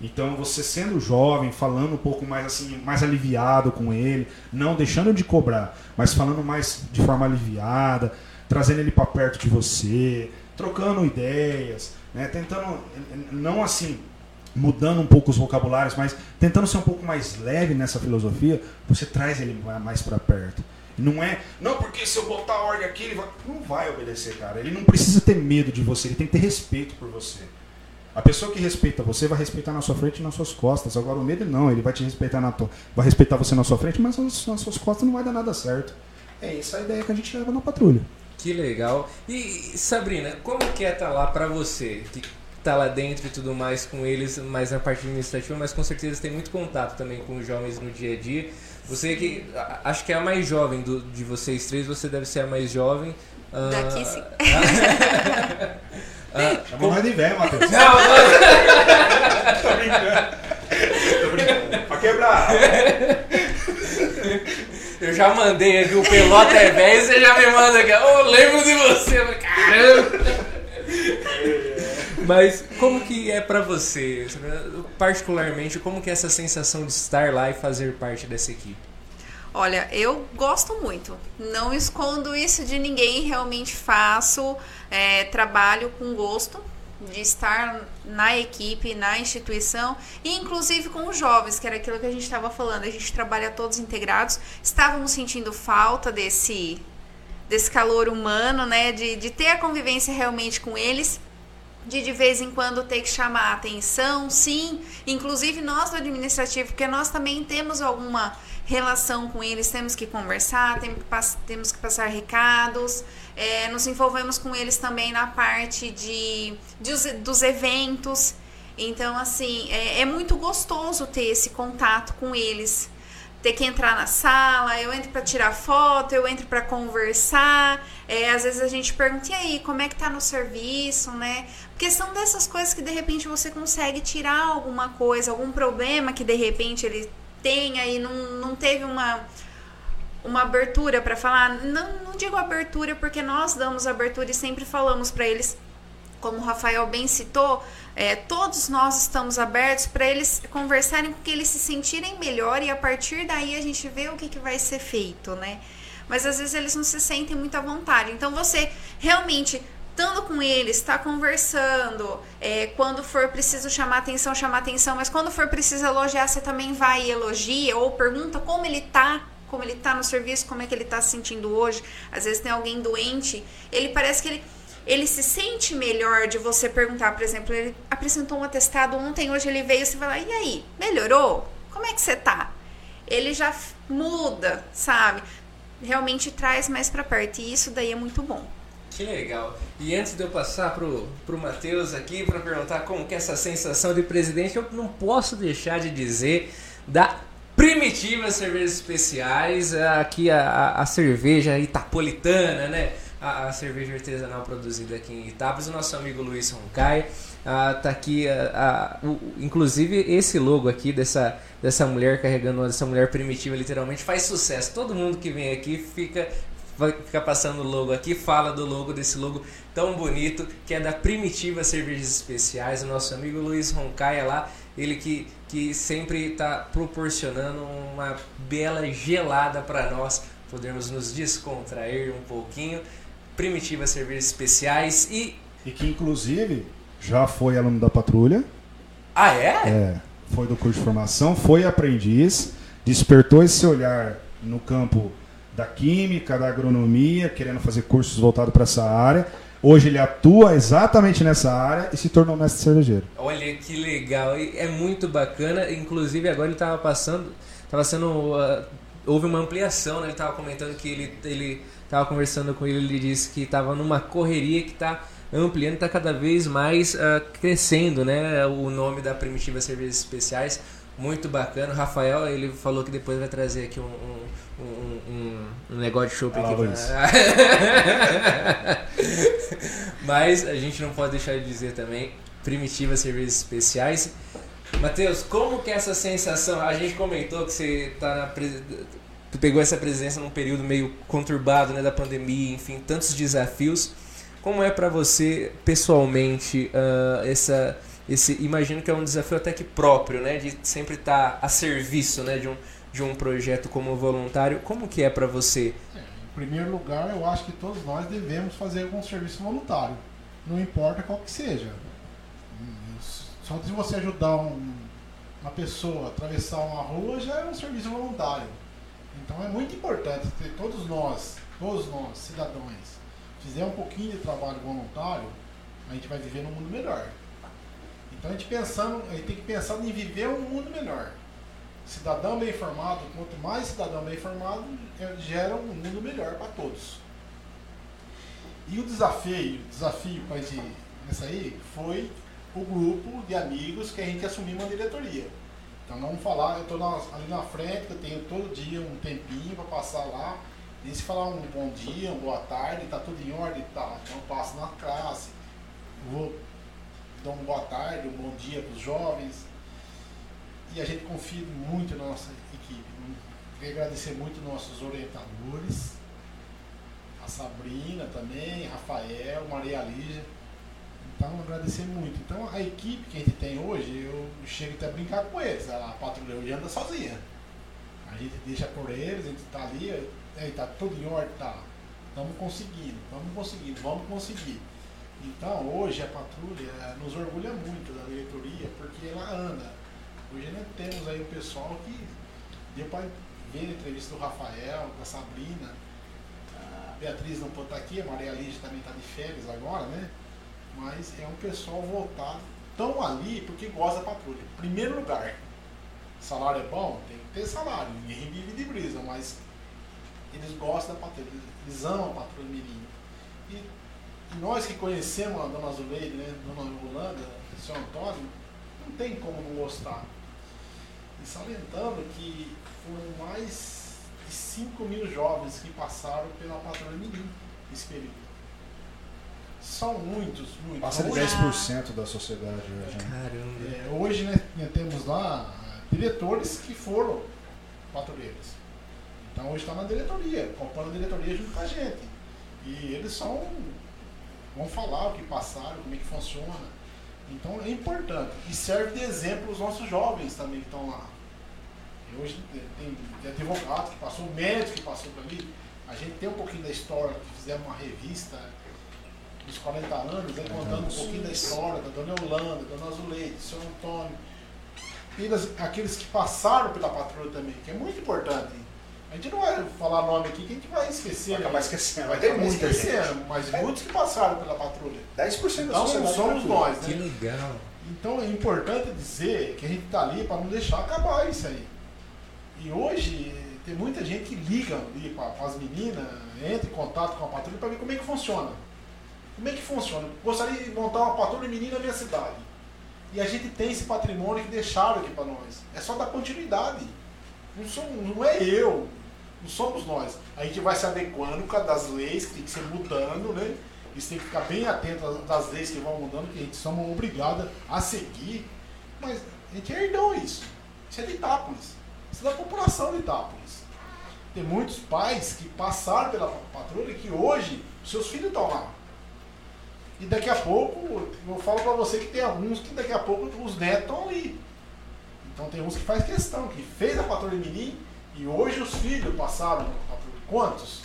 Então, você sendo jovem, falando um pouco mais assim, mais aliviado com ele, não deixando de cobrar, mas falando mais de forma aliviada, trazendo ele para perto de você, trocando ideias, né? tentando não assim mudando um pouco os vocabulários, mas tentando ser um pouco mais leve nessa filosofia, você traz ele mais para perto. Não é, não porque se eu botar a ordem aqui, ele vai, não vai obedecer, cara. Ele não precisa ter medo de você, ele tem que ter respeito por você. A pessoa que respeita você vai respeitar na sua frente e nas suas costas. Agora o medo não, ele vai te respeitar na tua, vai respeitar você na sua frente, mas nas suas costas não vai dar nada certo. É essa a ideia que a gente leva na patrulha. Que legal. E Sabrina, como que é estar tá lá para você? Que tá lá dentro e tudo mais com eles, mais na parte administrativa, mas com certeza tem muito contato também com os jovens no dia a dia. Você que acho que é a mais jovem do, de vocês três, você deve ser a mais jovem. Uh, Daqui sim. Ah, Chama mais de velho, Matheus. Não, não. Tô brincando. Tô brincando. Pra quebrar. Eu já mandei aqui o pelota é velho, você já me manda aqui. Oh, lembro de você. Caramba. Mas como que é para você, particularmente, como que é essa sensação de estar lá e fazer parte dessa equipe? Olha, eu gosto muito. Não escondo isso de ninguém. Realmente faço é, trabalho com gosto de estar na equipe, na instituição e inclusive com os jovens, que era aquilo que a gente estava falando. A gente trabalha todos integrados. Estávamos sentindo falta desse desse calor humano, né? De, de ter a convivência realmente com eles de de vez em quando ter que chamar a atenção, sim, inclusive nós do administrativo, porque nós também temos alguma relação com eles, temos que conversar, temos que, temos que passar recados, é, nos envolvemos com eles também na parte de, de dos eventos. Então, assim, é, é muito gostoso ter esse contato com eles ter que entrar na sala, eu entro para tirar foto, eu entro para conversar. É, às vezes a gente pergunta, e aí, como é que tá no serviço, né? Porque são dessas coisas que de repente você consegue tirar alguma coisa, algum problema que de repente ele tenha e não, não teve uma, uma abertura para falar. Não, não digo abertura porque nós damos abertura e sempre falamos para eles, como o Rafael bem citou, é, todos nós estamos abertos para eles conversarem, porque eles se sentirem melhor e a partir daí a gente vê o que, que vai ser feito, né? Mas às vezes eles não se sentem muito à vontade. Então você realmente estando com eles, está conversando, é, quando for preciso chamar atenção, chamar atenção, mas quando for preciso elogiar, você também vai e elogia ou pergunta como ele tá, como ele tá no serviço, como é que ele tá se sentindo hoje. Às vezes tem alguém doente, ele parece que ele ele se sente melhor de você perguntar, por exemplo, ele apresentou um atestado ontem, hoje ele veio, você vai lá, e aí, melhorou? Como é que você tá? Ele já muda, sabe? Realmente traz mais para perto e isso daí é muito bom. Que legal. E antes de eu passar pro, pro Matheus aqui para perguntar como que é essa sensação de presidente, eu não posso deixar de dizer da Primitiva Cervejas Especiais, aqui a, a cerveja itapolitana, né? A, a, cerveja artesanal produzida aqui em Itápolis, o nosso amigo Luiz Roncaia. Ah, tá aqui, ah, o, inclusive esse logo aqui dessa, dessa mulher carregando, dessa mulher primitiva, literalmente faz sucesso. Todo mundo que vem aqui fica vai ficar passando o logo aqui, fala do logo, desse logo tão bonito, que é da Primitiva Cervejas Especiais, o nosso amigo Luiz Roncaia lá, ele que, que sempre está proporcionando uma bela gelada para nós podermos nos descontrair um pouquinho. Primitiva Cervejas Especiais e... E que inclusive já foi aluno da patrulha. Ah, é? É, foi do curso de formação, foi aprendiz, despertou esse olhar no campo da química, da agronomia, querendo fazer cursos voltados para essa área. Hoje ele atua exatamente nessa área e se tornou mestre cervejeiro. Olha que legal, é muito bacana. Inclusive agora ele estava passando, estava sendo, uh, houve uma ampliação, né? Ele estava comentando que ele ele estava conversando com ele, ele disse que estava numa correria que está ampliando, está cada vez mais uh, crescendo, né? O nome da Primitiva Cervejas Especiais muito bacana. O Rafael, ele falou que depois vai trazer aqui um, um, um, um negócio de chopp aqui. Pra... Mas a gente não pode deixar de dizer também, primitivas cervejas especiais. Matheus, como que é essa sensação? A gente comentou que você tá na tu pegou essa presença num período meio conturbado, né, da pandemia, enfim, tantos desafios. Como é para você pessoalmente uh, essa esse imagino que é um desafio até que próprio, né, de sempre estar a serviço, né, de um de um projeto como voluntário. Como que é para você? É, em primeiro lugar, eu acho que todos nós devemos fazer algum serviço voluntário, não importa qual que seja. Só de você ajudar um- uma pessoa a atravessar uma rua já é um serviço voluntário. Então é muito importante ter todos nós, todos nós, cidadãos, fizer um pouquinho de trabalho voluntário, a gente vai viver num mundo melhor. Então a gente pensando, a gente tem que pensar em viver um mundo melhor. Cidadão bem informado, quanto mais cidadão bem informado, eh, gera um mundo melhor para todos. E o desafio, desafio para nessa aí foi o grupo de amigos que a gente assumiu uma diretoria. Então vamos falar, eu estou ali na frente, eu tenho todo dia um tempinho para passar lá, e se falar um bom dia, uma boa tarde, tá tudo em ordem, tá. Então eu passo na classe, vou dar uma boa tarde, um bom dia para os jovens. E a gente confia muito na nossa equipe. Queria agradecer muito nossos orientadores, a Sabrina também, Rafael, Maria Lígia. Então, agradecer muito. Então, a equipe que a gente tem hoje, eu chego até a brincar com eles. A patrulha hoje anda sozinha. A gente deixa por eles, a gente tá ali, aí tá tudo em ordem, tá. Estamos conseguindo, estamos conseguindo, vamos conseguir. Então, hoje a patrulha eh, nos orgulha muito da diretoria, porque ela anda. Hoje nós temos aí o pessoal que deu para ver a entrevista do Rafael, da Sabrina, a Beatriz não pode estar aqui, a Maria Lígia também está de férias agora, né? Mas é um pessoal voltado, tão ali porque gosta da patrulha. Primeiro lugar, salário é bom? Tem que ter salário, ninguém vive de brisa, mas eles gostam da patrulha, eles amam a patrulha Mirim. E, e nós que conhecemos a dona Zuleide, né, dona Holanda, o senhor Antônio, não tem como não gostar. E salientando que foram mais de 5 mil jovens que passaram pela patrulha Mirim nesse período. São muitos, muitos. Passa de Hoje- 10% da sociedade hoje. né? Caramba. é, hoje né, nós temos lá ah, diretores que foram patrulheiros. Então hoje está na diretoria, comprando a diretoria junto com a gente. E eles são. vão falar o que passaram, como é que funciona. Então é importante. E serve de exemplo os nossos jovens também que estão lá. E hoje tem, tem advogado que passou, médico que passou por ali. A gente tem um pouquinho da história, fizemos uma revista dos 40 anos, né, contando um pouquinho da história da Dona Holanda, da Dona Azuleide, do Sr. Antônio. E das- aqueles que passaram pela patrulha também, que é muito importante. A gente não vai falar nome aqui que a gente vai esquecer. Vai né? acabar esquecendo. Vai acabar muita gente. esquecendo, mas muitos que passaram pela patrulha. 10% da Então sociedade. somos tranquila. nós, Que né? legal. Então é importante dizer que a gente está ali para não deixar acabar isso aí. E hoje tem muita gente que liga ali para as meninas, entra em contato com a patrulha para ver como é que funciona. Como é que funciona? Gostaria de montar uma patrulha menina na minha cidade. E a gente tem esse patrimônio que deixaram aqui para nós. É só dar continuidade. Não, somos, não é eu, não somos nós. A gente vai se adequando com a das leis que tem que ser mudando, né? Isso tem que ficar bem atento às- leis que vão mudando, que a gente somos obrigados a seguir. Mas a gente herdou isso. Isso é de Itápolis. Isso é da população de Itápolis. Tem muitos pais que passaram pela patrulha que hoje seus filhos estão lá. E daqui a pouco, eu falo pra você que tem alguns que daqui a pouco os netos estão ali. Então tem uns que faz questão, que fez a patrulha Mirim e hoje os filhos passaram. Quantos?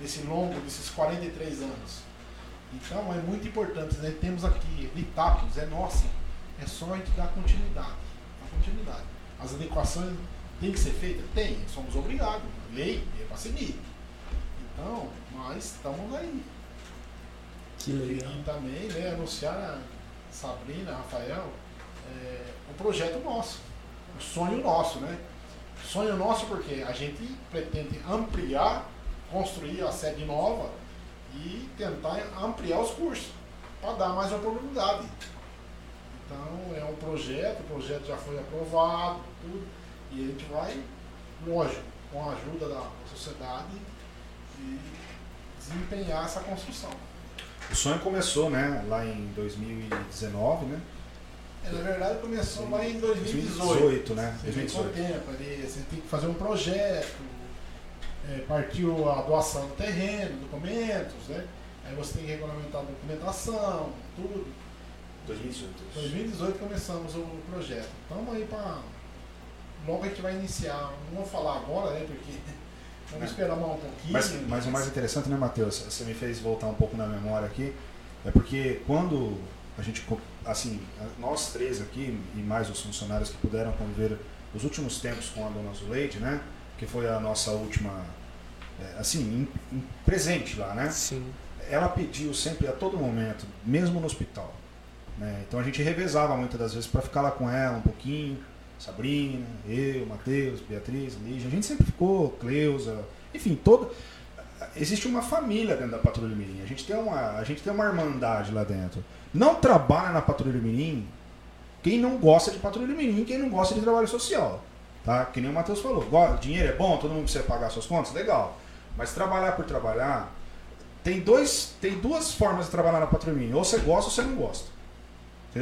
Nesse longo, desses 43 anos. Então é muito importante, né? temos aqui, Itápolis, é nossa. É só a gente dar continuidade. Dar continuidade. As adequações têm que ser feitas? Tem, somos obrigados. Lei é para seguir. Então, mas estamos aí. Que E também né, anunciar a Sabrina, Rafael, é, o projeto nosso, o sonho nosso, né? Sonho nosso porque a gente pretende ampliar, construir a sede nova e tentar ampliar os cursos para dar mais oportunidade. Então é um projeto, o projeto já foi aprovado, tudo, e a gente vai, lógico, com a ajuda da sociedade, e desempenhar essa construção. O sonho começou, né, lá em 2019, né? É, na verdade começou lá em 2018. 2018, né? Você vê com o 2018. tempo ali, você tem que fazer um projeto, é, partiu a doação do terreno, documentos, né? Aí você tem que regulamentar a documentação, tudo. 2018. 2018 começamos o projeto. Estamos aí para. Logo a gente vai iniciar. Não vou falar agora, né? Porque vamos esperar mais um pouquinho. Mas, mas o mais interessante, né, Matheus? Você me fez voltar um pouco na memória aqui. É porque quando a gente assim, nós três aqui e mais os funcionários que puderam conviver os últimos tempos com a dona Zuleide, né? Que foi a nossa última, é, assim, em, em presente lá, né? Sim. Ela pediu sempre a todo momento, mesmo no hospital. Né? Então a gente revezava muitas das vezes para ficar lá com ela um pouquinho. Sabrina, eu, Matheus, Beatriz, Lígia. A gente sempre ficou, Cleusa, enfim, toda. Existe uma família dentro da Patrulha Mirim. A gente tem uma, a gente tem uma irmandade lá dentro. Não trabalha na Patrulha Mirim quem não gosta de Patrulha Mirim, quem não gosta de trabalho social. Tá? Que nem o Matheus falou. Dinheiro é bom, todo mundo precisa pagar suas contas, legal. Mas trabalhar por trabalhar, tem, dois, tem duas formas de trabalhar na Patrulha Mirim. Ou você gosta ou você não gosta.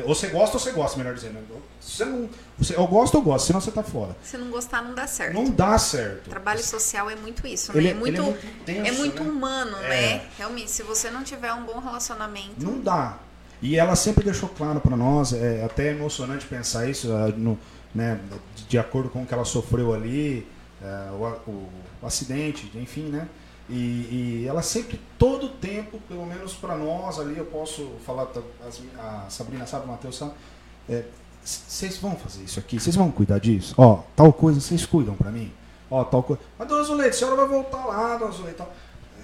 Ou você gosta ou você gosta, melhor dizendo. Se você não, você, eu gosto ou gosto, senão você tá fora. Se não gostar, não dá certo. Não dá certo. Trabalho social é muito isso, Ele- né? É muito, ele é muito intenso, é muito né? humano, É. né? Realmente, se você não tiver um bom relacionamento, Não dá. E ela sempre deixou claro para nós, é até emocionante pensar isso, é, no- né, de- acordo com o que ela sofreu ali, é, o, o- o acidente, enfim, né? E, e ela sempre, todo tempo, pelo menos para nós ali, eu posso falar, a Sabrina sabe, o Matheus sabe, é, vocês vão fazer isso aqui, vocês vão cuidar disso? Ó, tal coisa, vocês cuidam para mim? Ó, tal coisa. Mas, dona Zuleide, a senhora vai voltar lá, dona Zuleide.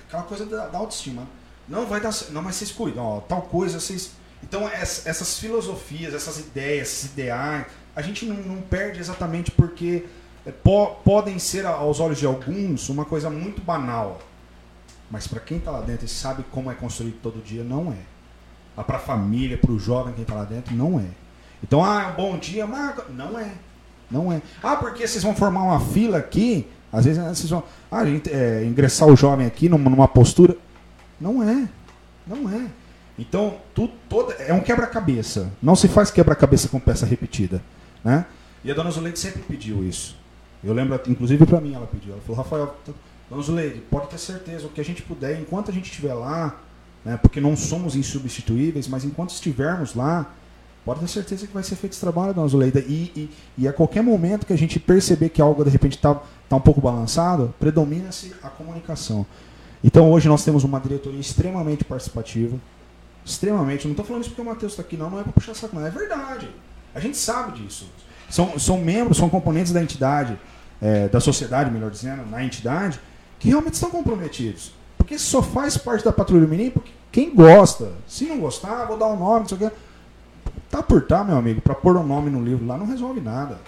Aquela coisa da, da autoestima. Não vai dar. Não, mas vocês cuidam, ó, tal coisa, vocês. Então, ess- essas filosofias, essas ideias, esses ideais, a gente não, não perde exatamente porque é, po- podem ser, aos olhos de alguns, uma coisa muito banal. Mas para quem está lá dentro e sabe como é construído todo dia, não é. Para a família, para o jovem quem está lá dentro, não é. Então, ah, bom dia, Marco. Não é. Não é. Ah, porque vocês vão formar uma fila aqui, às vezes né, vocês vão ah, gente, é, ingressar o jovem aqui numa, numa postura. Não é. Não é. Então, tu, toda, é um quebra-cabeça. Não se faz quebra-cabeça com peça repetida. Né? E a dona Zuleide sempre pediu isso. Eu lembro, inclusive para mim ela pediu. Ela falou, Rafael, t- dona Zuleide, pode ter certeza, o que a gente puder, enquanto a gente estiver lá, né, porque não somos insubstituíveis, mas enquanto estivermos lá, pode ter certeza que vai ser feito esse trabalho, dona Zuleida. E, e, e a qualquer momento que a gente perceber que algo de repente está tá um pouco balançado, predomina-se a comunicação. Então hoje nós temos uma diretoria extremamente participativa. Extremamente. Não estou falando isso porque o Matheus está aqui, não, não é para puxar saco, não. É verdade. A gente sabe disso. São, são membros, são componentes da entidade, é, da sociedade, melhor dizendo, na entidade, que realmente estão comprometidos. Porque só faz parte da Patrulha Mirim porque quem gosta. Se não gostar, vou dar um nome, não sei o quê. Tá por tá, meu amigo, para pôr um nome no livro lá não resolve nada.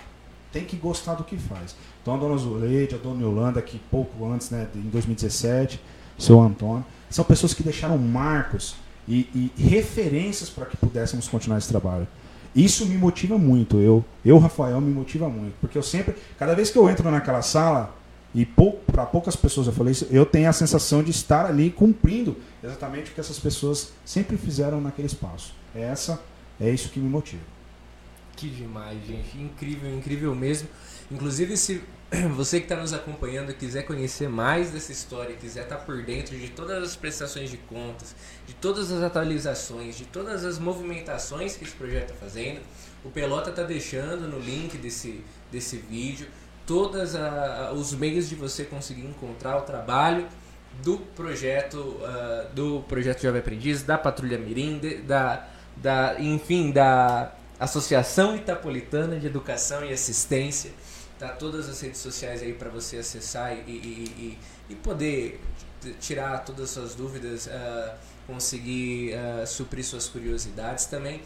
Tem que gostar do que faz. Então a dona Zuleide, a dona Yolanda, que pouco antes, né, em 2017, seu Antônio, são pessoas que deixaram marcos e, e referências para que pudéssemos continuar esse trabalho. Isso me motiva muito. Eu, eu, Rafael, me motiva muito. Porque eu sempre, cada vez que eu entro naquela sala, e para poucas pessoas eu falei isso, eu tenho a sensação de estar ali cumprindo exatamente o que essas pessoas sempre fizeram naquele espaço. Essa é isso que me motiva. Que demais, gente. Incrível, incrível mesmo. Inclusive, se você que está nos acompanhando quiser conhecer mais dessa história, quiser estar por dentro de todas as prestações de contas, de todas as atualizações, de todas as movimentações que esse projeto está fazendo, o Pelota está deixando no link desse, desse vídeo todos os meios de você conseguir encontrar o trabalho do projeto uh, do projeto Jovem Aprendiz, da Patrulha Mirim, de, da, da, enfim, da Associação Itapolitana de Educação e Assistência. Tá todas as redes sociais aí para você acessar e, e, e, e, poder tirar todas as suas dúvidas, uh, conseguir uh, suprir suas curiosidades também.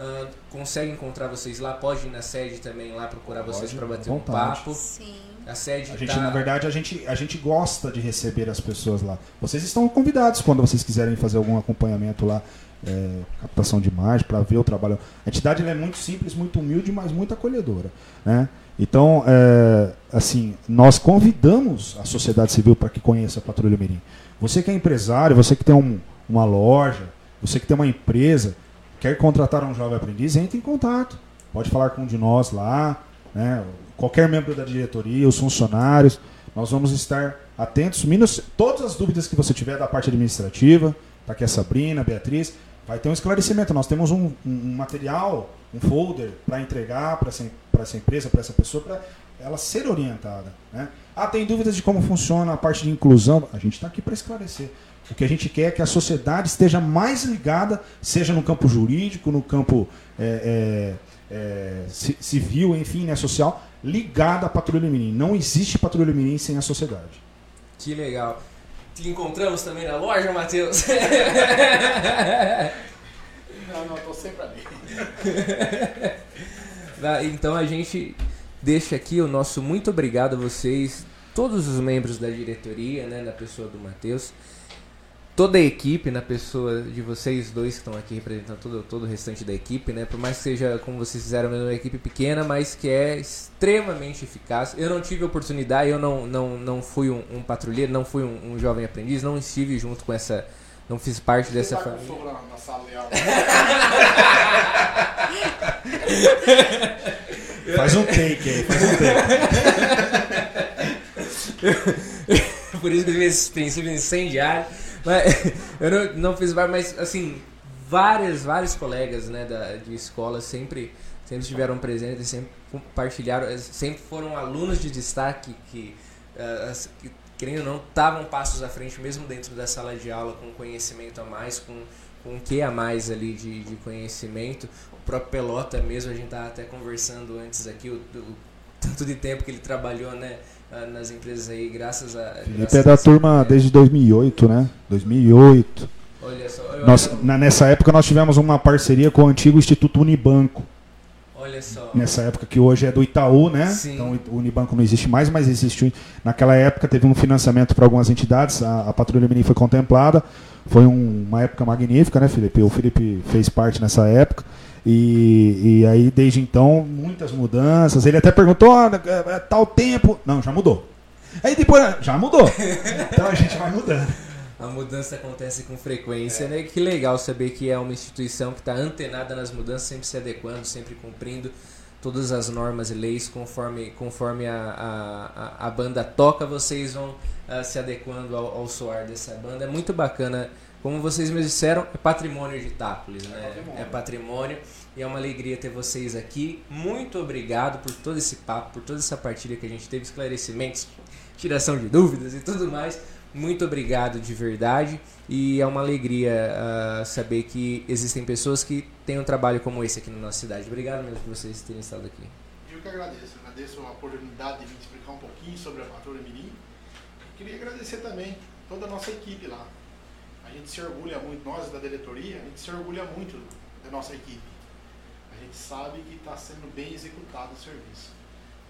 Uh, consegue encontrar vocês lá, pode ir na sede também lá procurar Pode, vocês para bater um papo. sim. A sede A gente, tá... na verdade, a gente, a gente gosta de receber as pessoas lá. Vocês estão convidados quando vocês quiserem fazer algum acompanhamento lá, é, captação de imagem, para ver o trabalho. A entidade ela é muito simples, muito humilde, mas muito acolhedora. Né? Então, é, assim, nós convidamos a sociedade civil para que conheça a Patrulha Mirim. Você que é empresário, você que tem um, uma loja, você que tem uma empresa, quer contratar um jovem aprendiz, entre em contato. Pode falar com um de nós lá, né? qualquer membro da diretoria, os funcionários. Nós vamos estar atentos. Minus, todas as dúvidas que você tiver da parte administrativa, está aqui a Sabrina, a Beatriz, vai ter um esclarecimento. Nós temos um, um material, um folder para entregar para essa, essa empresa, para essa pessoa, para ela ser orientada. Né? Ah, tem dúvidas de como funciona a parte de inclusão? A gente está aqui para esclarecer. O que a gente quer é que a sociedade esteja mais ligada, seja no campo jurídico, no campo é, é, é, civil, enfim, né, social, ligada à patrulha mirim. Não existe patrulha mirim sem a sociedade. Que legal. Te encontramos também na loja, Matheus? não, não, estou sempre ali. então a gente deixa aqui o nosso muito obrigado a vocês, todos os membros da diretoria, né, na pessoa do Matheus toda a equipe, na pessoa de vocês dois que estão aqui representando todo, todo o restante da equipe, né? Por mais que seja, como vocês fizeram, uma equipe pequena, mas que é extremamente eficaz. Eu não tive oportunidade, eu não, não, não fui um, um patrulheiro, não fui um, um, jovem aprendiz, não estive junto com essa. Não fiz parte Você dessa família. Na, na sala faz um take aí, faz um take. Por isso que eu tive esse princípio incendiário. Mas, eu não, não fiz vários, mas assim, várias, vários colegas né, da, de escola sempre, sempre estiveram presentes, sempre compartilharam, sempre foram alunos de destaque que, uh, que querendo ou não, estavam passos à frente, mesmo dentro da sala de aula, com conhecimento a mais, com, com o que a mais ali de, de conhecimento. O próprio Pelota mesmo, a gente estava até conversando antes aqui, o, o tanto de tempo que ele trabalhou, né? Ah, nas empresas aí, graças a. Felipe graças é da turma desde 2008, né? 2008. Olha só. Nós, na, nessa época nós tivemos uma parceria com o antigo Instituto Unibanco. Olha só. Nessa época que hoje é do Itaú, né? Sim. Então o Unibanco não existe mais, mas existe. Naquela época teve um financiamento para algumas entidades, a, a Patrulha Mirim foi contemplada. Foi um, uma época magnífica, né, Felipe? O Felipe fez parte nessa época. E, e aí, desde então, muitas mudanças. Ele até perguntou: oh, tal tempo. Não, já mudou. Aí depois, já mudou. Então a gente vai mudando. A mudança acontece com frequência, é. né? Que legal saber que é uma instituição que está antenada nas mudanças, sempre se adequando, sempre cumprindo todas as normas e leis conforme, conforme a, a, a banda toca, vocês vão uh, se adequando ao, ao soar dessa banda. É muito bacana como vocês me disseram, é patrimônio de Itápolis, né? É patrimônio. é patrimônio. E é uma alegria ter vocês aqui. Muito obrigado por todo esse papo, por toda essa partilha que a gente teve, esclarecimentos, tiração de dúvidas e tudo mais. Muito obrigado de verdade. E é uma alegria uh, saber que existem pessoas que têm um trabalho como esse aqui na nossa cidade. Obrigado mesmo por vocês terem estado aqui. Eu que agradeço. Agradeço a oportunidade de me explicar um pouquinho sobre a Patrulha Mirim. Queria agradecer também toda a nossa equipe lá a gente se orgulha muito, nós da diretoria, a gente se orgulha muito da nossa equipe. A gente sabe que está sendo bem executado o serviço.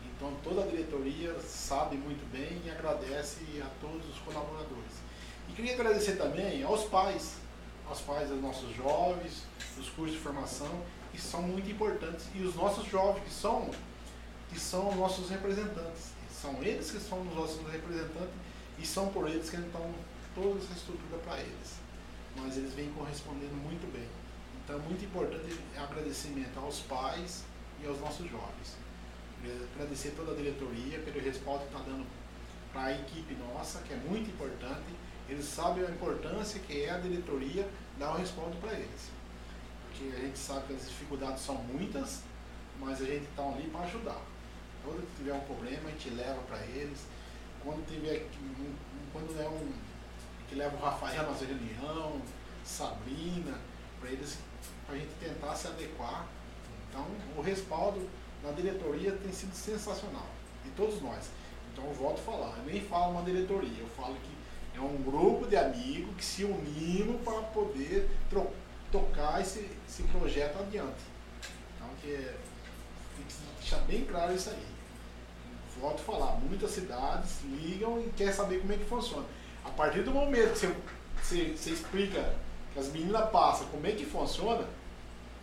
Então toda a diretoria sabe muito bem e agradece a todos os colaboradores. E queria agradecer também aos pais, aos pais dos nossos jovens, dos cursos de formação, que são muito importantes, e os nossos jovens, que são, que são nossos representantes. São eles que são os nossos representantes e são por eles que estão toda essa estrutura para eles. Mas eles vêm correspondendo muito bem. Então é muito importante agradecimento aos pais e aos nossos jovens. Agradecer toda a diretoria pelo respaldo que está dando para a equipe nossa, que é muito importante. Eles sabem a importância que é a diretoria dar o respaldo para eles. Porque a gente sabe que as dificuldades são muitas, mas a gente está ali para ajudar. Quando tiver um problema, a gente leva para eles. Quando tiver quando é um, que leva o Rafael na nossa reunião, Sabrina, para eles, para a gente tentar se adequar. Então, o respaldo na diretoria tem sido sensacional, de todos nós. Então, eu volto a falar, eu nem falo uma diretoria, eu falo que é um grupo de amigos que se unimos para poder tocar esse, esse projeto adiante. Então, que é, tem que deixar bem claro isso aí. Volto a falar, muitas cidades ligam e querem saber como é que funciona. A partir do momento que você, você, você explica que as meninas passam como é que funciona,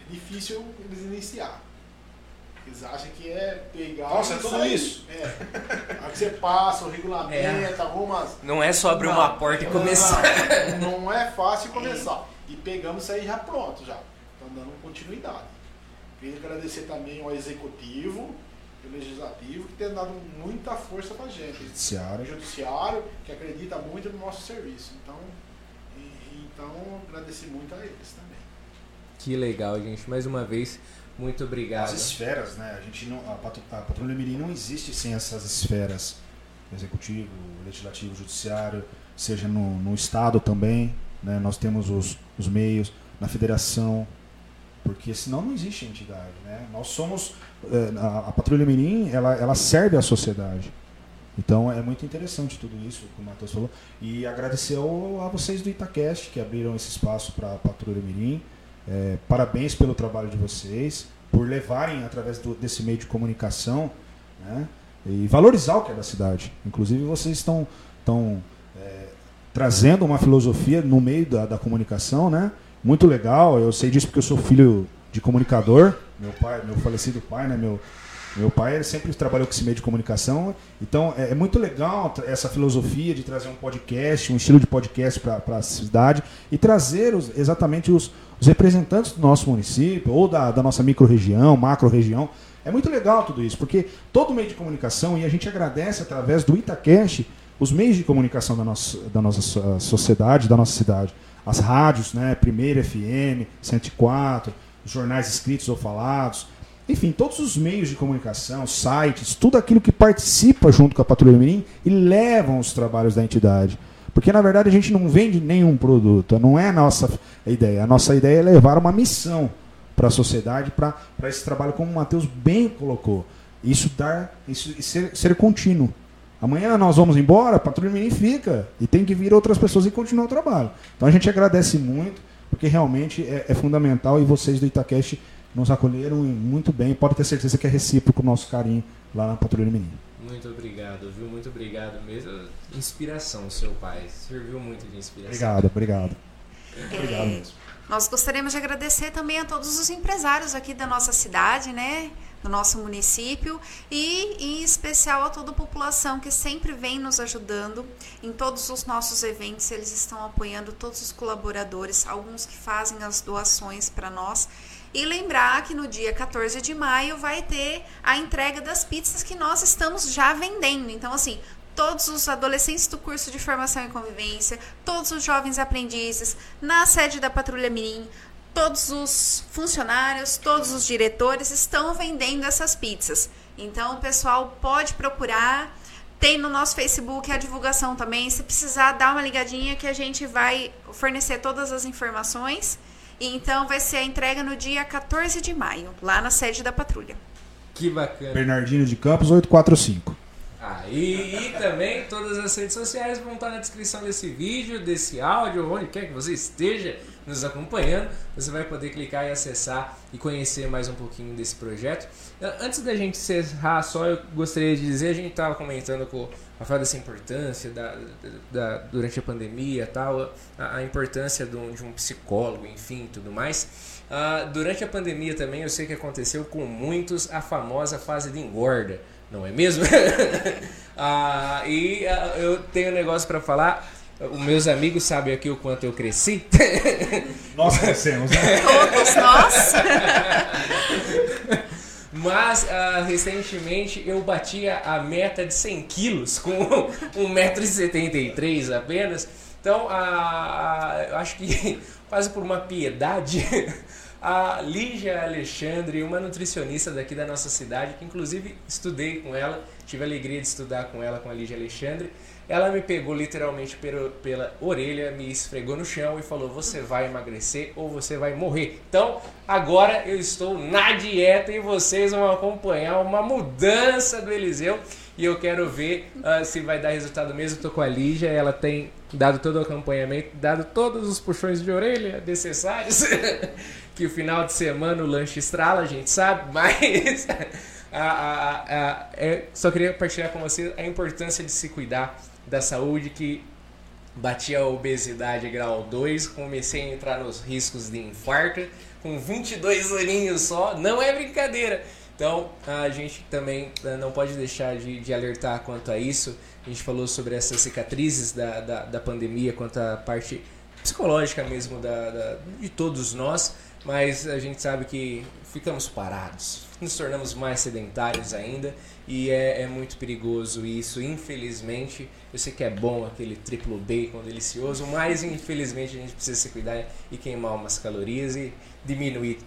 é difícil eles iniciar. Eles acham que é pegar. Nossa, é tudo isso. É. Aí você passa o regulamento, é. algumas. Não é só abrir não, uma porta e começar. Não, não, é fácil começar. E pegamos isso aí já pronto, já. Estão dando continuidade. Queria agradecer também ao executivo, legislativo que tem dado muita força para a gente. Judiciário. O judiciário, que acredita muito no nosso serviço. Então, e, então agradecer muito a eles também. Que legal, gente. Mais uma vez, Muito obrigado. As esferas, né? A gente não, a, a Patrulha Mirim não existe sem essas esferas. Executivo, legislativo, judiciário, seja no, no Estado também, né? Nós temos os, os meios, na federação, porque senão não existe entidade, né? Nós somos... eh, a, Patrulha Mirim, ela, ela serve à sociedade. Então é muito interessante tudo isso que o Matheus falou. E agradecer ao- a vocês do Itacast que abriram esse espaço para a Patrulha Mirim. É, parabéns pelo trabalho de vocês, por levarem através do- desse meio de comunicação né, e valorizar o que é da cidade. Inclusive vocês estão, estão é, trazendo uma filosofia no meio da, da comunicação, né? Muito legal. Eu sei disso porque eu sou filho de comunicador. Meu pai, meu falecido pai, né? Meu, meu pai sempre trabalhou com esse meio de comunicação, então é, é muito legal essa filosofia de trazer um podcast, um estilo de podcast para a cidade e trazer os- exatamente os, os representantes do nosso município ou da, da nossa micro-região, macro-região. É muito legal tudo isso, porque todo meio de comunicação, e a gente agradece através do Itacast os meios de comunicação da nossa, da nossa so- sociedade, da nossa cidade. As rádios, né? Primeira FM, 104, os jornais escritos ou falados. Enfim, todos os meios de comunicação, sites, tudo aquilo que participa junto com a Patrulha Mirim e levam os trabalhos da entidade. Porque na verdade a gente não vende nenhum produto, não é a nossa ideia. A nossa ideia é levar uma missão para a sociedade, para esse trabalho, como o Matheus bem colocou. Isso dar, isso ser, ser contínuo. Amanhã nós vamos embora, a Patrulha Mirim fica e tem que vir outras pessoas e continuar o trabalho. Então a gente agradece muito, porque realmente é, é fundamental e vocês do Itacast nos acolheram muito bem. Pode ter certeza que é recíproco o nosso carinho lá na Patrulha Mirim. Muito obrigado, viu? Muito obrigado mesmo. Inspiração, seu pai. Serviu muito de inspiração. Obrigado, obrigado. Obrigado mesmo. Nós gostaríamos de agradecer também a todos os empresários aqui da nossa cidade, né? Do nosso município e em especial a toda a população que sempre vem nos ajudando em todos os nossos eventos. Eles estão apoiando todos os colaboradores, alguns que fazem as doações para nós. E lembrar que no dia 14 de maio vai ter a entrega das pizzas que nós estamos já vendendo. Então, assim, todos os adolescentes do curso de formação e convivência, todos os jovens aprendizes, na sede da Patrulha Mirim, todos os funcionários, todos os diretores estão vendendo essas pizzas. Então, o pessoal pode procurar. Tem no nosso Facebook a divulgação também. Se precisar, dá uma ligadinha que a gente vai fornecer todas as informações. E então vai ser a entrega no dia 14 de maio, lá na sede da patrulha. Que bacana. Bernardino de Campos 845. Ah, e, e também todas as redes sociais vão estar na descrição desse vídeo, desse áudio, onde quer que você esteja nos acompanhando. Você vai poder clicar e acessar e conhecer mais um pouquinho desse projeto. Antes da gente encerrar, só eu gostaria de dizer, a gente estava comentando com o Rafael dessa importância da, da, durante a pandemia tal, a, a importância de um, de um, psicólogo, enfim, tudo mais. Uh, durante a pandemia também eu sei que aconteceu com muitos a famosa fase de engorda não é mesmo? ah, e ah, eu tenho um negócio para falar. Os meus amigos sabem aqui o quanto eu cresci. Nós crescemos, né? Todos nós. Mas ah, recentemente eu bati a, meta de 100 quilos com 1,73m apenas. Então, ah, acho que quase por uma piedade a Lígia Alexandre, uma nutricionista daqui da nossa cidade, que inclusive estudei com ela, tive a alegria de estudar com ela, com a Lígia Alexandre. Ela me pegou literalmente pela, pela orelha, me esfregou no chão e falou: Você vai emagrecer ou você vai morrer. Então, agora eu estou na dieta e vocês vão acompanhar uma mudança do Eliseu. E eu quero ver uh, se vai dar resultado mesmo. Estou com a Lígia, ela tem dado todo o acompanhamento, dado todos os puxões de orelha necessários. que o final de semana o lanche estrala, a gente sabe, mas a, a, a, é, só queria partilhar com você a importância de se cuidar da saúde, que bati a obesidade grau 2, comecei a entrar nos riscos de infarto, com 22 aninhos só, não é brincadeira. Então a gente também não pode deixar de, de alertar quanto a isso. A gente falou sobre essas cicatrizes da, da, da pandemia, quanto à parte psicológica mesmo da, da, de todos nós mas a gente sabe que ficamos parados, nos tornamos mais sedentários ainda e é, é, muito perigoso isso. Infelizmente, eu sei que é bom aquele triplo bacon delicioso, mas infelizmente a gente precisa se cuidar e queimar umas calorias e diminuir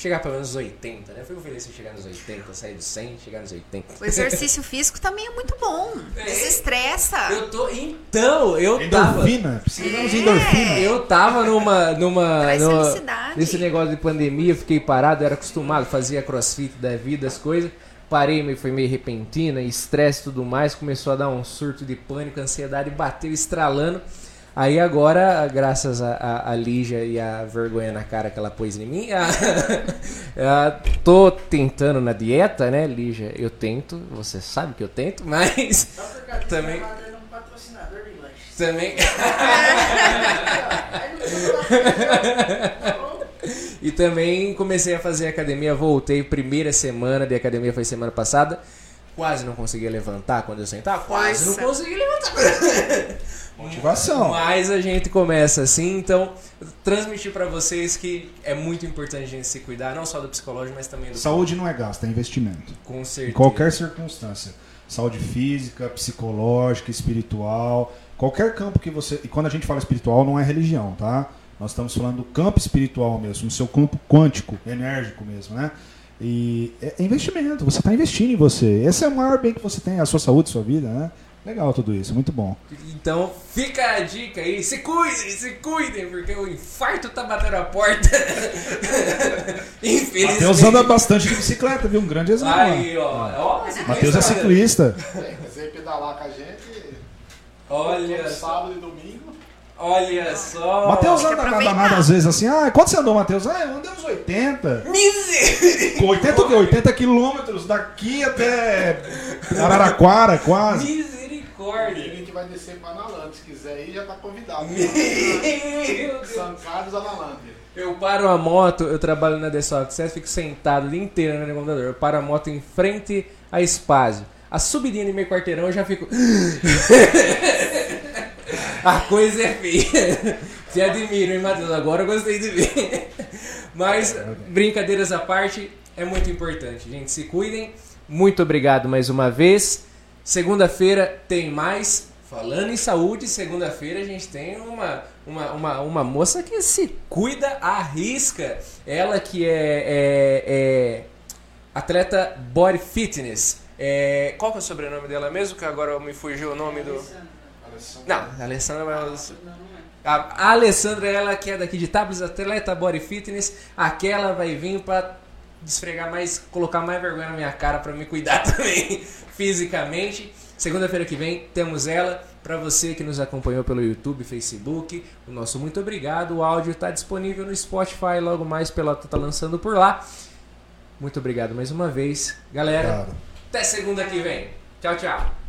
chegar pelo menos nos 80, né? Eu fico feliz em chegar nos 80, sair dos 100, chegar nos 80. O exercício físico também é muito bom. É. Desestressa. Eu tô. Então, eu tava. Endorfina, precisamos de endorfina. Eu tava numa. numa, Traz numa felicidade. nesse negócio de pandemia, eu fiquei parado, eu era acostumado, fazia crossfit da vida, as coisas. Parei, meio- foi meio repentina, estresse e tudo mais, começou a dar um surto de pânico, ansiedade, bateu estralando. Aí agora, graças a, a, a Lígia e a vergonha na cara que ela pôs em mim, a, a- tô tentando na dieta, né, Lígia? Eu tento, você sabe que eu tento, mas Só por causa disso, Também- um patrocinador de também. Não? E também comecei a fazer academia, voltei, primeira semana de academia foi semana passada. Quase não conseguia levantar quando eu sentava, quase não Força. conseguia levantar. Motivação. Mas a gente começa assim, então transmitir pra vocês que é muito importante a gente se cuidar, não só do psicológico, mas também do Saúde não é gasto, é investimento. com certeza. Em qualquer circunstância. Saúde física, psicológica, espiritual, qualquer campo que você. E quando a gente fala espiritual, não é religião, tá? Nós estamos falando do campo espiritual mesmo, no seu campo quântico, enérgico mesmo, né? E é é investimento, você está investindo em você. Esse é o maior bem que você tem, a sua saúde, a sua vida, né? Legal tudo isso, muito bom. Então fica a dica aí, se cuidem, se cuidem, porque o infarto tá batendo a porta. Infelizmente. Matheus anda bastante de bicicleta, viu? Um grande exemplo. Aí, ó. ó Matheus é ciclista. Você pedalar com a gente Olha sábado e domingo. Olha só. Matheus anda nada às vezes assim. Ah, quanto você andou, Matheus? Ah, eu andei uns 80. Misericórdia. Com 80 o quê? 80 quilômetros daqui até Araraquara, quase. E a Misericórdia. gente vai descer para Analândia. Se quiser ir, já tá convidado. Meu. São Carlos, Analândia. Eu paro a moto, eu trabalho na The Soft fico sentado o dia inteiro no computador. Eu paro a moto em frente a Spazio. A subidinha de meio quarteirão eu já fico. a coisa é feia. Te admiro, hein, Matheus? Agora eu gostei de ver. Mas, brincadeiras à parte, é muito importante. Gente, se cuidem. Muito obrigado mais uma vez. Segunda-feira tem mais. Falando em saúde, segunda-feira a gente tem uma, uma, uma, uma moça que se cuida à risca. Ela que é, é- é atleta body fitness. É, qual que é o sobrenome dela mesmo? Que agora me fugiu o nome do. Não, a Alessandra mas- Não, não é. a Alessandra, ela que é daqui de Tablas, atleta body fitness, aquela vai vir pra desfregar mais, colocar mais vergonha na minha cara pra me cuidar também fisicamente. Segunda-feira que vem temos ela. Pra você que nos acompanhou pelo YouTube, Facebook, o nosso muito obrigado. O áudio tá disponível no Spotify, logo mais Pelota tá lançando por lá. Muito obrigado mais uma vez. Galera, até segunda que vem. Tchau, tchau.